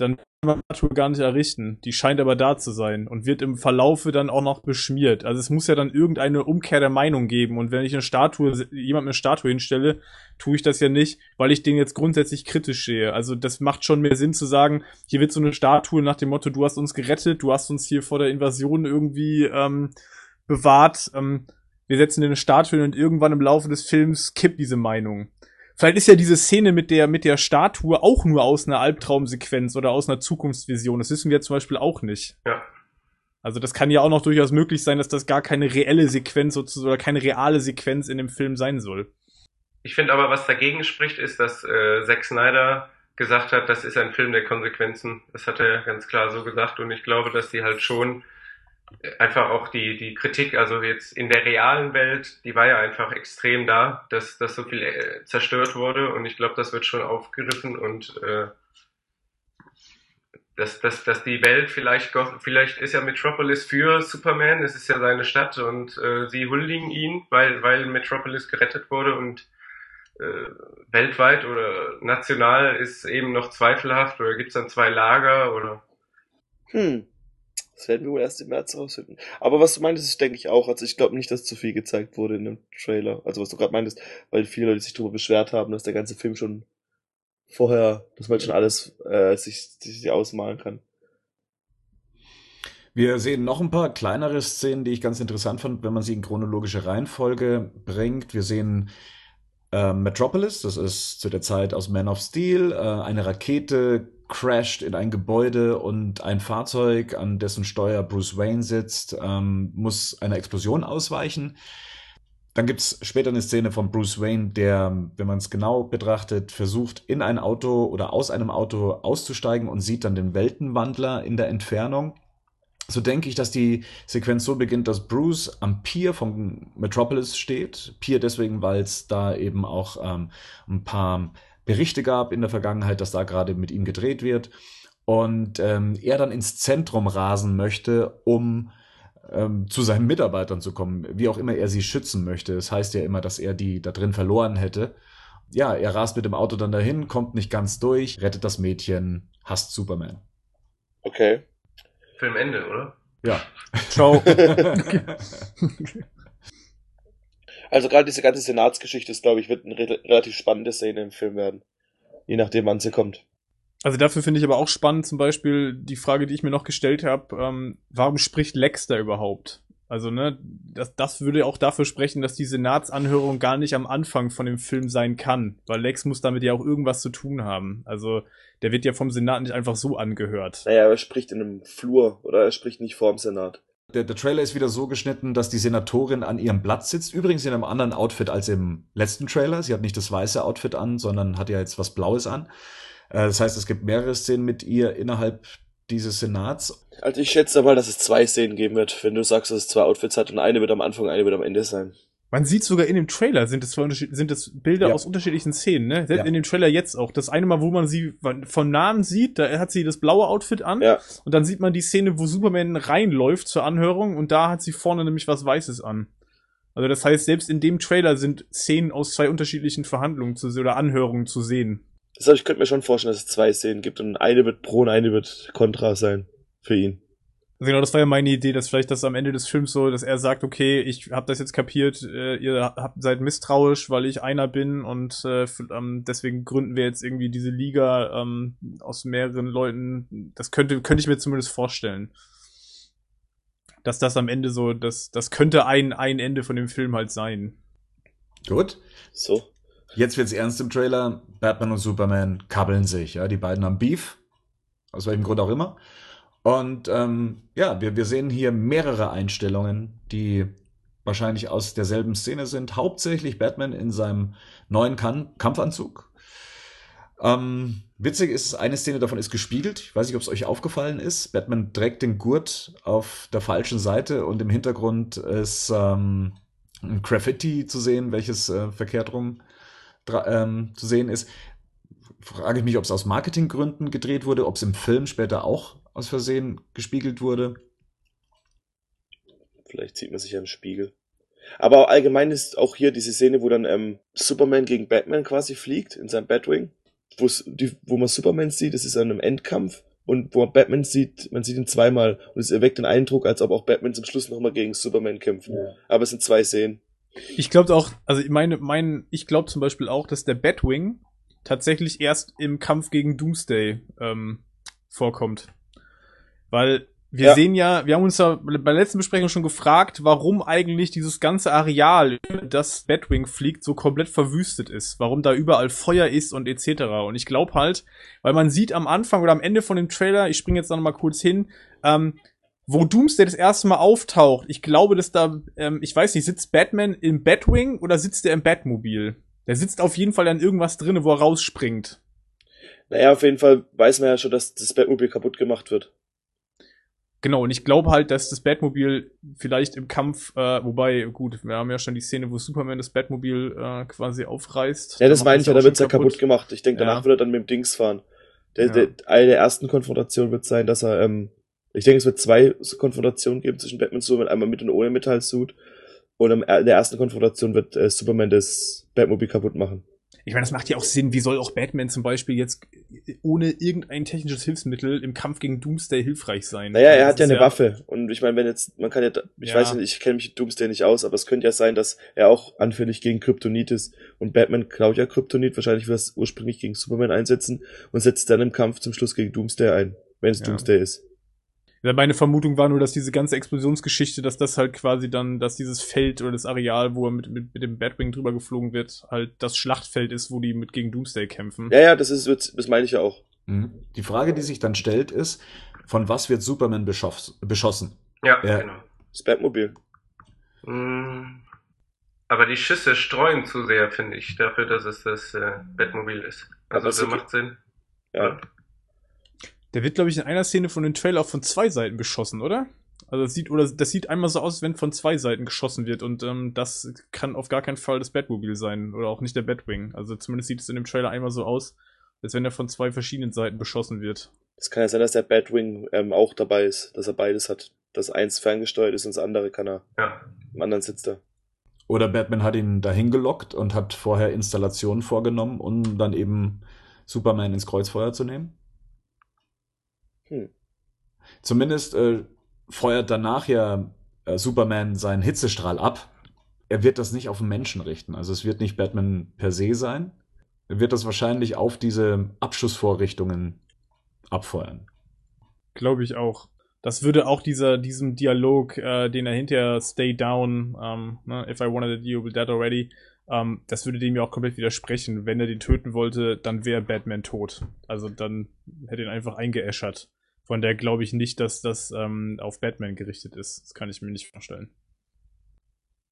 dann kann man Natur gar nicht errichten. Die scheint aber da zu sein und wird im Verlaufe dann auch noch beschmiert. Also es muss ja dann irgendeine Umkehr der Meinung geben. Und wenn ich eine Statue, jemand eine Statue hinstelle, tue ich das ja nicht, weil ich den jetzt grundsätzlich kritisch sehe. Also das macht schon mehr Sinn zu sagen, hier wird so eine Statue nach dem Motto, du hast uns gerettet, du hast uns hier vor der Invasion irgendwie ähm, bewahrt. Ähm, wir setzen eine Statue und irgendwann im Laufe des Films kippt diese Meinung. Vielleicht ist ja diese Szene mit der, mit der Statue auch nur aus einer Albtraumsequenz oder aus einer Zukunftsvision. Das wissen wir zum Beispiel auch nicht. Ja. Also das kann ja auch noch durchaus möglich sein, dass das gar keine reelle Sequenz sozusagen oder keine reale Sequenz in dem Film sein soll. Ich finde aber, was dagegen spricht, ist, dass äh, Zack Snyder gesagt hat, das ist ein Film der Konsequenzen. Das hat er ganz klar so gesagt und ich glaube, dass die halt schon einfach auch die, die Kritik, also jetzt in der realen Welt, die war ja einfach extrem da, dass, dass so viel äh, zerstört wurde und ich glaube, das wird schon aufgerissen und äh, dass, dass, dass die Welt vielleicht, vielleicht ist ja Metropolis für Superman, es ist ja seine Stadt und äh, sie huldigen ihn, weil, weil Metropolis gerettet wurde und äh, weltweit oder national ist eben noch zweifelhaft oder gibt es dann zwei Lager oder hm. Das werden wir wohl erst im März rausfinden. Aber was du meintest, ist, denke ich auch. Also ich glaube nicht, dass zu viel gezeigt wurde in dem Trailer. Also was du gerade meintest, weil viele Leute sich darüber beschwert haben, dass der ganze Film schon vorher, dass man schon alles äh, sich, sich ausmalen kann. Wir sehen noch ein paar kleinere Szenen, die ich ganz interessant fand, wenn man sie in chronologische Reihenfolge bringt. Wir sehen äh, Metropolis, das ist zu der Zeit aus Man of Steel, äh, eine Rakete crasht in ein Gebäude und ein Fahrzeug, an dessen Steuer Bruce Wayne sitzt, ähm, muss einer Explosion ausweichen. Dann gibt's später eine Szene von Bruce Wayne, der, wenn man es genau betrachtet, versucht, in ein Auto oder aus einem Auto auszusteigen und sieht dann den Weltenwandler in der Entfernung. So denke ich, dass die Sequenz so beginnt, dass Bruce am Pier von Metropolis steht. Pier deswegen, weil es da eben auch ähm, ein paar Berichte gab in der Vergangenheit, dass da gerade mit ihm gedreht wird und ähm, er dann ins Zentrum rasen möchte, um ähm, zu seinen Mitarbeitern zu kommen, wie auch immer er sie schützen möchte. Es das heißt ja immer, dass er die da drin verloren hätte. Ja, er rast mit dem Auto dann dahin, kommt nicht ganz durch, rettet das Mädchen, hasst Superman. Okay. Filmende, oder? Ja. Ciao. Also gerade diese ganze Senatsgeschichte ist, glaube ich, wird eine re relativ spannende Szene im Film werden. Je nachdem, wann sie kommt. Also dafür finde ich aber auch spannend zum Beispiel die Frage, die ich mir noch gestellt habe, ähm, warum spricht Lex da überhaupt? Also, ne, das, das würde auch dafür sprechen, dass die Senatsanhörung gar nicht am Anfang von dem Film sein kann, weil Lex muss damit ja auch irgendwas zu tun haben. Also, der wird ja vom Senat nicht einfach so angehört. Naja, er spricht in einem Flur oder er spricht nicht vor dem Senat. Der, der Trailer ist wieder so geschnitten, dass die Senatorin an ihrem Blatt sitzt. Übrigens in einem anderen Outfit als im letzten Trailer. Sie hat nicht das weiße Outfit an, sondern hat ja jetzt was Blaues an. Äh, das heißt, es gibt mehrere Szenen mit ihr innerhalb dieses Senats. Also ich schätze mal, dass es zwei Szenen geben wird, wenn du sagst, dass es zwei Outfits hat und eine wird am Anfang, eine wird am Ende sein. Man sieht sogar in dem Trailer sind es, sind es Bilder ja. aus unterschiedlichen Szenen, ne? Selbst ja. in dem Trailer jetzt auch. Das eine Mal, wo man sie von Nahen sieht, da hat sie das blaue Outfit an. Ja. Und dann sieht man die Szene, wo Superman reinläuft zur Anhörung und da hat sie vorne nämlich was Weißes an. Also das heißt, selbst in dem Trailer sind Szenen aus zwei unterschiedlichen Verhandlungen zu oder Anhörungen zu sehen. Das heißt, ich könnte mir schon vorstellen, dass es zwei Szenen gibt und eine wird pro und eine wird kontra sein für ihn. Also genau, das war ja meine Idee, dass vielleicht das am Ende des Films so, dass er sagt, okay, ich habe das jetzt kapiert, äh, ihr habt, seid misstrauisch, weil ich einer bin und äh, ähm, deswegen gründen wir jetzt irgendwie diese Liga ähm, aus mehreren Leuten. Das könnte könnte ich mir zumindest vorstellen, dass das am Ende so, das das könnte ein ein Ende von dem Film halt sein. Gut. So. Jetzt wird's ernst im Trailer. Batman und Superman kabbeln sich, ja. Die beiden haben Beef. Aus welchem Grund auch immer. Und ähm, ja, wir, wir sehen hier mehrere Einstellungen, die wahrscheinlich aus derselben Szene sind. Hauptsächlich Batman in seinem neuen kan Kampfanzug. Ähm, witzig ist, eine Szene davon ist gespiegelt. Ich weiß nicht, ob es euch aufgefallen ist. Batman trägt den Gurt auf der falschen Seite und im Hintergrund ist ähm, ein Graffiti zu sehen, welches äh, verkehrt rum ähm, zu sehen ist. Frage ich mich, ob es aus Marketinggründen gedreht wurde, ob es im Film später auch aus Versehen gespiegelt wurde. Vielleicht sieht man sich ja im Spiegel. Aber allgemein ist auch hier diese Szene, wo dann ähm, Superman gegen Batman quasi fliegt in seinem Batwing. Die, wo man Superman sieht, das ist an einem Endkampf. Und wo man Batman sieht, man sieht ihn zweimal. Und es erweckt den Eindruck, als ob auch Batman zum Schluss nochmal gegen Superman kämpft. Ja. Aber es sind zwei Szenen. Ich glaube auch, also meine, mein, ich glaube zum Beispiel auch, dass der Batwing tatsächlich erst im Kampf gegen Doomsday ähm, vorkommt. Weil wir ja. sehen ja, wir haben uns ja bei der letzten Besprechung schon gefragt, warum eigentlich dieses ganze Areal, das Batwing fliegt, so komplett verwüstet ist. Warum da überall Feuer ist und etc. Und ich glaube halt, weil man sieht am Anfang oder am Ende von dem Trailer, ich springe jetzt noch mal kurz hin, ähm, wo Doomsday das erste Mal auftaucht, ich glaube, dass da, ähm, ich weiß nicht, sitzt Batman im Batwing oder sitzt er im Batmobil? Der sitzt auf jeden Fall an irgendwas drinne, wo er rausspringt. Naja, auf jeden Fall weiß man ja schon, dass das Batmobil kaputt gemacht wird. Genau, und ich glaube halt, dass das Batmobil vielleicht im Kampf, äh, wobei, gut, wir haben ja schon die Szene, wo Superman das Batmobil äh, quasi aufreißt. Ja, das meine ich ja, da wird's ja kaputt gemacht. Ich denke, danach ja. wird er dann mit dem Dings fahren. Der, ja. der, eine der ersten Konfrontationen wird sein, dass er ähm, ich denke, es wird zwei Konfrontationen geben zwischen Batman und Superman, einmal mit und ohne Metallsuit. Und in der ersten Konfrontation wird äh, Superman das Batmobil kaputt machen. Ich meine, das macht ja auch Sinn. Wie soll auch Batman zum Beispiel jetzt ohne irgendein technisches Hilfsmittel im Kampf gegen Doomsday hilfreich sein? Naja, er hat ja eine ja Waffe. Und ich meine, wenn jetzt, man kann ja, ich ja. weiß nicht, ich kenne mich mit Doomsday nicht aus, aber es könnte ja sein, dass er auch anfällig gegen Kryptonit ist. Und Batman klaut ja Kryptonit, wahrscheinlich will er es ursprünglich gegen Superman einsetzen und setzt dann im Kampf zum Schluss gegen Doomsday ein, wenn es ja. Doomsday ist. Meine Vermutung war nur, dass diese ganze Explosionsgeschichte, dass das halt quasi dann, dass dieses Feld oder das Areal, wo er mit, mit, mit dem Batwing drüber geflogen wird, halt das Schlachtfeld ist, wo die mit gegen Doomsday kämpfen. Ja, ja, das ist, das meine ich ja auch. Mhm. Die Frage, die sich dann stellt, ist, von was wird Superman beschoss, beschossen? Ja, äh, genau. Das Batmobil. Mm, aber die Schüsse streuen zu sehr, finde ich, dafür, dass es das äh, Batmobil ist. Also das macht Sinn. Ja. Der wird, glaube ich, in einer Szene von dem Trailer auch von zwei Seiten beschossen, oder? Also das sieht, oder das sieht einmal so aus, wenn von zwei Seiten geschossen wird. Und ähm, das kann auf gar keinen Fall das Batmobil sein. Oder auch nicht der Batwing. Also zumindest sieht es in dem Trailer einmal so aus, als wenn er von zwei verschiedenen Seiten beschossen wird. Es kann ja sein, dass der Batwing ähm, auch dabei ist, dass er beides hat. Dass eins ferngesteuert ist und das andere kann er. Ja. Im anderen sitzt er. Oder Batman hat ihn dahin gelockt und hat vorher Installationen vorgenommen, um dann eben Superman ins Kreuzfeuer zu nehmen. Hm. Zumindest äh, feuert danach ja äh, Superman seinen Hitzestrahl ab. Er wird das nicht auf den Menschen richten. Also es wird nicht Batman per se sein. Er wird das wahrscheinlich auf diese Abschussvorrichtungen abfeuern. Glaube ich auch. Das würde auch dieser, diesem Dialog, äh, den er hinterher Stay Down, ähm, ne, If I wanted it, you will dead already, ähm, das würde dem ja auch komplett widersprechen. Wenn er den töten wollte, dann wäre Batman tot. Also dann hätte ihn einfach eingeäschert. Von der glaube ich nicht, dass das ähm, auf Batman gerichtet ist. Das kann ich mir nicht vorstellen.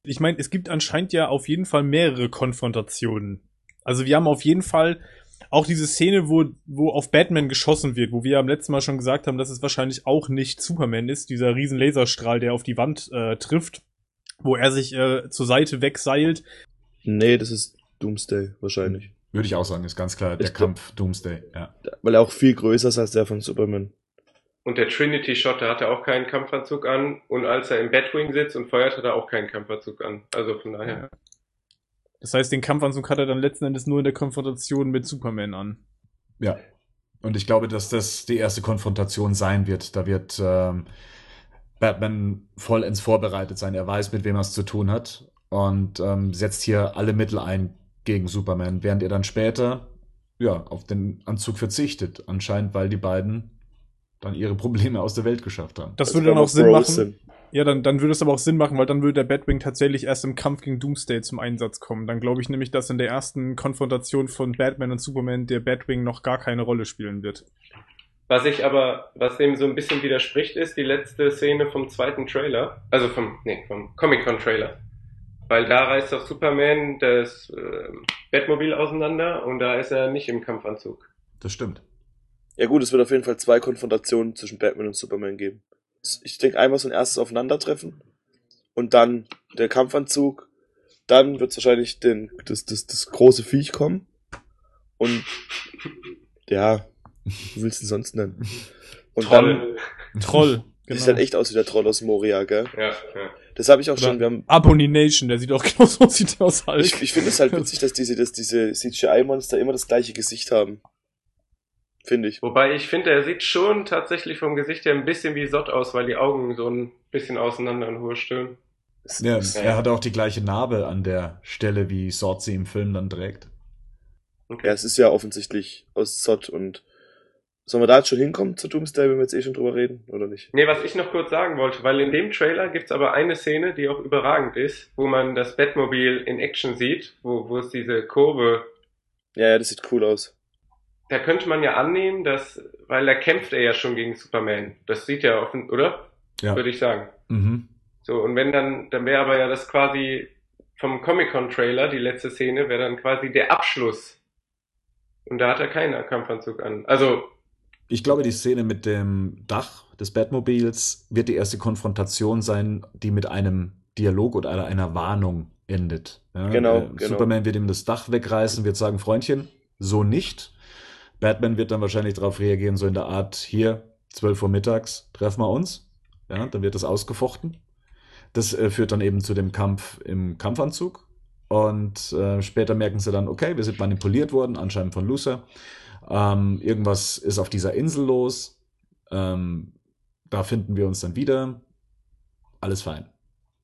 Ich meine, es gibt anscheinend ja auf jeden Fall mehrere Konfrontationen. Also wir haben auf jeden Fall auch diese Szene, wo, wo auf Batman geschossen wird, wo wir am letzten Mal schon gesagt haben, dass es wahrscheinlich auch nicht Superman ist, dieser riesen Laserstrahl, der auf die Wand äh, trifft, wo er sich äh, zur Seite wegseilt. Nee, das ist Doomsday wahrscheinlich. Würde ich auch sagen, ist ganz klar der Ich Kampf Doomsday. Ja. Weil er auch viel größer ist als der von Superman. Und der Trinity-Shot, da hat er auch keinen Kampfanzug an. Und als er im Batwing sitzt und feuert, hat er auch keinen Kampfanzug an. Also von daher. Das heißt, den Kampfanzug hat er dann letzten Endes nur in der Konfrontation mit Superman an. Ja. Und ich glaube, dass das die erste Konfrontation sein wird. Da wird ähm, Batman vollends vorbereitet sein. Er weiß, mit wem er es zu tun hat und ähm, setzt hier alle Mittel ein gegen Superman, während er dann später ja auf den Anzug verzichtet. Anscheinend, weil die beiden dann ihre Probleme aus der Welt geschafft haben. Das Also würde dann auch Sinn Bros machen. Ja, dann, dann würde es aber auch Sinn machen, weil dann würde der Batwing tatsächlich erst im Kampf gegen Doomsday zum Einsatz kommen. Dann glaube ich nämlich, dass in der ersten Konfrontation von Batman und Superman der Batwing noch gar keine Rolle spielen wird. Was ich aber, was dem so ein bisschen widerspricht, ist die letzte Szene vom zweiten Trailer. Also vom, nee, vom Comic-Con-Trailer. Weil da reißt doch Superman das äh, Batmobil auseinander und da ist er nicht im Kampfanzug. Das stimmt. Ja gut, es wird auf jeden Fall zwei Konfrontationen zwischen Batman und Superman geben. Ich denke einmal so ein erstes Aufeinandertreffen und dann der Kampfanzug. Dann wird wahrscheinlich den, das, das, das große Viech kommen. Und ja, wie willst du denn sonst nennen? Und dann Toll. Troll. sieht Genau. halt echt aus wie der Troll aus Moria, gell? Ja, ja. Das habe ich auch Oder schon. Wir haben, Abomination, der sieht auch genauso aus, sieht der aus Hulk. ich ich finde es halt witzig, dass diese, dass diese CGI-Monster immer das gleiche Gesicht haben. Finde ich. Wobei ich finde, er sieht schon tatsächlich vom Gesicht her ein bisschen wie Sott aus, weil die Augen so ein bisschen auseinander in hohe Stirn. Es- Ja, es- er hat auch die gleiche Narbe an der Stelle, wie Sword sie im Film dann trägt. Okay. Ja, es ist ja offensichtlich aus Zott und sollen wir da jetzt schon hinkommen zu Doomsday, wenn wir jetzt eh schon drüber reden, oder nicht? Nee, was ich noch kurz sagen wollte, weil in dem Trailer gibt's aber eine Szene, die auch überragend ist, wo man das Batmobil in Action sieht, wo, wo es diese Kurve, Ja, ja, das sieht cool aus. Da könnte man ja annehmen, dass, weil da kämpft er ja schon gegen Superman. Das sieht ja offen, oder? Ja. Würde ich sagen. Mhm. So, und wenn dann, dann wäre aber ja das quasi vom Comic-Con-Trailer, die letzte Szene, wäre dann quasi der Abschluss. Und da hat er keinen Kampfanzug an. Also, Ich glaube, die Szene mit dem Dach des Batmobils wird die erste Konfrontation sein, die mit einem Dialog oder einer, Warnung endet. Ja, Genau, äh, genau. Superman wird ihm das Dach wegreißen, wird sagen, Freundchen, so nicht. Batman wird dann wahrscheinlich darauf reagieren, so in der Art, hier, 12 Uhr mittags, treffen wir uns. Ja, dann wird das ausgefochten. Das äh, führt dann eben zu dem Kampf im Kampfanzug. Und äh, später merken sie dann, okay, wir sind manipuliert worden, anscheinend von Lucer. Ähm, irgendwas ist auf dieser Insel los. Ähm, da finden wir uns dann wieder. Alles fein.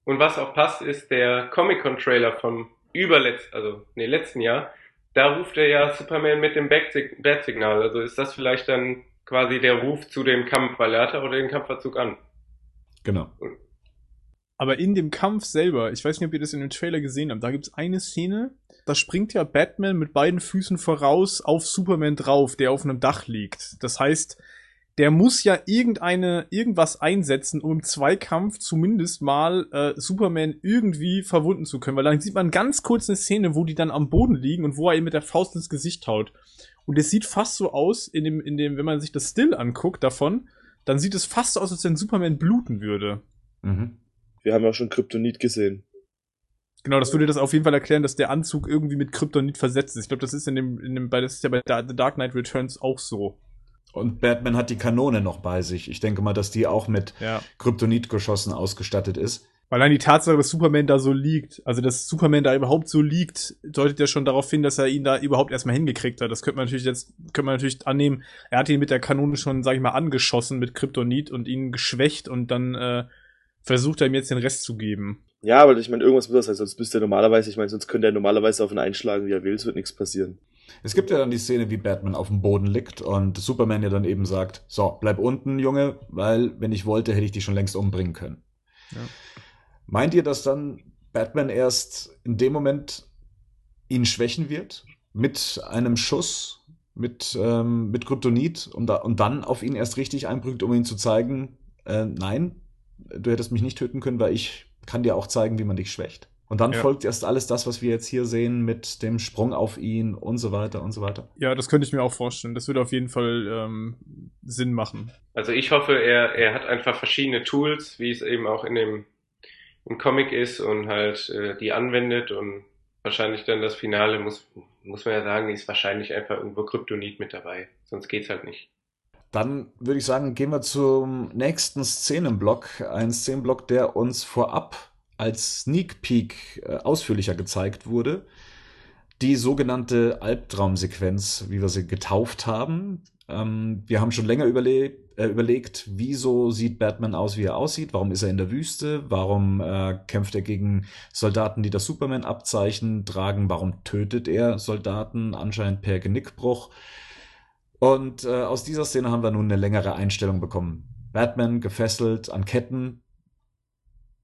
Und was auch passt, ist der Comic-Con-Trailer vom überletzten, also nee, letzten Jahr. Da ruft er ja Superman mit dem Bat-Sig- Bat-Signal. Also ist das vielleicht dann quasi der Ruf zu dem Kampf, weil er hat auch den Kampfanzug an. Genau. Aber in dem Kampf selber, ich weiß nicht, ob ihr das in dem Trailer gesehen habt, da gibt's eine Szene, da springt ja Batman mit beiden Füßen voraus auf Superman drauf, der auf einem Dach liegt. Das heißt, der muss ja irgendeine, irgendwas einsetzen, um im Zweikampf zumindest mal äh, Superman irgendwie verwunden zu können. Weil dann sieht man ganz kurz eine Szene, wo die dann am Boden liegen und wo er ihm mit der Faust ins Gesicht haut. Und es sieht fast so aus, in dem, in dem, wenn man sich das Still anguckt davon, dann sieht es fast aus, als wenn Superman bluten würde. Mhm. Wir haben ja schon Kryptonit gesehen. Genau, das würde das auf jeden Fall erklären, dass der Anzug irgendwie mit Kryptonit versetzt ist. Ich glaube, das ist in dem, in dem, bei das ist ja bei The Dark Knight Returns auch so. Und Batman hat die Kanone noch bei sich. Ich denke mal, dass die auch mit Ja. Kryptonitgeschossen ausgestattet ist. Weil dann die Tatsache, dass Superman da so liegt, also dass Superman da überhaupt so liegt, deutet ja schon darauf hin, dass er ihn da überhaupt erstmal hingekriegt hat. Das könnte man natürlich jetzt, könnte man natürlich annehmen, er hat ihn mit der Kanone schon, sag ich mal, angeschossen mit Kryptonit und ihn geschwächt und dann äh, versucht er ihm jetzt den Rest zu geben. Ja, aber ich meine, irgendwas muss das sein, sonst müsste er normalerweise, ich meine, sonst könnte er normalerweise auf ihn einschlagen, wie er will, es wird nichts passieren. Es gibt ja dann die Szene, wie Batman auf dem Boden liegt und Superman ja dann eben sagt, so, bleib unten, Junge, weil wenn ich wollte, hätte ich dich schon längst umbringen können. Ja. Meint ihr, dass dann Batman erst in dem Moment ihn schwächen wird? Mit einem Schuss, mit, ähm, mit Kryptonit und, da, und dann auf ihn erst richtig einbrückt, um ihm zu zeigen, äh, nein, du hättest mich nicht töten können, weil ich kann dir auch zeigen, wie man dich schwächt. Und dann Ja. folgt erst alles das, was wir jetzt hier sehen, mit dem Sprung auf ihn und so weiter und so weiter. Ja, das könnte ich mir auch vorstellen. Das würde auf jeden Fall ähm, Sinn machen. Also ich hoffe, er, er hat einfach verschiedene Tools, wie es eben auch in dem im Comic ist und halt äh, die anwendet und wahrscheinlich dann das Finale muss, muss man ja sagen, ist wahrscheinlich einfach irgendwo Kryptonit mit dabei. Sonst geht's halt nicht. Dann würde ich sagen, gehen wir zum nächsten Szenenblock. Ein Szenenblock, der uns vorab als Sneak Peek äh, ausführlicher gezeigt wurde. Die sogenannte Albtraumsequenz, wie wir sie getauft haben. Ähm, wir haben schon länger überle äh, überlegt, wieso sieht Batman aus, wie er aussieht? Warum ist er in der Wüste? Warum äh, kämpft er gegen Soldaten, die das Superman-Abzeichen tragen? Warum tötet er Soldaten? Anscheinend per Genickbruch. Und äh, aus dieser Szene haben wir nun eine längere Einstellung bekommen. Batman gefesselt an Ketten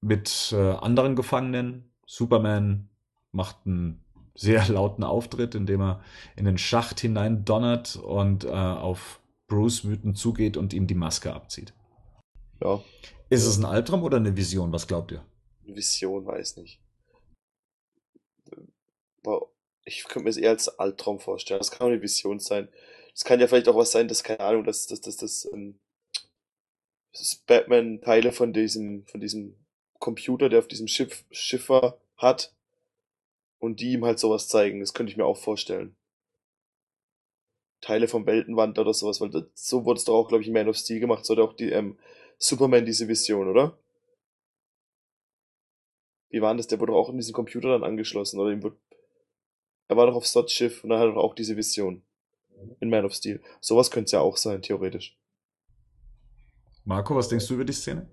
mit äh, anderen Gefangenen. Superman macht einen sehr lauten Auftritt, indem er in den Schacht hinein donnert und äh, auf Bruce wütend zugeht und ihm die Maske abzieht. Ja, Ist es ein Albtraum oder eine Vision? Was glaubt ihr? eine Vision, weiß nicht. Ich könnte mir es eher als Albtraum vorstellen. Das kann auch eine Vision sein. Das kann ja vielleicht auch was sein, dass, keine Ahnung, dass, dass, dass, dass, ähm, dass Batman Teile von diesem, von diesem Computer, der auf diesem Schiff, Schiff war, hat und die ihm halt sowas zeigen. Das könnte ich mir auch vorstellen. Teile vom Weltenwand oder sowas, weil das, so wurde es doch auch, glaube ich, in Man of Steel gemacht, so hat auch die, ähm, Superman diese Vision, oder? Wie war denn das? Der wurde doch auch in diesen Computer dann angeschlossen, oder ihm wird, er war doch auf Slots Schiff und dann hat er doch auch diese Vision. In Man of Steel. Sowas könnte es ja auch sein, theoretisch. Marco, was denkst du über die Szene?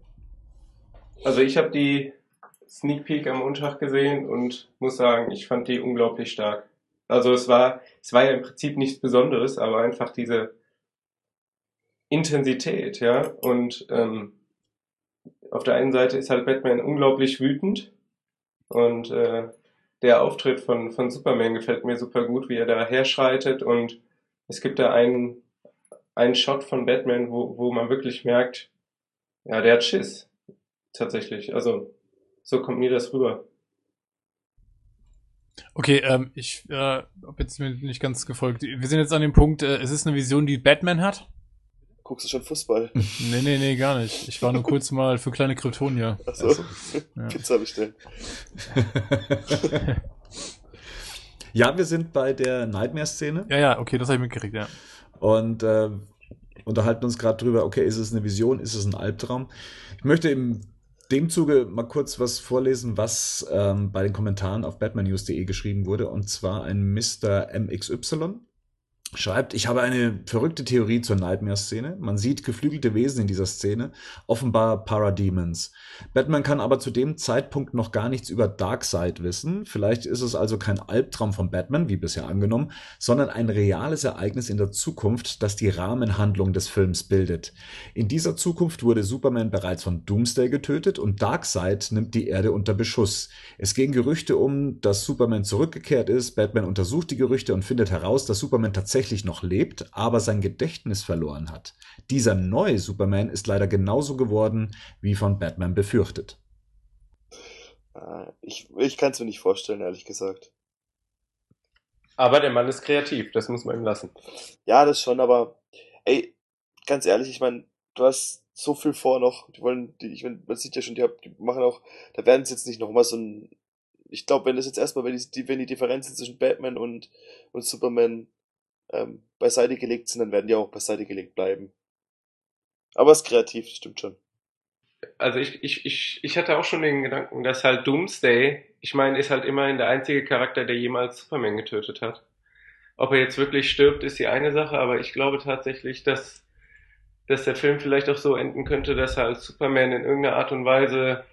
Also ich habe die Sneak Peek am Montag gesehen und muss sagen, ich fand die unglaublich stark. Also es war, es war ja im Prinzip nichts Besonderes, aber einfach diese Intensität, ja. Und ähm, auf der einen Seite ist halt Batman unglaublich wütend und äh, der Auftritt von, von Superman gefällt mir super gut, wie er da herschreitet und es gibt da einen, einen Shot von Batman, wo, wo man wirklich merkt, ja, der hat Schiss. Tatsächlich. Also, so kommt mir das rüber. Okay, ähm, ich äh, hab jetzt mir nicht ganz gefolgt. Wir sind jetzt an dem Punkt, äh, es ist eine Vision, die Batman hat? Guckst du schon Fußball? Nee, nee, nee, gar nicht. Ich war nur kurz mal für kleine Kryptonier. Achso. Ach Ja. Pizza bestellen. ja, wir sind bei der Nightmare-Szene. Ja, ja, okay, das habe ich mitgekriegt, ja. und äh, unterhalten uns gerade drüber, okay, ist es eine Vision, ist es ein Albtraum? Ich möchte in dem Zuge mal kurz was vorlesen, was ähm, bei den Kommentaren auf batmannews.de geschrieben wurde, und zwar ein Mr. MXY schreibt, ich habe eine verrückte Theorie zur Nightmare-Szene. Man sieht geflügelte Wesen in dieser Szene, offenbar Parademons. Batman kann aber zu dem Zeitpunkt noch gar nichts über Darkseid wissen. Vielleicht ist es also kein Albtraum von Batman, wie bisher angenommen, sondern ein reales Ereignis in der Zukunft, das die Rahmenhandlung des Films bildet. In dieser Zukunft wurde Superman bereits von Doomsday getötet und Darkseid nimmt die Erde unter Beschuss. Es gehen Gerüchte um, dass Superman zurückgekehrt ist. Batman untersucht die Gerüchte und findet heraus, dass Superman tatsächlich noch lebt, aber sein Gedächtnis verloren hat. Dieser neue Superman ist leider genauso geworden, wie von Batman befürchtet. Ah, Ich, ich kann es mir nicht vorstellen, ehrlich gesagt. Aber der Mann ist kreativ, das muss man ihm lassen. Ja, das schon, aber ey, ganz ehrlich, ich meine, du hast so viel vor noch. Die wollen, die, ich meine, man sieht ja schon, die, die machen auch, da werden es jetzt nicht nochmal so ein, ich glaube, wenn das jetzt erstmal, wenn die, wenn die Differenzen zwischen Batman und, und Superman ähm, beiseite gelegt sind, dann werden die auch beiseite gelegt bleiben. Aber es ist kreativ, stimmt schon. Also ich, ich, ich, ich hatte auch schon den Gedanken, dass halt Doomsday, ich meine, ist halt immerhin der einzige Charakter, der jemals Superman getötet hat. Ob er jetzt wirklich stirbt, ist die eine Sache, aber ich glaube tatsächlich, dass, dass der Film vielleicht auch so enden könnte, dass als Superman in irgendeiner Art und Weise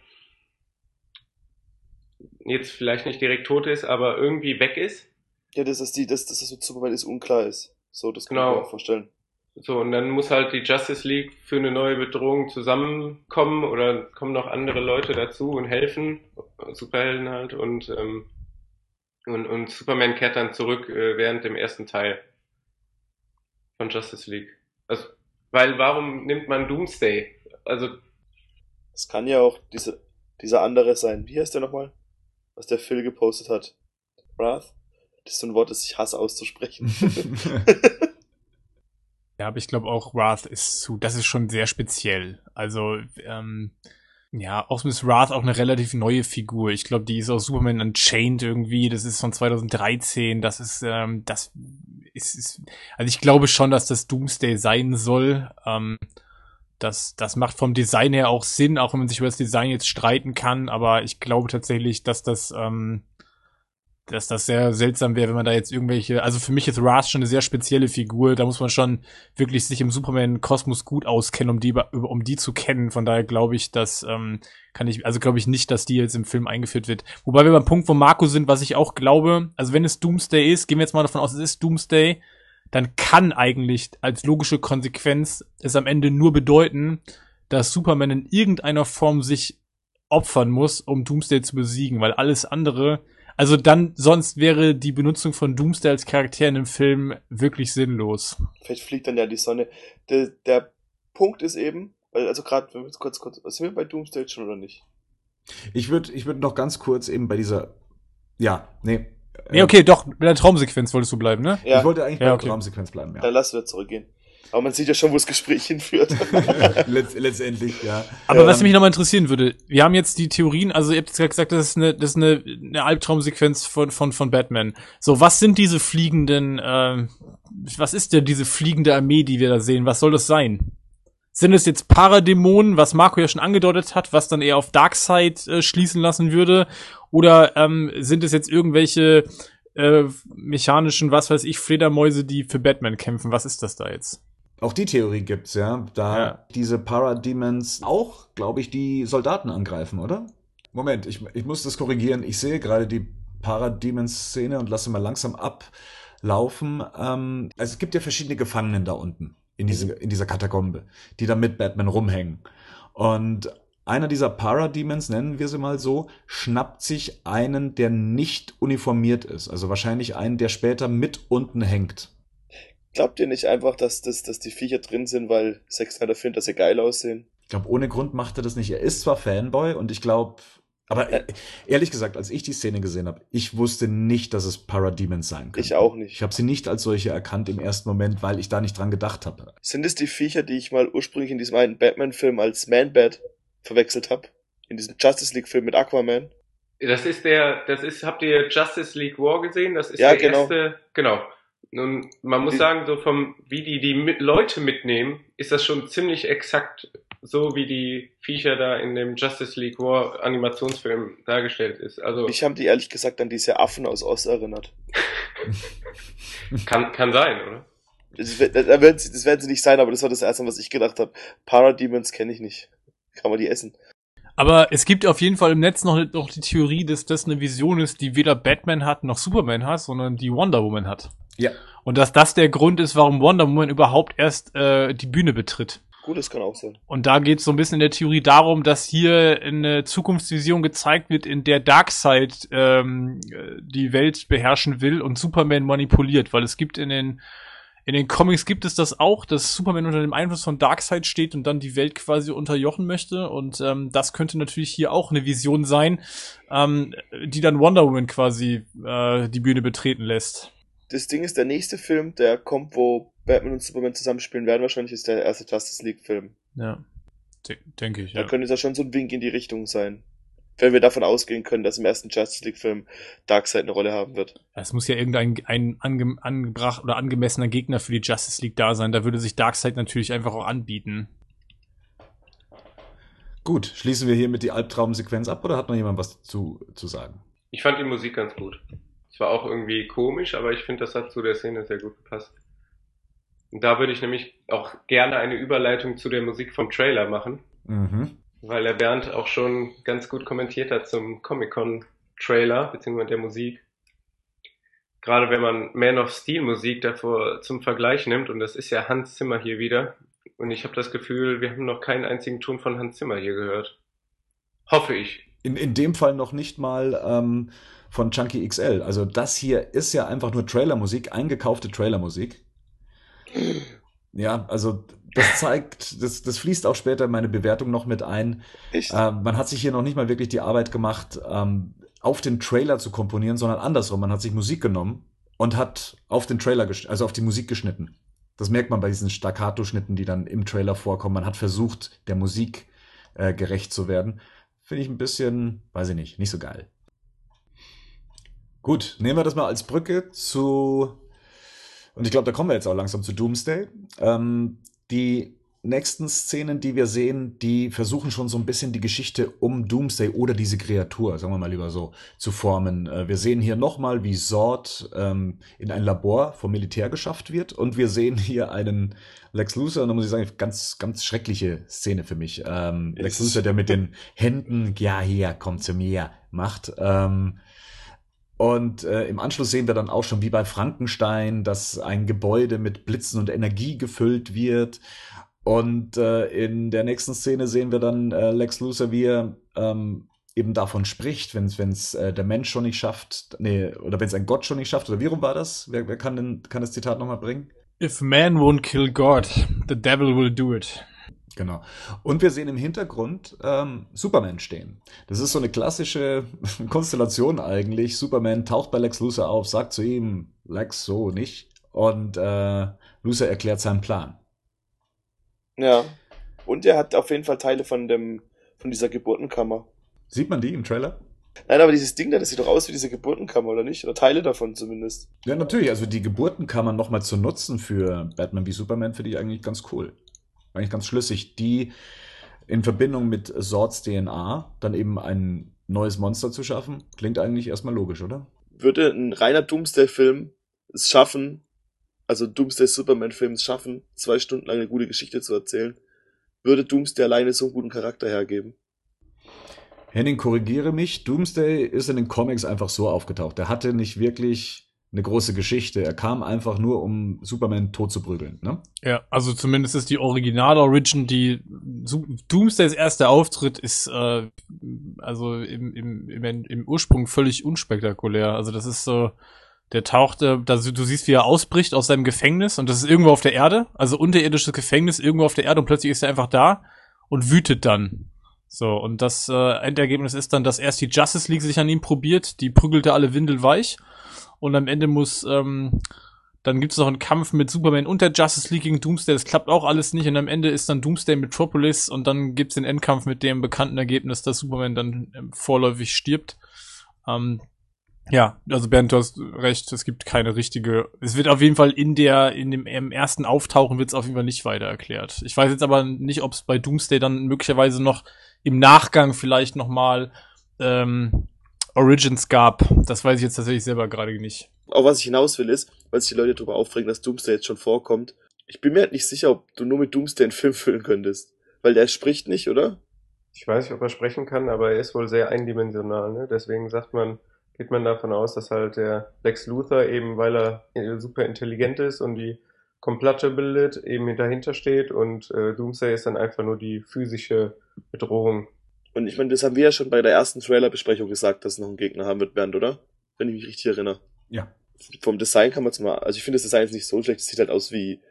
jetzt vielleicht nicht direkt tot ist, aber irgendwie weg ist. Ja, das die, dass, dass das mit Superman ist unklar ist. So, das kann Genau. ich mir auch vorstellen. So, und dann muss halt die Justice League für eine neue Bedrohung zusammenkommen oder kommen noch andere Leute dazu und helfen, Superhelden halt, und, ähm, und, und Superman kehrt dann zurück äh, während dem ersten Teil von Justice League. Also, weil warum nimmt man Doomsday? Also, Es kann ja auch diese, dieser andere sein. Wie heißt der nochmal? Was der Phil gepostet hat. Wrath? Das ist so ein Wort, das ich hasse auszusprechen. Ja, aber ich glaube auch Wrath ist zu, das ist schon sehr speziell. Also, ähm, ja, auch Miss Wrath auch eine relativ neue Figur. Ich glaube, die ist aus Superman Unchained irgendwie. Das ist von 2013. Das ist, ähm, das ist, ist also ich glaube schon, dass das Doomsday sein soll. Ähm, das, das macht vom Design her auch Sinn, auch wenn man sich über das Design jetzt streiten kann. Aber ich glaube tatsächlich, dass das, ähm, dass das sehr seltsam wäre, wenn man da jetzt irgendwelche, also für mich ist Wrath schon eine sehr spezielle Figur, da muss man schon wirklich sich im Superman-Kosmos gut auskennen, um die, um die zu kennen. Von daher glaube ich, dass ähm, kann ich, also glaube ich nicht, dass die jetzt im Film eingeführt wird. Wobei wir beim Punkt, wo Marco sind, was ich auch glaube, also wenn es Doomsday ist, gehen wir jetzt mal davon aus, es ist Doomsday, dann kann eigentlich als logische Konsequenz es am Ende nur bedeuten, dass Superman in irgendeiner Form sich opfern muss, um Doomsday zu besiegen, weil alles andere also dann, sonst wäre die Benutzung von Doomsday als Charakter in dem Film wirklich sinnlos. Vielleicht fliegt dann ja die Sonne. Der, der Punkt ist eben, weil, also gerade, wenn wir jetzt kurz, kurz, sind wir bei Doomsday schon oder nicht? Ich würde ich würd noch ganz kurz eben bei dieser, ja, nee. Nee, okay, doch, mit der Traumsequenz wolltest du bleiben, ne? Ja, Ich wollte eigentlich Ja, bei okay. der Traumsequenz bleiben, ja. dann lass wieder zurückgehen. Aber man sieht ja schon, wo das Gespräch hinführt. Letz, letztendlich, ja. Aber was Ähm, mich nochmal interessieren würde, wir haben jetzt die Theorien, also ihr habt jetzt gerade gesagt, das ist eine, das ist eine, eine Albtraumsequenz von, von, von Batman. So, was sind diese fliegenden, ähm, was ist denn diese fliegende Armee, die wir da sehen? Was soll das sein? Sind es jetzt Paradämonen, was Marco ja schon angedeutet hat, was dann eher auf Darkseid äh, schließen lassen würde? Oder ähm, sind es jetzt irgendwelche äh, mechanischen, was weiß ich, Fledermäuse, die für Batman kämpfen? Was ist das da jetzt? Auch die Theorie gibt's, ja. Da Ja. diese Parademons auch, glaube ich, die Soldaten angreifen, oder? Moment, ich, ich muss das korrigieren. Ich sehe gerade die Parademons-Szene und lasse mal langsam ablaufen. Ähm, also es gibt ja verschiedene Gefangenen da unten in, diese, in dieser Katakombe, die da mit Batman rumhängen. Und einer dieser Parademons, nennen wir sie mal so, schnappt sich einen, der nicht uniformiert ist. Also wahrscheinlich einen, der später mit unten hängt. Glaubt ihr nicht einfach, dass, dass, dass die Viecher drin sind, weil Zack Snyder findet, dass sie geil aussehen? Ich glaube, ohne Grund macht er das nicht. Er ist zwar Fanboy und ich glaube, aber äh, ehrlich gesagt, als ich die Szene gesehen habe, ich wusste nicht, dass es Parademons sein können. Ich auch nicht. Ich habe sie nicht als solche erkannt im ersten Moment, weil ich da nicht dran gedacht habe. Sind es die Viecher, die ich mal ursprünglich in diesem einen Batman-Film als Man-Bat verwechselt habe? In diesem Justice League-Film mit Aquaman? das ist der, das ist, habt ihr Justice League War gesehen? Das ist Ja, der genau. erste, genau. Nun, man muss Die- sagen, so vom, wie die die mit Leute mitnehmen, ist das schon ziemlich exakt so, wie die Viecher da in dem Justice League War Animationsfilm dargestellt ist. Also, Mich haben die ehrlich gesagt an diese Affen aus Ost erinnert. kann, kann sein, oder? Das, wird- da werden sie, das werden sie nicht sein, aber das war das Erste, was ich gedacht habe. Parademons kenne ich nicht. Kann man die essen? Aber es gibt auf jeden Fall im Netz noch, noch die Theorie, dass das eine Vision ist, die weder Batman hat noch Superman hat, sondern die Wonder Woman hat. Ja. Und dass das der Grund ist, warum Wonder Woman überhaupt erst äh, die Bühne betritt. Gut, das kann auch sein. Und da geht es so ein bisschen in der Theorie darum, dass hier eine Zukunftsvision gezeigt wird, in der Darkseid ähm, äh, die Welt beherrschen will und Superman manipuliert, weil es gibt in den in den Comics gibt es das auch, dass Superman unter dem Einfluss von Darkseid steht und dann die Welt quasi unterjochen möchte. Und ähm, das könnte natürlich hier auch eine Vision sein, ähm, die dann Wonder Woman quasi äh, die Bühne betreten lässt. Das Ding ist, der nächste Film, der kommt, wo Batman und Superman zusammenspielen werden, wahrscheinlich ist der erste Justice League-Film. Ja, De denke ich. Da Ja. könnte es ja schon so ein Wink in die Richtung sein. Wenn wir davon ausgehen können, dass im ersten Justice League-Film Darkseid eine Rolle haben wird. Es muss ja irgendein ein ange, angebracht oder angemessener Gegner für die Justice League da sein. Da würde sich Darkseid natürlich einfach auch anbieten. Gut, schließen wir hiermit die Albtraumsequenz ab oder hat noch jemand was zu, zu sagen? Ich fand die Musik ganz gut. Es war auch irgendwie komisch, aber ich finde, das hat zu der Szene sehr gut gepasst. Und da würde ich nämlich auch gerne eine Überleitung zu der Musik vom Trailer machen, Mhm. weil der Bernd auch schon ganz gut kommentiert hat zum Comic-Con-Trailer, beziehungsweise der Musik. Gerade wenn man Man of Steel Musik davor zum Vergleich nimmt, und das ist ja Hans Zimmer hier wieder, und ich habe das Gefühl, wir haben noch keinen einzigen Ton von Hans Zimmer hier gehört. Hoffe ich. In, in dem Fall noch nicht mal ähm, von Chunky XL. Also das hier ist ja einfach nur Trailermusik, eingekaufte Trailermusik. Ja, also das zeigt, das, das fließt auch später in meine Bewertung noch mit ein. Ähm, man hat sich hier noch nicht mal wirklich die Arbeit gemacht, ähm, auf den Trailer zu komponieren, sondern andersrum. Man hat sich Musik genommen und hat auf den Trailer, also auf die Musik geschnitten. Das merkt man bei diesen Staccato-Schnitten, die dann im Trailer vorkommen. Man hat versucht, der Musik äh, gerecht zu werden. Finde ich ein bisschen, weiß ich nicht, nicht so geil. Gut, nehmen wir das mal als Brücke zu, und ich glaube, da kommen wir jetzt auch langsam zu Doomsday. Ähm, die nächsten Szenen, die wir sehen, die versuchen schon so ein bisschen die Geschichte um Doomsday oder diese Kreatur, sagen wir mal lieber so, zu formen. Äh, wir sehen hier nochmal, wie Zord ähm, in ein Labor vom Militär geschafft wird und wir sehen hier einen Lex Luthor, und da muss ich sagen, ganz, ganz schreckliche Szene für mich. Ähm, Lex Luthor, der mit den Händen, ja, hier, komm zu mir, macht. Ähm, und äh, im Anschluss sehen wir dann auch schon wie bei Frankenstein, dass ein Gebäude mit Blitzen und Energie gefüllt wird. Und äh, in der nächsten Szene sehen wir dann äh, Lex Luthor, wie er ähm, eben davon spricht, wenn es äh, der Mensch schon nicht schafft, nee, oder wenn es ein Gott schon nicht schafft, oder wie rum war das? Wer, wer kann denn kann das Zitat nochmal bringen? If man won't kill God, the devil will do it. Genau. Und wir sehen im Hintergrund ähm, Superman stehen. Das ist so eine klassische Konstellation eigentlich. Superman taucht bei Lex Luthor auf, sagt zu ihm, Lex, so nicht. Und äh, Luthor erklärt seinen Plan. Ja. Und er hat auf jeden Fall Teile von dem, von dieser Geburtenkammer. Sieht man die im Trailer? Nein, aber dieses Ding da, das sieht doch aus wie diese Geburtenkammer, oder nicht? Oder Teile davon zumindest. Ja, natürlich. Also die Geburtenkammern nochmal zu nutzen für Batman wie Superman finde ich eigentlich ganz cool. Eigentlich ganz schlüssig. Die in Verbindung mit Swords DNA dann eben ein neues Monster zu schaffen, klingt eigentlich erstmal logisch, oder? Würde ein reiner Doomsday-Film es schaffen, also Doomsday-Superman-Film es schaffen, zwei Stunden lang eine gute Geschichte zu erzählen, würde Doomsday alleine so einen guten Charakter hergeben. Henning, korrigiere mich. Doomsday ist in den Comics einfach so aufgetaucht. Er hatte nicht wirklich eine große Geschichte. Er kam einfach nur, um Superman tot zu prügeln. Ne? Ja, also zumindest ist die Original-Origin, die Doomsdays erster Auftritt ist äh, also im, im, im, im Ursprung völlig unspektakulär. Also das ist so, der taucht, äh, da, du siehst, wie er ausbricht aus seinem Gefängnis und das ist irgendwo auf der Erde, also unterirdisches Gefängnis irgendwo auf der Erde und plötzlich ist er einfach da und wütet dann. So, und das äh, Endergebnis ist dann, dass erst die Justice League sich an ihm probiert, die prügelte alle windelweich und am Ende muss, ähm, dann gibt es noch einen Kampf mit Superman und der Justice League gegen Doomsday, das klappt auch alles nicht und am Ende ist dann Doomsday Metropolis und dann gibt's den Endkampf mit dem bekannten Ergebnis, dass Superman dann ähm, vorläufig stirbt. Ähm, ja, also Bernd, du hast recht, es gibt keine richtige, es wird auf jeden Fall in der, in dem im ersten Auftauchen wird es auf jeden Fall nicht weiter erklärt. Ich weiß jetzt aber nicht, ob es bei Doomsday dann möglicherweise noch im Nachgang vielleicht nochmal ähm, Origins gab. Das weiß ich jetzt tatsächlich selber gerade nicht. Auch was ich hinaus will ist, weil sich die Leute darüber aufregen, dass Doomsday jetzt schon vorkommt. Ich bin mir halt nicht sicher, ob du nur mit Doomsday einen Film füllen könntest. Weil der spricht nicht, oder? Ich weiß nicht, ob er sprechen kann, aber er ist wohl sehr eindimensional. Ne? Deswegen sagt man, geht man davon aus, dass halt der Lex Luthor eben, weil er äh, super intelligent ist und die Komplatte bildet, eben dahinter steht und äh, Doomsday ist dann einfach nur die physische Bedrohung. Und ich meine, das haben wir ja schon bei der ersten Trailer-Besprechung gesagt, dass es noch einen Gegner haben wird, Bernd, oder? Wenn ich mich richtig erinnere. Ja. Vom Design kann man es mal, also ich finde das Design jetzt nicht so schlecht, es sieht halt aus wie,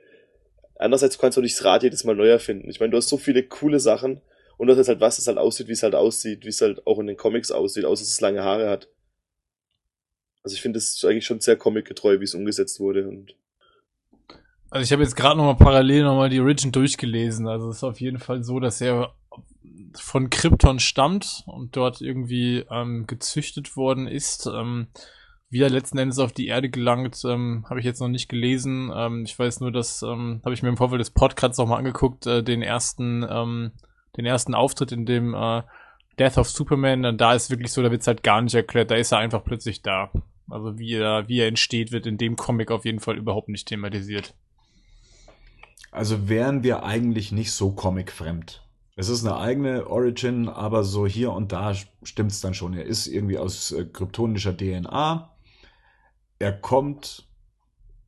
andererseits kannst du nicht das Rad jedes Mal neu erfinden. Ich meine, du hast so viele coole Sachen und das ist halt was, das halt aussieht, wie es halt aussieht, wie es halt auch in den Comics aussieht, außer dass es lange Haare hat. Also ich finde, das ist eigentlich schon sehr comicgetreu, wie es umgesetzt wurde und Also ich habe jetzt gerade noch mal parallel noch mal die Origin durchgelesen. Also es ist auf jeden Fall so, dass er von Krypton stammt und dort irgendwie ähm, gezüchtet worden ist. Ähm, wie er letzten Endes auf die Erde gelangt, ähm, habe ich jetzt noch nicht gelesen. Ähm, ich weiß nur, dass ähm, habe ich mir im Vorfeld des Podcasts noch mal angeguckt, äh, den ersten, ähm, den ersten Auftritt in dem äh, Death of Superman. Und da ist wirklich so, da wird's halt gar nicht erklärt. Da ist er einfach plötzlich da. Also wie er, wie er entsteht, wird in dem Comic auf jeden Fall überhaupt nicht thematisiert. Also wären wir eigentlich nicht so comicfremd. Es ist eine eigene Origin, aber so hier und da stimmt's dann schon. Er ist irgendwie aus äh, kryptonischer DNA er kommt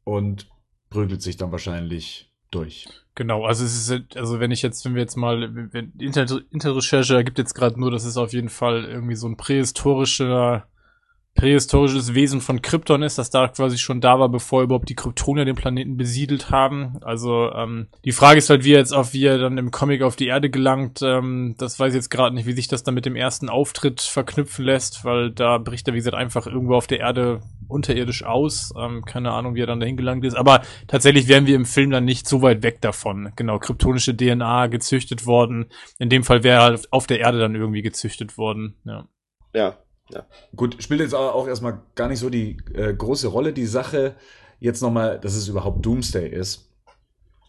und prügelt sich dann wahrscheinlich durch. Genau, also es ist, also wenn ich jetzt, wenn wir jetzt mal, wenn, Internet, Internetrecherche ergibt jetzt gerade nur, dass es auf jeden Fall irgendwie so ein prähistorischer prähistorisches Wesen von Krypton ist, das da quasi schon da war, bevor überhaupt die Kryptonier den Planeten besiedelt haben. Also ähm, die Frage ist halt, wie er jetzt auf wie er dann im Comic auf die Erde gelangt. Ähm, das weiß ich jetzt gerade nicht, wie sich das dann mit dem ersten Auftritt verknüpfen lässt, weil da bricht er wie gesagt einfach irgendwo auf der Erde unterirdisch aus. Ähm, keine Ahnung, wie er dann dahin gelangt ist. Aber tatsächlich wären wir im Film dann nicht so weit weg davon. Genau, kryptonische DNA gezüchtet worden. In dem Fall wäre er halt auf der Erde dann irgendwie gezüchtet worden. Ja. Ja, ja. Gut, spielt jetzt aber auch erstmal gar nicht so die äh, große Rolle. Die Sache jetzt nochmal, dass es überhaupt Doomsday ist,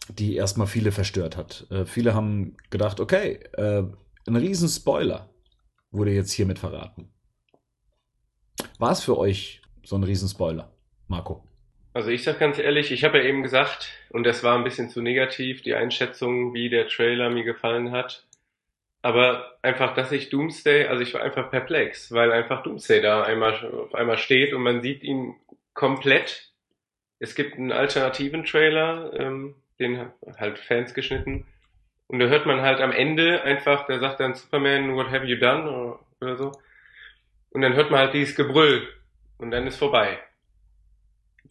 die erstmal viele verstört hat. Äh, viele haben gedacht, okay, äh, ein riesen Spoiler wurde jetzt hiermit verraten. War es für euch so ein riesen Spoiler, Marco? Also ich sag ganz ehrlich, ich habe ja eben gesagt, und das war ein bisschen zu negativ, die Einschätzung, wie der Trailer mir gefallen hat. Aber einfach, dass ich Doomsday, also ich war einfach perplex, weil einfach Doomsday da einmal, auf einmal steht und man sieht ihn komplett. Es gibt einen alternativen Trailer, ähm, den halt Fans geschnitten. Und da hört man halt am Ende einfach, da sagt dann Superman, what have you done? Oder, oder so. Und dann hört man halt dieses Gebrüll. Und dann ist vorbei.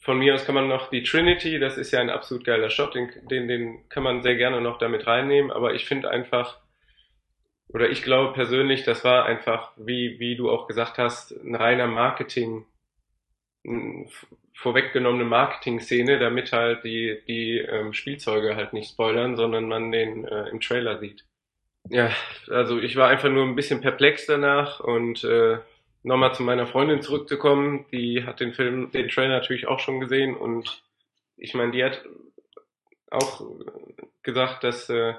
Von mir aus kann man noch die Trinity, das ist ja ein absolut geiler Shot, den, den, den kann man sehr gerne noch damit reinnehmen, aber ich finde einfach, oder ich glaube persönlich, das war einfach, wie, wie du auch gesagt hast, ein reiner Marketing, vorweggenommene Marketing-Szene, damit halt die, die ähm, Spielzeuge halt nicht spoilern, sondern man den äh, im Trailer sieht. Ja, also ich war einfach nur ein bisschen perplex danach und äh, nochmal zu meiner Freundin zurückzukommen, die hat den Film, den Trailer natürlich auch schon gesehen und ich meine, die hat auch gesagt, dass äh,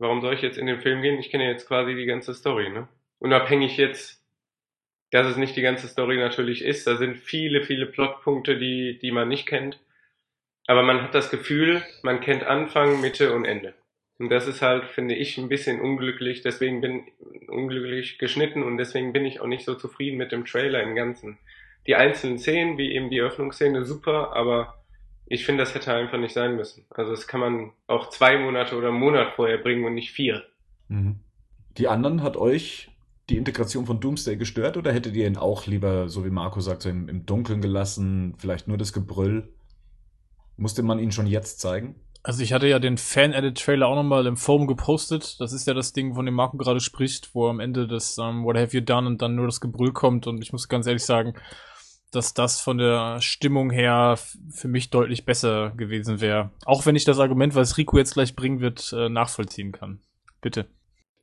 warum soll ich jetzt in den Film gehen? Ich kenne jetzt quasi die ganze Story, ne? Unabhängig jetzt, dass es nicht die ganze Story natürlich ist, da sind viele, viele Plotpunkte, die, die man nicht kennt. Aber man hat das Gefühl, man kennt Anfang, Mitte und Ende. Und das ist halt, finde ich, ein bisschen unglücklich, deswegen bin unglücklich geschnitten und deswegen bin ich auch nicht so zufrieden mit dem Trailer im Ganzen. Die einzelnen Szenen, wie eben die Öffnungsszene, super, aber ich finde, das hätte einfach nicht sein müssen. Also das kann man auch zwei Monate oder einen Monat vorher bringen und nicht vier. Mhm. Die anderen hat euch die Integration von Doomsday gestört oder hättet ihr ihn auch lieber, so wie Marco sagt, so im, im Dunkeln gelassen, vielleicht nur das Gebrüll? Musste man ihn schon jetzt zeigen? Also ich hatte ja den Fan-Edit-Trailer auch nochmal im Forum gepostet. Das ist ja das Ding, von dem Marco gerade spricht, wo am Ende das um, ähm, What have you done und dann nur das Gebrüll kommt. Und ich muss ganz ehrlich sagen, dass das von der Stimmung her für mich deutlich besser gewesen wäre. Auch wenn ich das Argument, was Rico jetzt gleich bringen wird, äh, nachvollziehen kann. Bitte.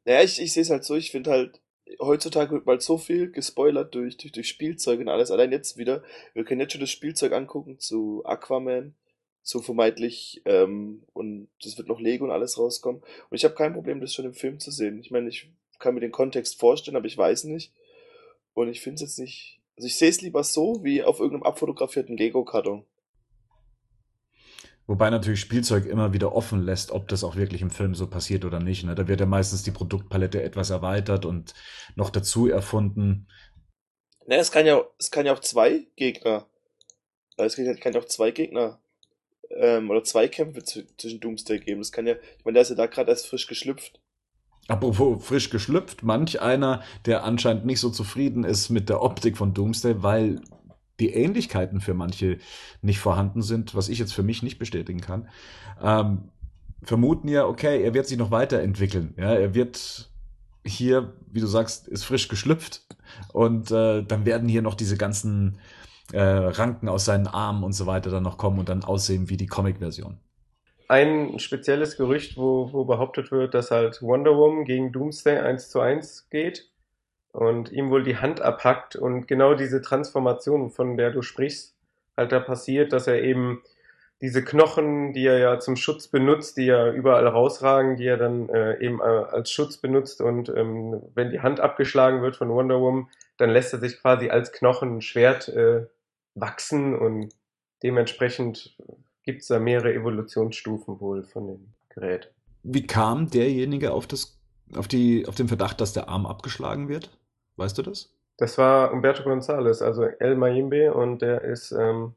Naja, ich, ich sehe es halt so, ich finde halt, heutzutage wird mal so viel gespoilert durch, durch, durch Spielzeug und alles. Allein jetzt wieder, wir können jetzt schon das Spielzeug angucken zu Aquaman, zu vermeintlich, ähm, und das wird noch Lego und alles rauskommen. Und ich habe kein Problem, das schon im Film zu sehen. Ich meine, ich kann mir den Kontext vorstellen, aber ich weiß nicht. Und ich finde es jetzt nicht, also ich sehe es lieber so, wie auf irgendeinem abfotografierten Lego-Karton. Wobei natürlich Spielzeug immer wieder offen lässt, ob das auch wirklich im Film so passiert oder nicht. Ne? Da wird ja meistens die Produktpalette etwas erweitert und noch dazu erfunden. Ne, es kann ja, es kann ja auch zwei Gegner, es kann ja auch zwei Gegner ähm, oder zwei Kämpfe zwischen Doomsday geben. Das kann ja, ich meine, der ist ja da gerade erst frisch geschlüpft. Apropos frisch geschlüpft, manch einer, der anscheinend nicht so zufrieden ist mit der Optik von Doomsday, weil die Ähnlichkeiten für manche nicht vorhanden sind, was ich jetzt für mich nicht bestätigen kann, ähm, vermuten ja, okay, er wird sich noch weiterentwickeln. Ja, er wird hier, wie du sagst, ist frisch geschlüpft und äh, dann werden hier noch diese ganzen äh, Ranken aus seinen Armen und so weiter dann noch kommen und dann aussehen wie die Comic-Version. Ein spezielles Gerücht, wo, wo behauptet wird, dass halt Wonder Woman gegen Doomsday 1 zu 1 geht und ihm wohl die Hand abhackt und genau diese Transformation, von der du sprichst, halt da passiert, dass er eben diese Knochen, die er ja zum Schutz benutzt, die ja überall rausragen, die er dann äh, eben äh, als Schutz benutzt und ähm, wenn die Hand abgeschlagen wird von Wonder Woman, dann lässt er sich quasi als Knochen ein Schwert äh, wachsen und dementsprechend gibt es da mehrere Evolutionsstufen wohl von dem Gerät. Wie kam derjenige auf das, auf die, auf den Verdacht, dass der Arm abgeschlagen wird? Weißt du das? Das war Umberto González, also El Mayimbe, und der ist ähm,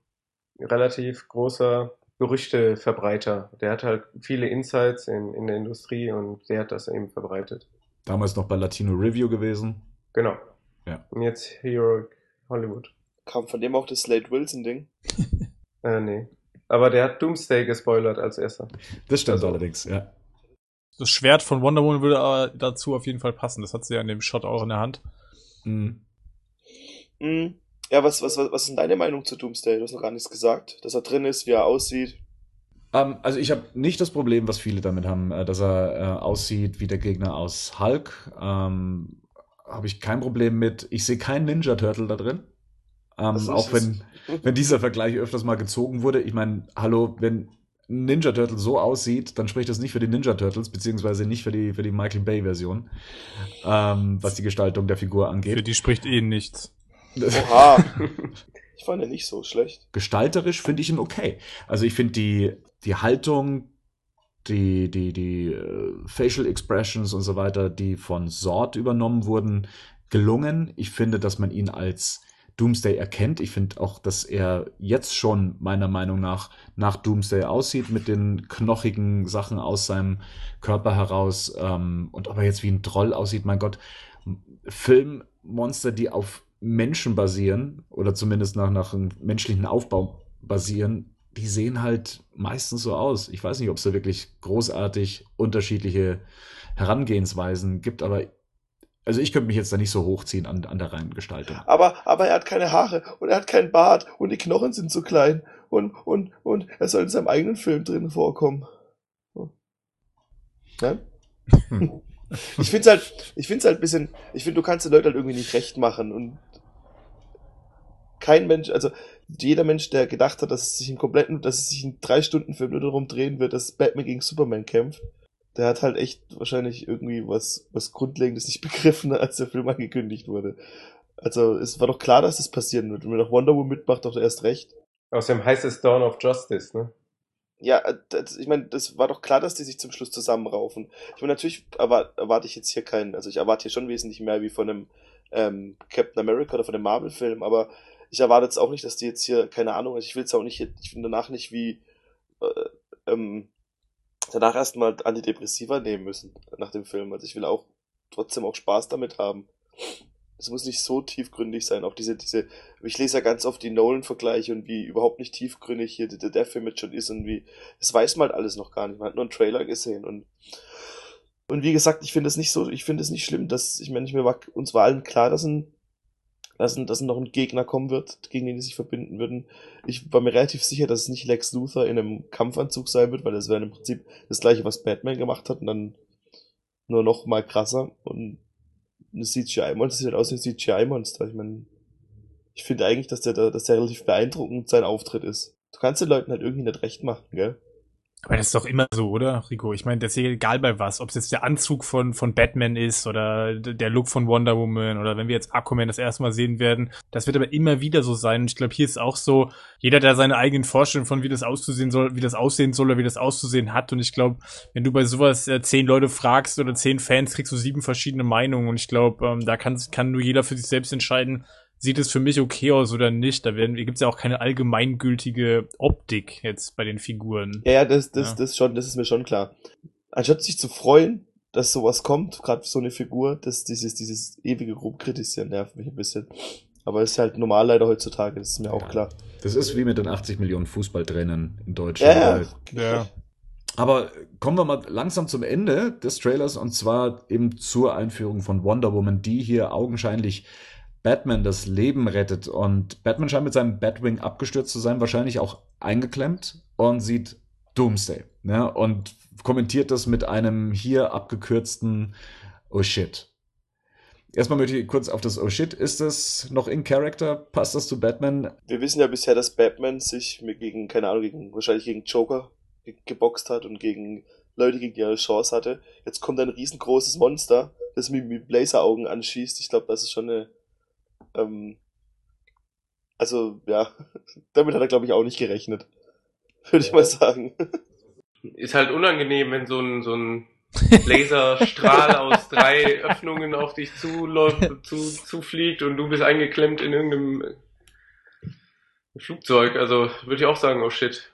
relativ großer Gerüchteverbreiter. Der hat halt viele Insights in, in der Industrie und der hat das eben verbreitet. Damals noch bei Latino Review gewesen. Genau. Ja. Und jetzt Heroic Hollywood. Kam von dem auch das Slade Wilson-Ding? Äh, nee. Aber der hat Doomsday gespoilert als erster. Das stimmt Also- allerdings, ja. Das Schwert von Wonder Woman würde aber dazu auf jeden Fall passen. Das hat sie ja in dem Shot auch in der Hand. Mhm. Mhm. Ja, was, was, was was ist denn deine Meinung zu Doomsday? Du hast noch gar nichts gesagt. Dass er drin ist, wie er aussieht. Ähm, also ich habe nicht das Problem, was viele damit haben, äh, dass er äh, aussieht wie der Gegner aus Hulk. Ähm, habe ich kein Problem mit. Ich sehe keinen Ninja Turtle da drin. Ähm, auch wenn, wenn dieser Vergleich öfters mal gezogen wurde. Ich meine, hallo, wenn ein Ninja Turtle so aussieht, dann spricht das nicht für die Ninja Turtles, beziehungsweise nicht für die, für die Michael Bay Version, ähm, was die Gestaltung der Figur Für angeht. die spricht eh nichts. Oha. ich fand ihn nicht so schlecht. gestalterisch finde ich ihn okay. Also ich finde die, die Haltung, die, die, die äh, Facial Expressions und so weiter, die von Sword übernommen wurden, gelungen. Ich finde, dass man ihn als Doomsday erkennt. Ich finde auch, dass er jetzt schon meiner Meinung nach nach Doomsday aussieht mit den knochigen Sachen aus seinem Körper heraus. Ähm, und ob er jetzt wie ein Troll aussieht, mein Gott. Filmmonster, die auf Menschen basieren oder zumindest nach, nach einem menschlichen Aufbau basieren, die sehen halt meistens so aus. Ich weiß nicht, ob es da wirklich großartig unterschiedliche Herangehensweisen gibt, aber also ich könnte mich jetzt da nicht so hochziehen an, an der reinen Gestaltung. Aber, aber er hat keine Haare und er hat keinen Bart und die Knochen sind zu klein und, und, und er soll in seinem eigenen Film drin vorkommen. Ja? Hm. Ich find's halt, ich find's halt ein bisschen, ich finde, du kannst den Leuten halt irgendwie nicht recht machen und kein Mensch, also jeder Mensch, der gedacht hat, dass es sich im kompletten, dass es sich in drei Stunden Film nur darum drehen wird, dass Batman gegen Superman kämpft, der hat halt echt wahrscheinlich irgendwie was, was Grundlegendes nicht begriffen, als der Film angekündigt wurde. Also es war doch klar, dass das passieren wird. Und wenn doch Wonder Woman mitmacht, doch erst recht. Außerdem heißt es Dawn of Justice, ne? Ja, äh, das, ich meine, das war doch klar, dass die sich zum Schluss zusammenraufen. Ich meine, natürlich erwarte, erwarte ich jetzt hier keinen, also ich erwarte hier schon wesentlich mehr wie von einem ähm, Captain America oder von einem Marvel-Film, aber ich erwarte jetzt auch nicht, dass die jetzt hier, keine Ahnung, also ich will jetzt auch nicht, ich will danach nicht wie äh, ähm, danach erstmal Antidepressiva nehmen müssen nach dem Film. Also ich will auch trotzdem auch Spaß damit haben. Es muss nicht so tiefgründig sein. Auch diese, diese, ich lese ja ganz oft die Nolan-Vergleiche und wie überhaupt nicht tiefgründig hier der Death mit schon ist und wie, das weiß man halt alles noch gar nicht. Man hat nur einen Trailer gesehen und, und wie gesagt, ich finde es nicht so, ich finde es nicht schlimm, dass, ich meine, ich mir war, uns war allen klar, dass ein, dass, dass noch ein Gegner kommen wird, gegen den die sich verbinden würden. Ich war mir relativ sicher, dass es nicht Lex Luthor in einem Kampfanzug sein wird, weil das wäre im Prinzip das gleiche, was Batman gemacht hat und dann nur noch mal krasser und ein CGI-Monster sieht halt aus wie ein CGI-Monster. Ich meine, ich finde eigentlich, dass der, dass der relativ beeindruckend sein Auftritt ist. Du kannst den Leuten halt irgendwie nicht recht machen, gell? Aber das ist doch immer so, oder, Rico? Ich meine, das ist egal bei was. Ob es jetzt der Anzug von, von Batman ist oder der Look von Wonder Woman oder wenn wir jetzt Aquaman das erste Mal sehen werden. Das wird aber immer wieder so sein. Und ich glaube, hier ist auch so, jeder, der seine eigenen Vorstellungen von wie das auszusehen soll, wie das aussehen soll oder wie das auszusehen hat. Und ich glaube, wenn du bei sowas äh, zehn Leute fragst oder zehn Fans, kriegst du sieben verschiedene Meinungen. Und ich glaube, ähm, da kann, kann nur jeder für sich selbst entscheiden, sieht es für mich okay aus oder nicht. Da werden, gibt's ja auch keine allgemeingültige Optik jetzt bei den Figuren. Ja, ja, das, das, Ja. das schon, das ist mir schon klar. Anstatt sich zu freuen, dass sowas kommt, gerade so eine Figur, das, dieses, dieses ewige grob kritisieren nervt mich ein bisschen. Aber ist halt normal leider heutzutage, das ist mir auch Ja. klar. Das ist wie mit den 80 Millionen Fußballtrainern in Deutschland. Ja, Ja. Aber kommen wir mal langsam zum Ende des Trailers und zwar eben zur Einführung von Wonder Woman, die hier augenscheinlich Batman das Leben rettet. Und Batman scheint mit seinem Batwing abgestürzt zu sein, wahrscheinlich auch eingeklemmt und sieht Doomsday. Ne? Und kommentiert das mit einem hier abgekürzten Oh shit. Erstmal möchte ich kurz auf das Oh shit. Ist das noch in Character? Passt das zu Batman? Wir wissen ja bisher, dass Batman sich gegen, keine Ahnung, gegen, wahrscheinlich gegen Joker ge geboxt hat und gegen Leute, gegen die er eine Chance hatte. Jetzt kommt ein riesengroßes Monster, das mit, mit Laseraugen anschießt. Ich glaube, das ist schon eine, ähm, also, ja, damit hat er, glaube ich, auch nicht gerechnet. Würde ich mal sagen. Ist halt unangenehm, wenn so ein, so ein Laserstrahl aus drei Öffnungen auf dich zuläuft, zu, zufliegt und du bist eingeklemmt in irgendeinem Flugzeug. Also würde ich auch sagen, oh shit.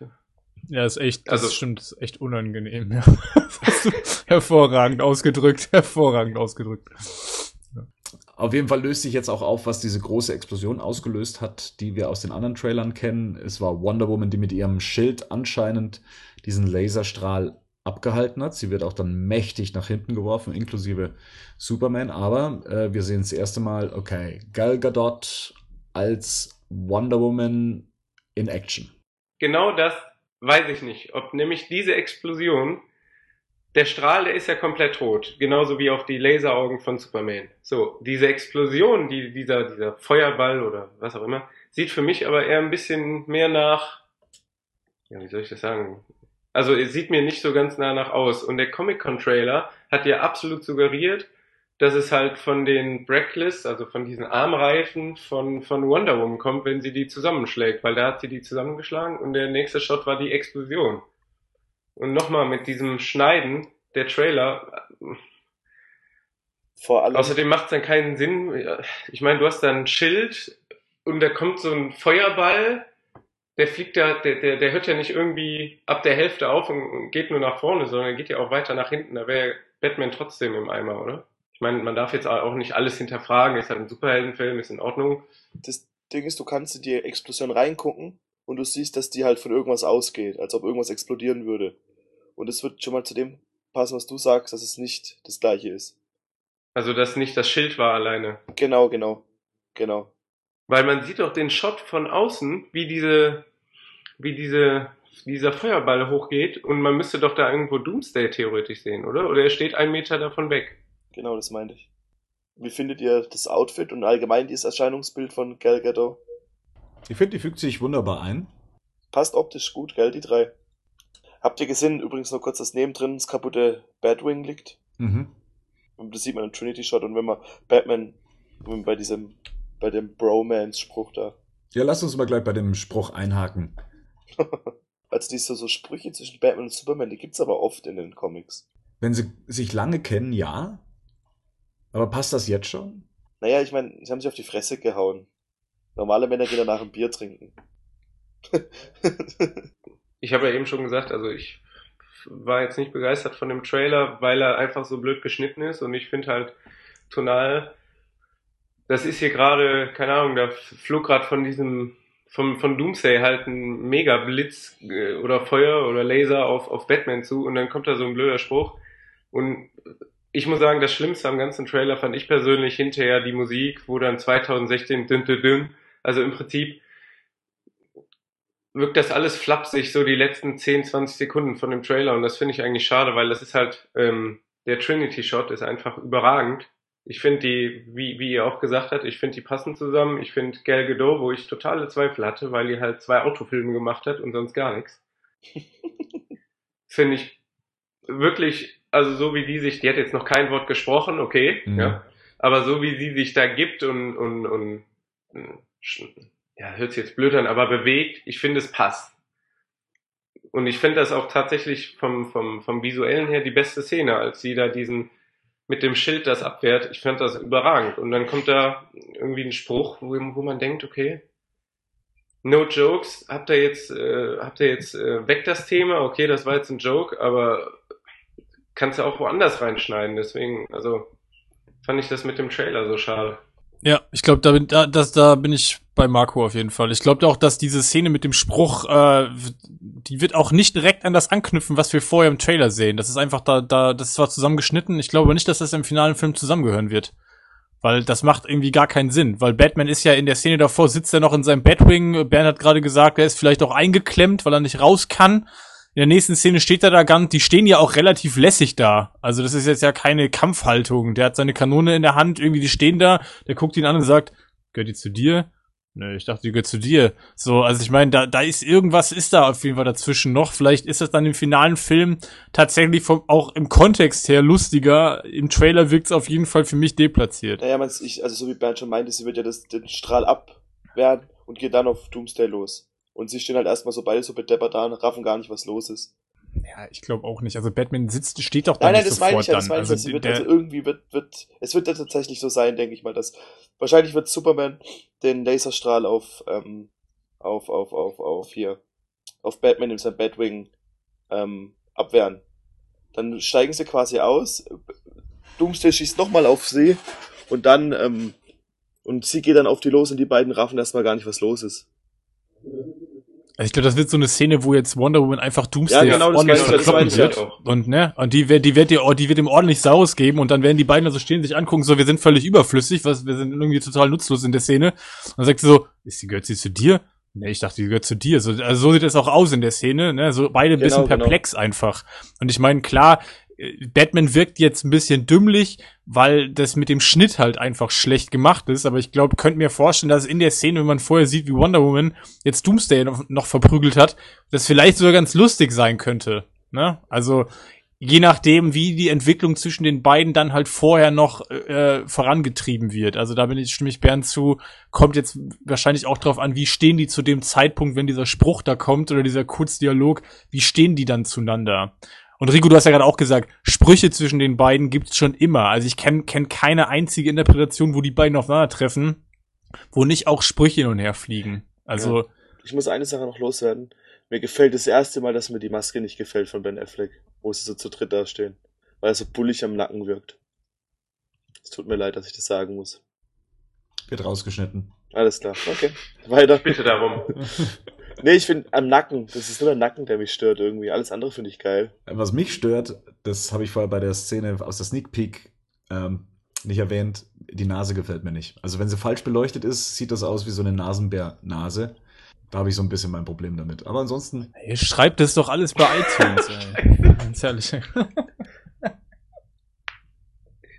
Ja, ist echt, das Also- stimmt, ist echt unangenehm. Ja. Das hast du hervorragend ausgedrückt, hervorragend ausgedrückt. Auf jeden Fall löst sich jetzt auch auf, was diese große Explosion ausgelöst hat, die wir aus den anderen Trailern kennen. Es war Wonder Woman, die mit ihrem Schild anscheinend diesen Laserstrahl abgehalten hat. Sie wird auch dann mächtig nach hinten geworfen, inklusive Superman. Aber äh, wir sehen das erste Mal, okay, Gal Gadot als Wonder Woman in Action. Genau das weiß ich nicht. Ob nämlich diese Explosion, der Strahl, der ist ja komplett rot. Genauso wie auch die Laseraugen von Superman. So, diese Explosion, die, dieser, dieser Feuerball oder was auch immer, sieht für mich aber eher ein bisschen mehr nach, ja, wie soll ich das sagen? Also, es sieht mir nicht so ganz nah nach aus. Und der Comic-Con-Trailer hat ja absolut suggeriert, dass es halt von den Brackless, also von diesen Armreifen von, von Wonder Woman kommt, wenn sie die zusammenschlägt, weil da hat sie die zusammengeschlagen und der nächste Shot war die Explosion. Und nochmal mit diesem Schneiden, der Trailer, Vor allem, außerdem macht es dann keinen Sinn. Ich meine, du hast da ein Schild und da kommt so ein Feuerball, der fliegt da, der, der, der hört ja nicht irgendwie ab der Hälfte auf und, und geht nur nach vorne, sondern er geht ja auch weiter nach hinten. Da wäre Batman trotzdem im Eimer, oder? Ich meine, man darf jetzt auch nicht alles hinterfragen. Ist halt ein Superheldenfilm, ist in Ordnung. das Ding ist, du kannst in die Explosion reingucken und du siehst, dass die halt von irgendwas ausgeht, als ob irgendwas explodieren würde. Und es wird schon mal zu dem passen, was du sagst, dass es nicht das gleiche ist. Also, dass nicht das Schild war alleine. Genau, genau, genau. Weil man sieht doch den Shot von außen, wie diese, wie diese, dieser Feuerball hochgeht und man müsste doch da irgendwo Doomsday theoretisch sehen, oder? Oder er steht einen Meter davon weg. Genau, das meinte ich. Wie findet ihr das Outfit und allgemein dieses Erscheinungsbild von Gal Gadot? Ich finde, die fügt sich wunderbar ein. Passt optisch gut, gell, die drei. Habt ihr gesehen, übrigens noch kurz, dass nebendrin das kaputte Batwing liegt? Mhm. Und Das sieht man im Trinity-Shot und wenn man Batman bei diesem, bei dem Bromance-Spruch da, Ja, lass uns mal gleich bei dem Spruch einhaken. also diese so Sprüche zwischen Batman und Superman, die gibt's aber oft in den Comics. Wenn sie sich lange kennen, ja. Aber passt das jetzt schon? Naja, ich meine, sie haben sich auf die Fresse gehauen. Normale Männer gehen danach ein Bier trinken. Ich habe ja eben schon gesagt, also ich war jetzt nicht begeistert von dem Trailer, weil er einfach so blöd geschnitten ist und ich finde halt tonal, das ist hier gerade, keine Ahnung, da flog gerade von diesem, vom, von Doomsday halt ein Mega-Blitz äh, oder Feuer oder Laser auf, auf Batman zu und dann kommt da so ein blöder Spruch und ich muss sagen, das Schlimmste am ganzen Trailer fand ich persönlich hinterher die Musik, wo dann 2016 dünn, dünn, dünn, also im Prinzip wirkt das alles flapsig, so die letzten 10, 20 Sekunden von dem Trailer. Und das finde ich eigentlich schade, weil das ist halt, ähm, der Trinity-Shot ist einfach überragend. Ich finde die, wie, wie ihr auch gesagt habt, ich finde die passen zusammen. Ich finde Gal Gadot, wo ich totale Zweifel hatte, weil die halt zwei Autofilme gemacht hat und sonst gar nichts. finde ich wirklich, also so wie die sich, die hat jetzt noch kein Wort gesprochen, okay, Mhm. ja. Aber so wie sie sich da gibt und, und, und, ja, hört sich jetzt blöd an, aber bewegt, ich finde es passt. Und ich finde das auch tatsächlich vom, vom, vom visuellen her die beste Szene, als sie da diesen mit dem Schild das abwehrt. Ich fand das überragend. Und dann kommt da irgendwie ein Spruch, wo, wo man denkt, okay, no jokes, habt ihr jetzt, äh, habt ihr jetzt äh, weg das Thema, okay, das war jetzt ein Joke, aber kannst du auch woanders reinschneiden. Deswegen, also fand ich das mit dem Trailer so schade. Ja, ich glaube, da bin, da, da bin ich bei Marco auf jeden Fall. Ich glaube auch, dass diese Szene mit dem Spruch, äh, die wird auch nicht direkt an das anknüpfen, was wir vorher im Trailer sehen. Das ist einfach da, da, das ist zwar zusammengeschnitten. Ich glaube nicht, dass das im finalen Film zusammengehören wird. Weil das macht irgendwie gar keinen Sinn. Weil Batman ist ja in der Szene davor, sitzt er noch in seinem Batwing. Bernd hat gerade gesagt, er ist vielleicht auch eingeklemmt, weil er nicht raus kann. In der nächsten Szene steht er da ganz, die stehen ja auch relativ lässig da. Also das ist jetzt ja keine Kampfhaltung. Der hat seine Kanone in der Hand, irgendwie die stehen da, der guckt ihn an und sagt, gehört die zu dir? Nö, ich dachte, die gehört zu dir. So, also ich meine, da, da ist irgendwas, ist da auf jeden Fall dazwischen noch. Vielleicht ist das dann im finalen Film tatsächlich vom, auch im Kontext her lustiger. Im Trailer wirkt es auf jeden Fall für mich deplatziert. Naja, man, ich, also so wie Bernd schon meinte, sie wird ja das, den Strahl abwehren und geht dann auf Doomsday los. Und sie stehen halt erstmal so beide so bedeppert da und raffen gar nicht, was los ist. Ja, ich glaube auch nicht. Also Batman sitzt, steht doch da Nein, nein, nicht das meine ich ja, das meine ich, also, wird, also irgendwie wird, wird, es wird ja tatsächlich so sein, denke ich mal, dass, wahrscheinlich wird Superman den Laserstrahl auf, ähm, auf, auf, auf, auf hier, auf Batman in seinem Batwing, ähm, abwehren. Dann steigen sie quasi aus, Doomsday schießt nochmal auf sie, und dann, ähm, und sie geht dann auf die los und die beiden raffen erstmal gar nicht, was los ist. Also ich glaube, das wird so eine Szene, wo jetzt Wonder Woman einfach Doomsday Ja, genau, das ordentlich das verkloppen wird. Und ne, und die wird, die wird dir, die wird ihm ordentlich Saus geben und dann werden die beiden also stehen, sich angucken, so, wir sind völlig überflüssig, was, wir sind irgendwie total nutzlos in der Szene. Und dann sagt sie so, ist die, gehört sie zu dir? Nee, ich dachte, die gehört zu dir. So, also so sieht es auch aus in der Szene, ne, so beide ein bisschen Genau, genau. perplex einfach. Und ich meine, klar, äh, Batman wirkt jetzt ein bisschen dümmlich, weil das mit dem Schnitt halt einfach schlecht gemacht ist. Aber ich glaube, könnt mir vorstellen, dass in der Szene, wenn man vorher sieht, wie Wonder Woman jetzt Doomsday noch, noch verprügelt hat, das vielleicht sogar ganz lustig sein könnte. Ne? Also je nachdem, wie die Entwicklung zwischen den beiden dann halt vorher noch äh, vorangetrieben wird. Also da bin ich stimme ich Bernd zu. Kommt jetzt wahrscheinlich auch drauf an, wie stehen die zu dem Zeitpunkt, wenn dieser Spruch da kommt oder dieser Kurzdialog, wie stehen die dann zueinander? Und Rico, du hast ja gerade auch gesagt, Sprüche zwischen den beiden gibt's schon immer. Also ich kenne kenn keine einzige Interpretation, wo die beiden aufeinandertreffen, wo nicht auch Sprüche hin und her fliegen. Also, Ich muss eine Sache noch loswerden. Mir gefällt das erste Mal, dass mir die Maske nicht gefällt von Ben Affleck, wo sie so zu dritt da stehen. Weil er so bullig am Nacken wirkt. Es tut mir leid, dass ich das sagen muss. Wird rausgeschnitten. Alles klar, okay. Weiter. Bitte darum. Nee, ich finde am Nacken, das ist nur der Nacken, der mich stört irgendwie. Alles andere finde ich geil. Was mich stört, das habe ich vorher bei der Szene aus der Sneak Peek ähm, nicht erwähnt, die Nase gefällt mir nicht. Also wenn sie falsch beleuchtet ist, sieht das aus wie so eine Nasenbär-Nase. Da habe ich so ein bisschen mein Problem damit. Aber ansonsten, ihr schreibt das doch alles bei iTunes, ey. Ganz ehrlich.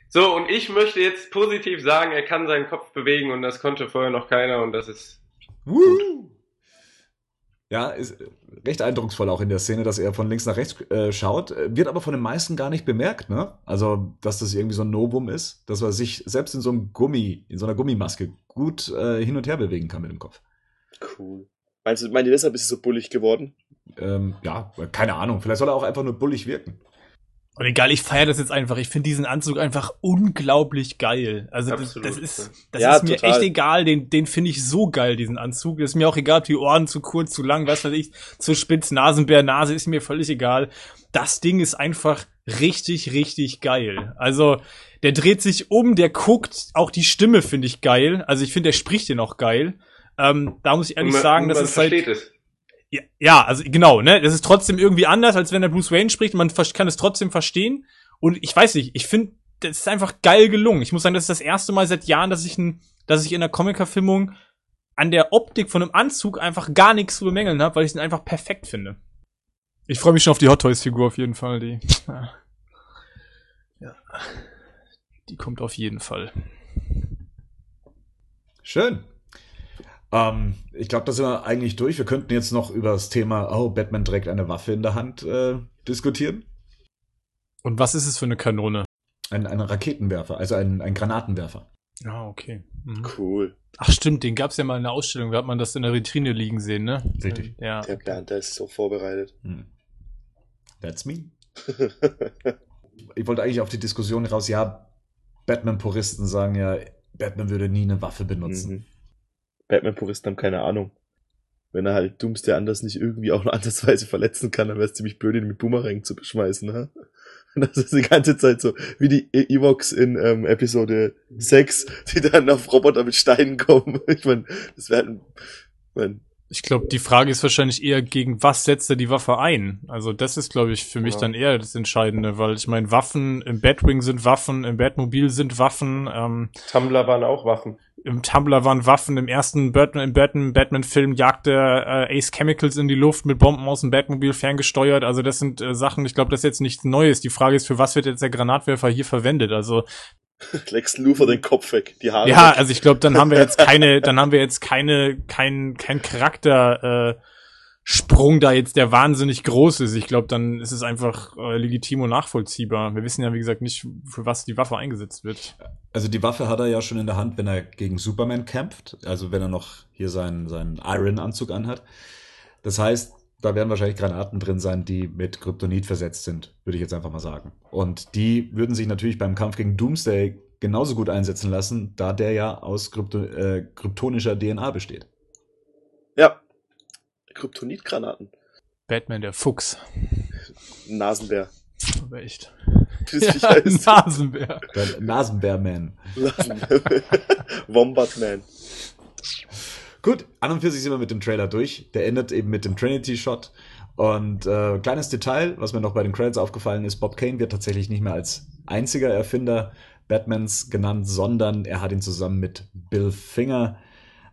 So, und ich möchte jetzt positiv sagen, er kann seinen Kopf bewegen und das konnte vorher noch keiner und das ist Woo! Ja, ist recht eindrucksvoll auch in der Szene, dass er von links nach rechts äh, schaut, äh, wird aber von den meisten gar nicht bemerkt, ne? Also, dass das irgendwie so ein Novum ist, dass er sich selbst in so einem Gummi, in so einer Gummimaske gut äh, hin und her bewegen kann mit dem Kopf. Cool. Meinst du, meint ihr deshalb ist es so bullig geworden? Ähm, ja, keine Ahnung. Vielleicht soll er auch einfach nur bullig wirken. Und egal, ich feiere das jetzt einfach. Ich finde diesen Anzug einfach unglaublich geil. Also das, Absolut, das ist, das Ja, ist mir total. echt egal. Den, den finde ich so geil, diesen Anzug. Das ist mir auch egal, ob die Ohren zu kurz, zu lang, was weiß ich, zu spitz, Nasenbär, Nase ist mir völlig egal. Das Ding ist einfach richtig, richtig geil. Also der dreht sich um, der guckt, auch die Stimme finde ich geil. Also ich finde, der spricht den auch geil. Ähm, da muss ich ehrlich man, sagen, das man ist halt es. ja, ja, also genau, ne? Das ist trotzdem irgendwie anders, als wenn der Bruce Wayne spricht. Man kann es trotzdem verstehen. Und ich weiß nicht, ich finde, das ist einfach geil gelungen. Ich muss sagen, das ist das erste Mal seit Jahren, dass ich, ein, dass ich in der Comic-Verfilmung an der Optik von einem Anzug einfach gar nichts zu bemängeln habe, weil ich ihn einfach perfekt finde. Ich freue mich schon auf die Hot Toys-Figur auf jeden Fall. Die, ja. ja. Die kommt auf jeden Fall. Schön. Ähm, ich glaube, da sind wir eigentlich durch. Wir könnten jetzt noch über das Thema, oh, Batman trägt eine Waffe in der Hand, äh, diskutieren. Und was ist es für eine Kanone? Ein, ein Raketenwerfer, also ein, ein Granatenwerfer. Ah, okay. Mhm. Cool. Ach stimmt, den gab's ja mal in der Ausstellung, da hat man das in der Vitrine liegen sehen, ne? Richtig. Ja. Der Bernd, der ist so vorbereitet. Hm. That's me. Ich wollte eigentlich auf die Diskussion raus, ja, Batman-Puristen sagen ja, Batman würde nie eine Waffe benutzen. Mhm. Batman-Puristen haben keine Ahnung. Wenn er halt Doomsday anders nicht irgendwie auch nur ansatzweise verletzen kann, dann wäre es ziemlich blöd, ihn mit Boomerang zu beschmeißen, ne? Das ist die ganze Zeit so, wie die Evox in ähm, Episode 6, die dann auf Roboter mit Steinen kommen. Ich meine, das wäre ein, mein, Ich glaube, die Frage ist wahrscheinlich eher, gegen was setzt er die Waffe ein? Also das ist, glaube ich, für mich Ja. dann eher das Entscheidende, weil ich meine, Waffen im Batwing sind Waffen, im Batmobil sind Waffen, ähm, Tumblr waren auch Waffen. Im Tumblr waren Waffen. Im ersten Batman, im Batman, Batman-Film jagte äh, Ace Chemicals in die Luft mit Bomben aus dem Batmobil ferngesteuert. Also das sind äh, Sachen, ich glaube, das ist jetzt nichts Neues. Die Frage ist, für was wird jetzt der Granatwerfer hier verwendet? Also Lex Luthor den Kopf weg, die Haare. ja, weg. also ich glaube, dann haben wir jetzt keine, dann haben wir jetzt keine, kein, kein Charakter. Äh, Sprung da jetzt der wahnsinnig groß ist. Ich glaube, dann ist es einfach äh, legitim und nachvollziehbar. Wir wissen ja, wie gesagt, nicht, für was die Waffe eingesetzt wird. Also die Waffe hat er ja schon in der Hand, wenn er gegen Superman kämpft, also wenn er noch hier seinen, seinen Iron-Anzug anhat. Das heißt, da werden wahrscheinlich Granaten drin sein, die mit Kryptonit versetzt sind, würde ich jetzt einfach mal sagen. Und die würden sich natürlich beim Kampf gegen Doomsday genauso gut einsetzen lassen, da der ja aus Krypto äh, kryptonischer DNA besteht. Ja. Kryptonitgranaten. Batman der Fuchs. Nasenbär. Aber echt. Ja. Nasenbär. Der Nasenbärman. Nasenbär. Wombatman. Gut, an und für sich sind wir mit dem Trailer durch. Der endet eben mit dem Trinity-Shot. Und äh, kleines Detail, was mir noch bei den Credits aufgefallen ist, Bob Kane wird tatsächlich nicht mehr als einziger Erfinder Batmans genannt, sondern er hat ihn zusammen mit Bill Finger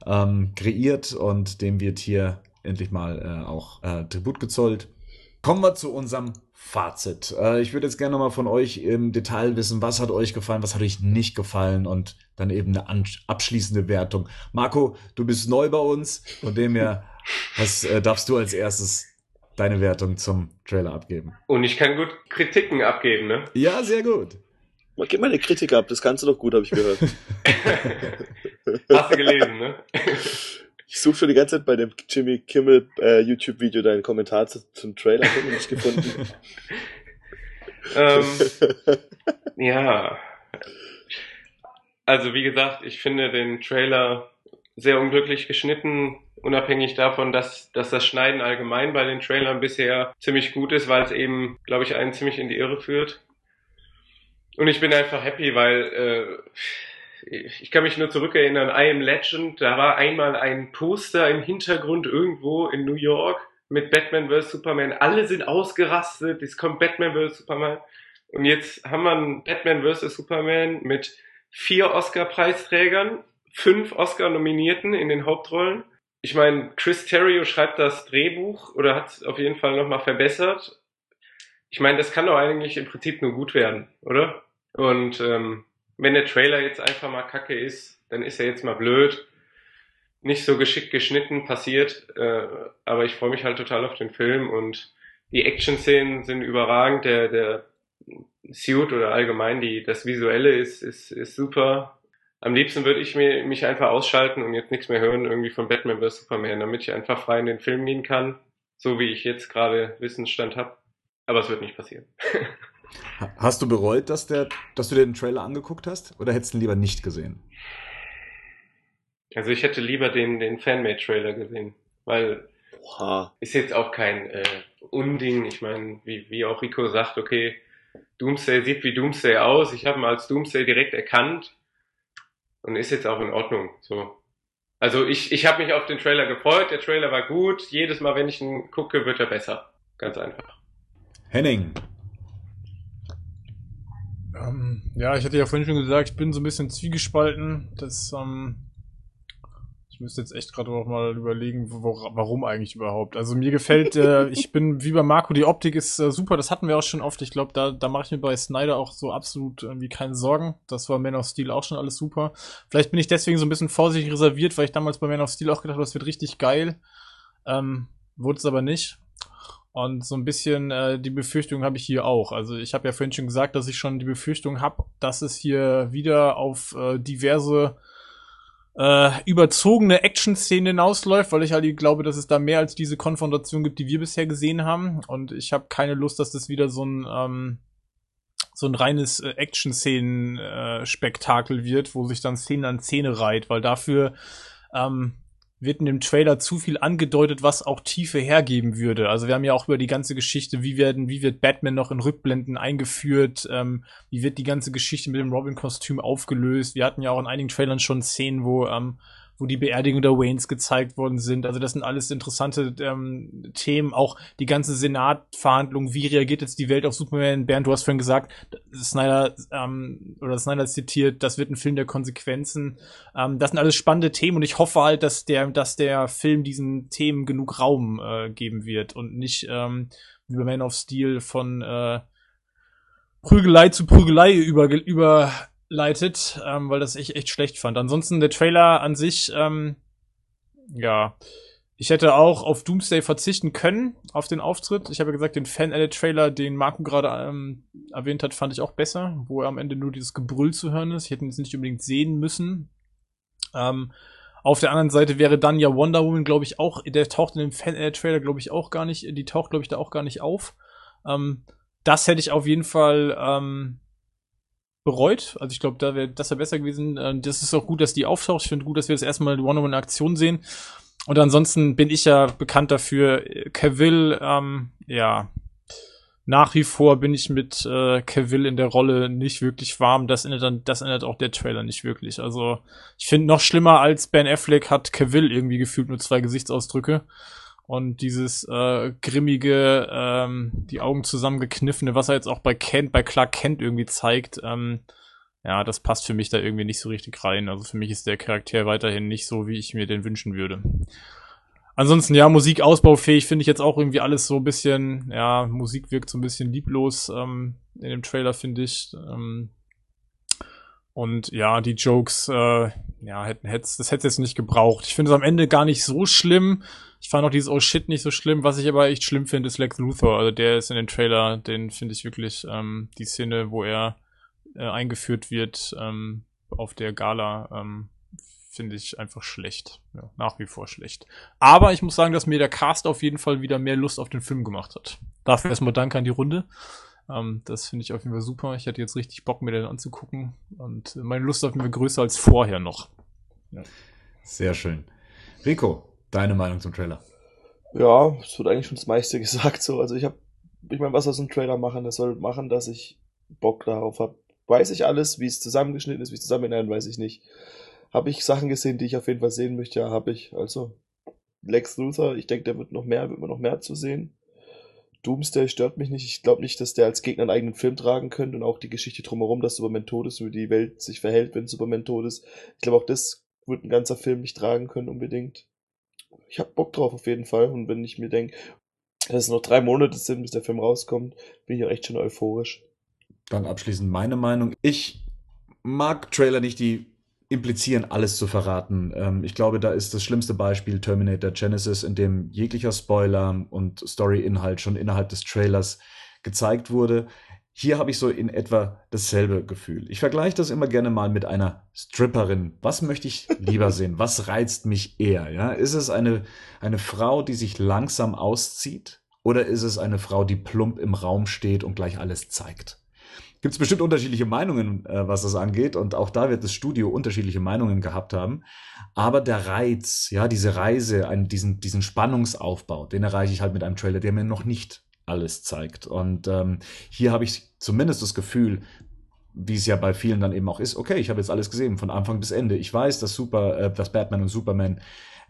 ähm, kreiert und dem wird hier endlich mal äh, auch äh, Tribut gezollt. Kommen wir zu unserem Fazit. Äh, ich würde jetzt gerne nochmal von euch im Detail wissen, was hat euch gefallen, was hat euch nicht gefallen und dann eben eine abschließende Wertung. Marco, du bist neu bei uns, von dem her was, äh, darfst du als erstes deine Wertung zum Trailer abgeben. Und ich kann gut Kritiken abgeben, ne? Ja, sehr gut. Gib mal eine Kritik ab, das kannst du doch gut, habe ich gehört. Hast du gelesen, ne? Ich suche schon die ganze Zeit bei dem Jimmy Kimmel äh, YouTube-Video deinen Kommentar zu, zum Trailer, ich nicht gefunden. ähm, ja. Also wie gesagt, ich finde den Trailer sehr unglücklich geschnitten, unabhängig davon, dass, dass das Schneiden allgemein bei den Trailern bisher ziemlich gut ist, weil es eben, glaube ich, einen ziemlich in die Irre führt. Und ich bin einfach happy, weil äh, ich kann mich nur zurückerinnern, I Am Legend, da war einmal ein Poster im Hintergrund irgendwo in New York mit Batman vs. Superman. Alle sind ausgerastet, es kommt Batman vs. Superman. Und jetzt haben wir einen Batman vs. Superman mit vier Oscar-Preisträgern, fünf Oscar-Nominierten in den Hauptrollen. Ich meine, Chris Terrio schreibt das Drehbuch oder hat es auf jeden Fall nochmal verbessert. Ich meine, das kann doch eigentlich im Prinzip nur gut werden, oder? Und ähm, wenn der Trailer jetzt einfach mal kacke ist, dann ist er jetzt mal blöd. Nicht so geschickt geschnitten, passiert. Äh, aber ich freue mich halt total auf den Film und die Action-Szenen sind überragend. Der, der Suit oder allgemein die, das Visuelle ist, ist, ist super. Am liebsten würde ich mir, mich einfach ausschalten und jetzt nichts mehr hören irgendwie von Batman vs. Superman, damit ich einfach frei in den Film gehen kann, so wie ich jetzt gerade Wissensstand habe. Aber es wird nicht passieren. Ha- Hast du bereut, dass, der, dass du dir den Trailer angeguckt hast? Oder hättest du ihn lieber nicht gesehen? Also ich hätte lieber den, den Fanmade-Trailer gesehen, weil Oha. ist jetzt auch kein äh, Unding. Ich meine, wie, wie auch Rico sagt, okay, Doomsday sieht wie Doomsday aus. Ich habe ihn als Doomsday direkt erkannt und ist jetzt auch in Ordnung. So. Also ich, ich habe mich auf den Trailer gefreut. Der Trailer war gut. Jedes Mal, wenn ich ihn gucke, wird er besser. Ganz einfach. Henning, Ähm, ja, ich hatte ja vorhin schon gesagt, ich bin so ein bisschen zwiegespalten. Das, ähm, ich müsste jetzt echt gerade noch mal überlegen, wo, warum eigentlich überhaupt. Also mir gefällt, äh, ich bin wie bei Marco, die Optik ist äh, super, das hatten wir auch schon oft. Ich glaube, da, da mache ich mir bei Snyder auch so absolut irgendwie keine Sorgen. Das war Man of Steel auch schon alles super. Vielleicht bin ich deswegen so ein bisschen vorsichtig reserviert, weil ich damals bei Man of Steel auch gedacht habe, das wird richtig geil. Ähm, Wurde es aber nicht. Und so ein bisschen äh, die Befürchtung habe ich hier auch. Also ich habe ja vorhin schon gesagt, dass ich schon die Befürchtung habe, dass es hier wieder auf äh, diverse äh, überzogene Action-Szenen hinausläuft, weil ich halt glaube, dass es da mehr als diese Konfrontation gibt, die wir bisher gesehen haben. Und ich habe keine Lust, dass das wieder so ein ähm, so ein reines äh, Action-Szenen-Spektakel wird, wo sich dann Szene an Szene reiht, weil dafür ähm, wird in dem Trailer zu viel angedeutet, was auch Tiefe hergeben würde. Also wir haben ja auch über die ganze Geschichte, wie werden, wie wird Batman noch in Rückblenden eingeführt, ähm, wie wird die ganze Geschichte mit dem Robin-Kostüm aufgelöst. Wir hatten ja auch in einigen Trailern schon Szenen, wo, ähm, wo die Beerdigung der Waynes gezeigt worden sind. Also das sind alles interessante ähm, Themen. Auch die ganze Senatverhandlung, wie reagiert jetzt die Welt auf Superman? Bernd, du hast vorhin gesagt, Snyder ähm, oder Snyder zitiert, das wird ein Film der Konsequenzen. Ähm, das sind alles spannende Themen und ich hoffe halt, dass der, dass der Film diesen Themen genug Raum äh, geben wird und nicht ähm, wie bei Man of Steel von äh, Prügelei zu Prügelei über, überleitet, ähm, weil das ich echt schlecht fand. Ansonsten der Trailer an sich, ähm, ja, ich hätte auch auf Doomsday verzichten können, auf den Auftritt. Ich habe ja gesagt, den Fan-Edit-Trailer, den Marco gerade ähm, erwähnt hat, fand ich auch besser, wo er am Ende nur dieses Gebrüll zu hören ist. Ich hätte ihn jetzt nicht unbedingt sehen müssen. Ähm, auf der anderen Seite wäre dann ja Wonder Woman, glaube ich, auch, der taucht in dem Fan-Trailer, glaube ich, auch gar nicht, die taucht, glaube ich, da auch gar nicht auf. Ähm, das hätte ich auf jeden Fall ähm, bereut. Also ich glaube, da wäre das wäre besser gewesen. Äh, das ist auch gut, dass die auftaucht. Ich finde gut, dass wir das erstmal Wonder Woman in Aktion sehen. Und ansonsten bin ich ja bekannt dafür, Cavill, ähm, ja, nach wie vor bin ich mit äh, Cavill in der Rolle nicht wirklich warm. Das ändert dann, das ändert auch der Trailer nicht wirklich. Also ich finde noch schlimmer als Ben Affleck hat Cavill irgendwie gefühlt nur zwei Gesichtsausdrücke und dieses äh, grimmige, ähm, die Augen zusammengekniffene, was er jetzt auch bei Kent, bei Clark Kent irgendwie zeigt. Ähm, ja, das passt für mich da irgendwie nicht so richtig rein. Also für mich ist der Charakter weiterhin nicht so, wie ich mir den wünschen würde. Ansonsten, ja, Musik ausbaufähig finde ich jetzt auch irgendwie alles so ein bisschen, ja, Musik wirkt so ein bisschen lieblos ähm, in dem Trailer, finde ich. Ähm, und ja, die Jokes, äh, ja, hätten, hätt's, das hätte es jetzt nicht gebraucht. Ich finde es am Ende gar nicht so schlimm. Ich fand auch dieses Oh shit nicht so schlimm. Was ich aber echt schlimm finde, ist Lex Luthor. Also der ist in dem Trailer, den finde ich wirklich, ähm, die Szene, wo er äh, eingeführt wird ähm, auf der Gala, ähm, finde ich einfach schlecht. Ja, nach wie vor schlecht. Aber ich muss sagen, dass mir der Cast auf jeden Fall wieder mehr Lust auf den Film gemacht hat. Dafür erstmal Danke an die Runde. Ähm, das finde ich auf jeden Fall super. Ich hatte jetzt richtig Bock, mir den anzugucken. Und meine Lust auf jeden Fall größer als vorher noch. Ja. Sehr schön. Rico, deine Meinung zum Trailer? Ja, es wird eigentlich schon das meiste gesagt. So. Also ich habe, ich meine, was soll so ein Trailer machen? Das soll machen, dass ich Bock darauf habe. Weiß ich alles, wie es zusammengeschnitten ist, wie es zusammenhängt, weiß ich nicht. Habe ich Sachen gesehen, die ich auf jeden Fall sehen möchte? Ja, habe ich. Also Lex Luthor, ich denke, der wird noch mehr, wird man noch mehr zu sehen. Doomsday stört mich nicht. Ich glaube nicht, dass der als Gegner einen eigenen Film tragen könnte und auch die Geschichte drumherum, dass Superman tot ist, wie die Welt sich verhält, wenn Superman tot ist. Ich glaube auch das wird ein ganzer Film nicht tragen können unbedingt. Ich habe Bock drauf auf jeden Fall und wenn ich mir denke, dass es noch drei Monate sind, bis der Film rauskommt, bin ich auch echt schon euphorisch. Dann abschließend meine Meinung. Ich mag Trailer nicht, die implizieren, alles zu verraten. Ähm, ich glaube, da ist das schlimmste Beispiel Terminator Genesis, in dem jeglicher Spoiler und Story-Inhalt schon innerhalb des Trailers gezeigt wurde. Hier habe ich so in etwa dasselbe Gefühl. Ich vergleiche das immer gerne mal mit einer Stripperin. Was möchte ich lieber sehen? Was reizt mich eher? Ja? Ist es eine, eine Frau, die sich langsam auszieht? Oder ist es eine Frau, die plump im Raum steht und gleich alles zeigt? gibt es bestimmt unterschiedliche Meinungen, äh, was das angeht. Und auch da wird das Studio unterschiedliche Meinungen gehabt haben. Aber der Reiz, ja, diese Reise, einen, diesen, diesen Spannungsaufbau, den erreiche ich halt mit einem Trailer, der mir noch nicht alles zeigt. Und ähm, hier habe ich zumindest das Gefühl, wie es ja bei vielen dann eben auch ist, okay, ich habe jetzt alles gesehen, von Anfang bis Ende. Ich weiß, dass Super, äh, dass Batman und Superman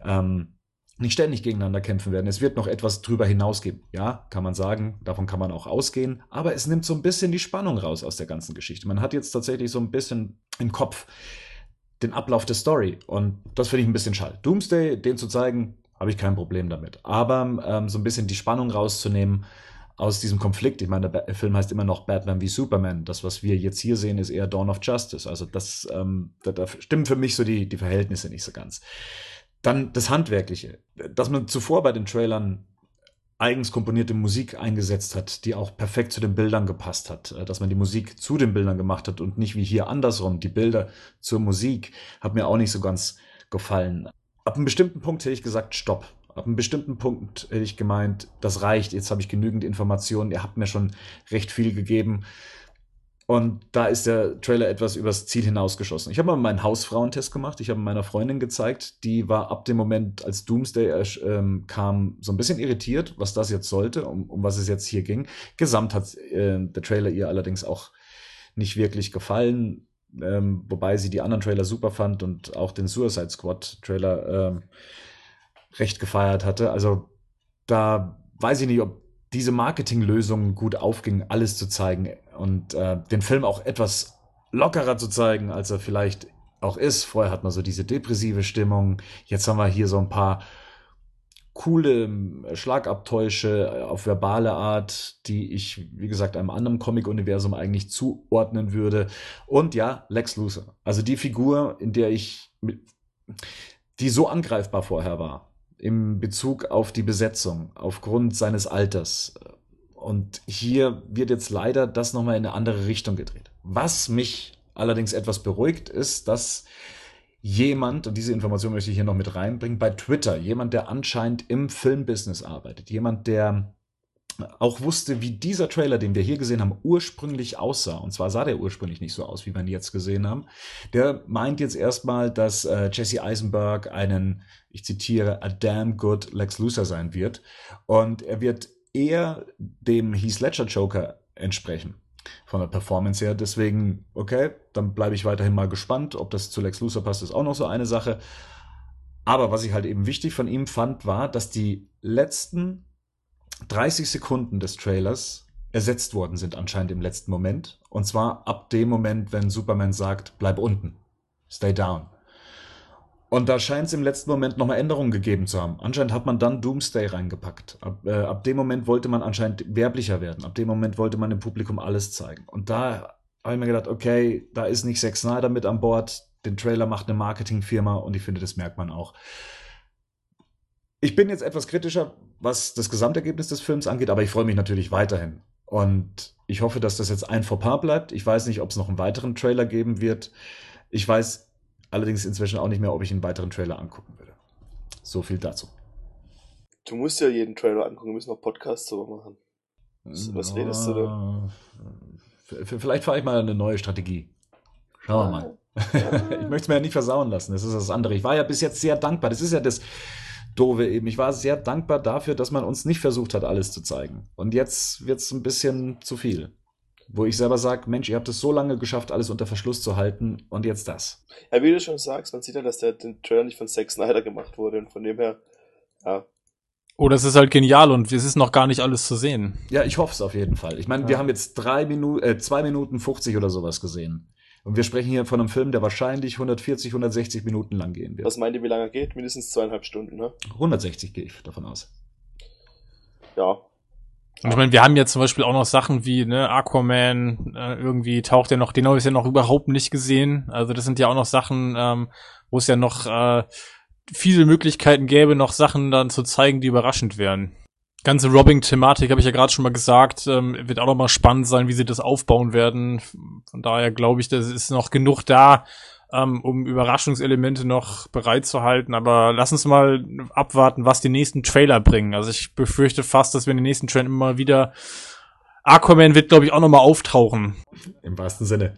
ähm, nicht ständig gegeneinander kämpfen werden. Es wird noch etwas drüber hinausgehen. Ja, kann man sagen, davon kann man auch ausgehen. Aber es nimmt so ein bisschen die Spannung raus aus der ganzen Geschichte. Man hat jetzt tatsächlich so ein bisschen im Kopf den Ablauf der Story. Und das finde ich ein bisschen schade. Doomsday, den zu zeigen, habe ich kein Problem damit. Aber ähm, so ein bisschen die Spannung rauszunehmen aus diesem Konflikt. Ich meine, der Film heißt immer noch Batman wie Superman. Das, was wir jetzt hier sehen, ist eher Dawn of Justice. Also das, ähm, da, da stimmen für mich so die, die Verhältnisse nicht so ganz. Dann das Handwerkliche, dass man zuvor bei den Trailern eigens komponierte Musik eingesetzt hat, die auch perfekt zu den Bildern gepasst hat, äh, dass man die Musik zu den Bildern gemacht hat und nicht wie hier andersrum, die Bilder zur Musik, hat mir auch nicht so ganz gefallen. Ab einem bestimmten Punkt hätte ich gesagt, stopp. Ab einem bestimmten Punkt hätte ich gemeint, das reicht, jetzt habe ich genügend Informationen, ihr habt mir schon recht viel gegeben. Und da ist der Trailer etwas übers Ziel hinausgeschossen. Ich habe mal meinen Hausfrauentest gemacht. Ich habe meiner Freundin gezeigt. Die war ab dem Moment, als Doomsday ähm, kam, so ein bisschen irritiert, was das jetzt sollte, um, um was es jetzt hier ging. Gesamt hat äh, der Trailer ihr allerdings auch nicht wirklich gefallen. ähm, wobei sie die anderen Trailer super fand und auch den Suicide Squad Trailer ähm, recht gefeiert hatte. Also da weiß ich nicht, ob diese Marketinglösung gut aufging, alles zu zeigen und äh, den Film auch etwas lockerer zu zeigen, als er vielleicht auch ist. Vorher hat man so diese depressive Stimmung. Jetzt haben wir hier so ein paar coole ähm, Schlagabtäusche auf verbale Art, die ich, wie gesagt, einem anderen Comic-Universum eigentlich zuordnen würde. Und ja, Lex Luthor. Also die Figur, in der ich, die so angreifbar vorher war, im Bezug auf die Besetzung, aufgrund seines Alters. Und hier wird jetzt leider das nochmal in eine andere Richtung gedreht. Was mich allerdings etwas beruhigt, ist, dass jemand, und diese Information möchte ich hier noch mit reinbringen, bei Twitter, jemand, der anscheinend im Filmbusiness arbeitet, jemand, der auch wusste, wie dieser Trailer, den wir hier gesehen haben, ursprünglich aussah. Und zwar sah der ursprünglich nicht so aus, wie wir ihn jetzt gesehen haben. Der meint jetzt erstmal, dass äh, Jesse Eisenberg einen, ich zitiere, a damn good Lex Luthor sein wird. Und er wird eher dem Heath Ledger Joker entsprechen von der Performance her. Deswegen, okay, dann bleibe ich weiterhin mal gespannt. Ob das zu Lex Luthor passt, ist auch noch so eine Sache. Aber was ich halt eben wichtig von ihm fand, war, dass die letzten 30 Sekunden des Trailers ersetzt worden sind anscheinend im letzten Moment. Und zwar ab dem Moment, wenn Superman sagt, bleib unten, stay down. Und da scheint es im letzten Moment nochmal Änderungen gegeben zu haben. Anscheinend hat man dann Doomsday reingepackt. Ab, äh, ab dem Moment wollte man anscheinend werblicher werden. Ab dem Moment wollte man dem Publikum alles zeigen. Und da habe ich mir gedacht, okay, da ist nicht Zack Snyder mit an Bord. Den Trailer macht eine Marketingfirma und ich finde, das merkt man auch. Ich bin jetzt etwas kritischer, was das Gesamtergebnis des Films angeht, aber ich freue mich natürlich weiterhin. Und ich hoffe, dass das jetzt ein Fauxpas bleibt. Ich weiß nicht, ob es noch einen weiteren Trailer geben wird. Ich weiß Allerdings inzwischen auch nicht mehr, ob ich einen weiteren Trailer angucken würde. So viel dazu. Du musst ja jeden Trailer angucken, wir müssen noch Podcasts darüber machen. Was, was redest du da? Vielleicht fahre ich mal eine neue Strategie. Schauen wir mal. ich möchte es mir ja nicht versauen lassen. Das ist das andere. Ich war ja bis jetzt sehr dankbar. Das ist ja das Doofe eben. Ich war sehr dankbar dafür, dass man uns nicht versucht hat, alles zu zeigen. Und jetzt wird es ein bisschen zu viel. Wo ich selber sage, Mensch, ihr habt es so lange geschafft, alles unter Verschluss zu halten und jetzt das. Ja, wie du schon sagst, man sieht ja, dass der den Trailer nicht von Zack Snyder gemacht wurde und von dem her, ja. Oder es ist halt genial und es ist noch gar nicht alles zu sehen. Ja, ich hoffe es auf jeden Fall. Ich meine, ja. wir haben jetzt drei Minuten, äh, zwei Minuten 50 oder sowas gesehen. Und wir sprechen hier von einem Film, der wahrscheinlich 140, 160 Minuten lang gehen wird. Was meint ihr, wie lange er geht? Mindestens zweieinhalb Stunden, ne? 160 gehe ich davon aus. Ja, und ich meine, wir haben ja zum Beispiel auch noch Sachen wie ne, Aquaman, äh, irgendwie taucht ja noch, den habe ich ja noch überhaupt nicht gesehen. Also das sind ja auch noch Sachen, ähm, wo es ja noch äh, viele Möglichkeiten gäbe, noch Sachen dann zu zeigen, die überraschend wären. Ganze Robbing-Thematik habe ich ja gerade schon mal gesagt, ähm, wird auch noch mal spannend sein, wie sie das aufbauen werden. Von daher glaube ich, das ist noch genug da, ähm, um Überraschungselemente noch bereitzuhalten. Aber lass uns mal abwarten, was die nächsten Trailer bringen. Also ich befürchte fast, dass wir in den nächsten Trailern immer wieder Aquaman wird, glaube ich, auch nochmal auftauchen. Im wahrsten Sinne.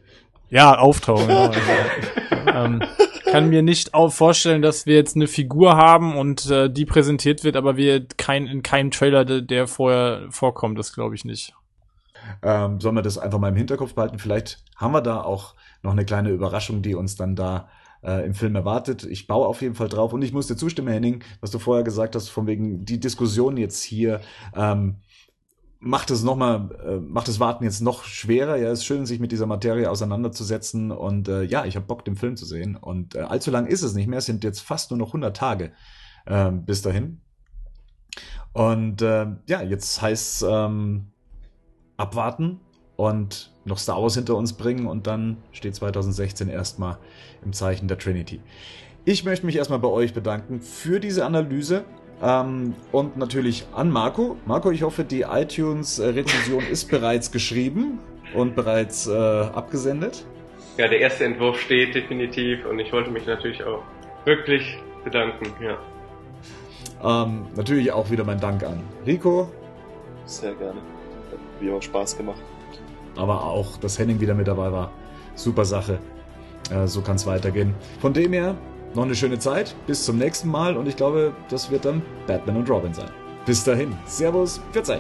Ja, auftauchen. genau. also, ähm, kann mir nicht auch vorstellen, dass wir jetzt eine Figur haben und äh, die präsentiert wird, aber wir kein in keinem Trailer, der, der vorher vorkommt. Das glaube ich nicht. Ähm, sollen wir das einfach mal im Hinterkopf behalten? Vielleicht haben wir da auch noch eine kleine Überraschung, die uns dann da äh, im Film erwartet. Ich baue auf jeden Fall drauf und ich muss dir zustimmen, Henning, was du vorher gesagt hast, von wegen die Diskussion jetzt hier. Ähm, macht es noch äh, macht das Warten jetzt noch schwerer. Ja, es ist schön, sich mit dieser Materie auseinanderzusetzen und äh, ja, ich habe Bock, den Film zu sehen. Und äh, allzu lang ist es nicht mehr. Es sind jetzt fast nur noch 100 Tage äh, bis dahin. Und äh, ja, jetzt heißt ähm, abwarten und noch Star Wars hinter uns bringen und dann steht 2016 erstmal im Zeichen der Trinity. Ich möchte mich erstmal bei euch bedanken für diese Analyse ähm, und natürlich an Marco. Marco, ich hoffe, die iTunes-Rezension ist bereits geschrieben und bereits äh, abgesendet. Ja, der erste Entwurf steht definitiv und ich wollte mich natürlich auch wirklich bedanken. Ja. Ähm, natürlich auch wieder mein Dank an Rico. Sehr gerne. Hat wie immer Spaß gemacht aber auch, dass Henning wieder mit dabei war. Super Sache. Äh, so kann es weitergehen. Von dem her, noch eine schöne Zeit, bis zum nächsten Mal und ich glaube, das wird dann Batman und Robin sein. Bis dahin, Servus, 40.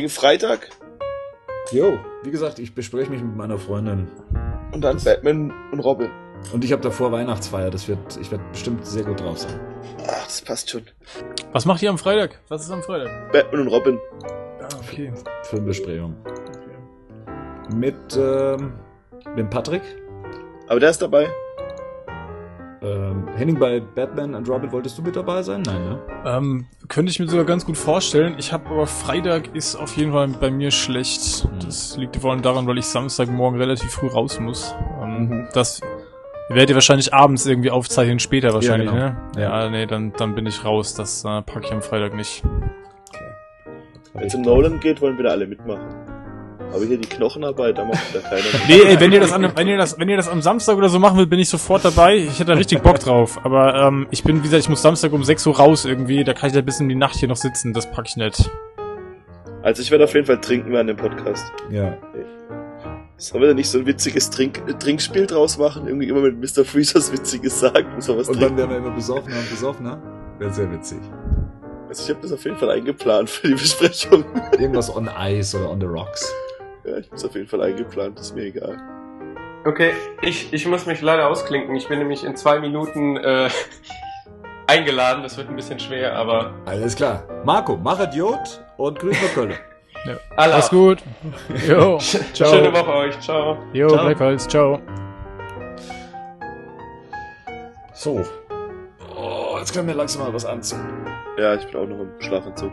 Wegen Freitag Jo, wie gesagt, ich bespreche mich mit meiner Freundin. und dann Batman und Robin. Und ich habe davor Weihnachtsfeier. Das wird, ich werde bestimmt sehr gut drauf sein. Ach, das passt schon. Was macht ihr am Freitag? Was ist am Freitag? Batman und Robin. Ah, okay. Filmbesprechung. okay. Mit, ähm, mit Patrick. Aber der ist dabei. Ähm, Henning, bei Batman und Robin wolltest du mit dabei sein? Nein, ne? Ähm, könnte ich mir sogar ganz gut vorstellen. Ich habe aber Freitag ist auf jeden Fall bei mir schlecht. Mhm. Das liegt vor allem daran, weil ich Samstagmorgen relativ früh raus muss. Ähm, Mhm. Das werdet ihr wahrscheinlich abends irgendwie aufzeichnen, später wahrscheinlich, genau. ne? Ja, nee, dann, dann bin ich raus. Das äh, packe ich am Freitag nicht. Wenn es um Nolan geht, wollen wieder alle mitmachen. Aber hier die Knochenarbeit, da macht wieder keiner. Nee, ey, wenn ihr das an, wenn ihr das, wenn ihr das am Samstag oder so machen wollt, bin ich sofort dabei. Ich hätte da richtig Bock drauf. Aber ähm, ich bin, wie gesagt, ich muss Samstag um 6 Uhr raus irgendwie. Da kann ich da bis in die Nacht hier noch sitzen. Das pack ich nicht. Also ich werde auf jeden Fall trinken während dem Podcast. Ja. Sollen wir da nicht so ein witziges Trink Trinkspiel draus machen? Irgendwie immer mit Mr. Freezers Witziges sagen und sowas Und dann werden wir immer besoffener und besoffener. Wäre sehr witzig. Also ich habe das auf jeden Fall eingeplant für die Besprechung. Irgendwas on ice oder on the rocks. Ja, ich hab's auf jeden Fall eingeplant, ist mir egal. Okay, ich, ich muss mich leider ausklinken. Ich bin nämlich in zwei Minuten äh, eingeladen. Das wird ein bisschen schwer, aber Alles klar. Marco, mach Idiot und grüß nach Köln. Allah. Alles gut. Jo. Ciao. Schöne Woche euch. Ciao. Jo, Ciao. gleichfalls. Ciao. So. Oh, jetzt können wir langsam mal was anziehen. Ja, ich bin auch noch im Schlafanzug.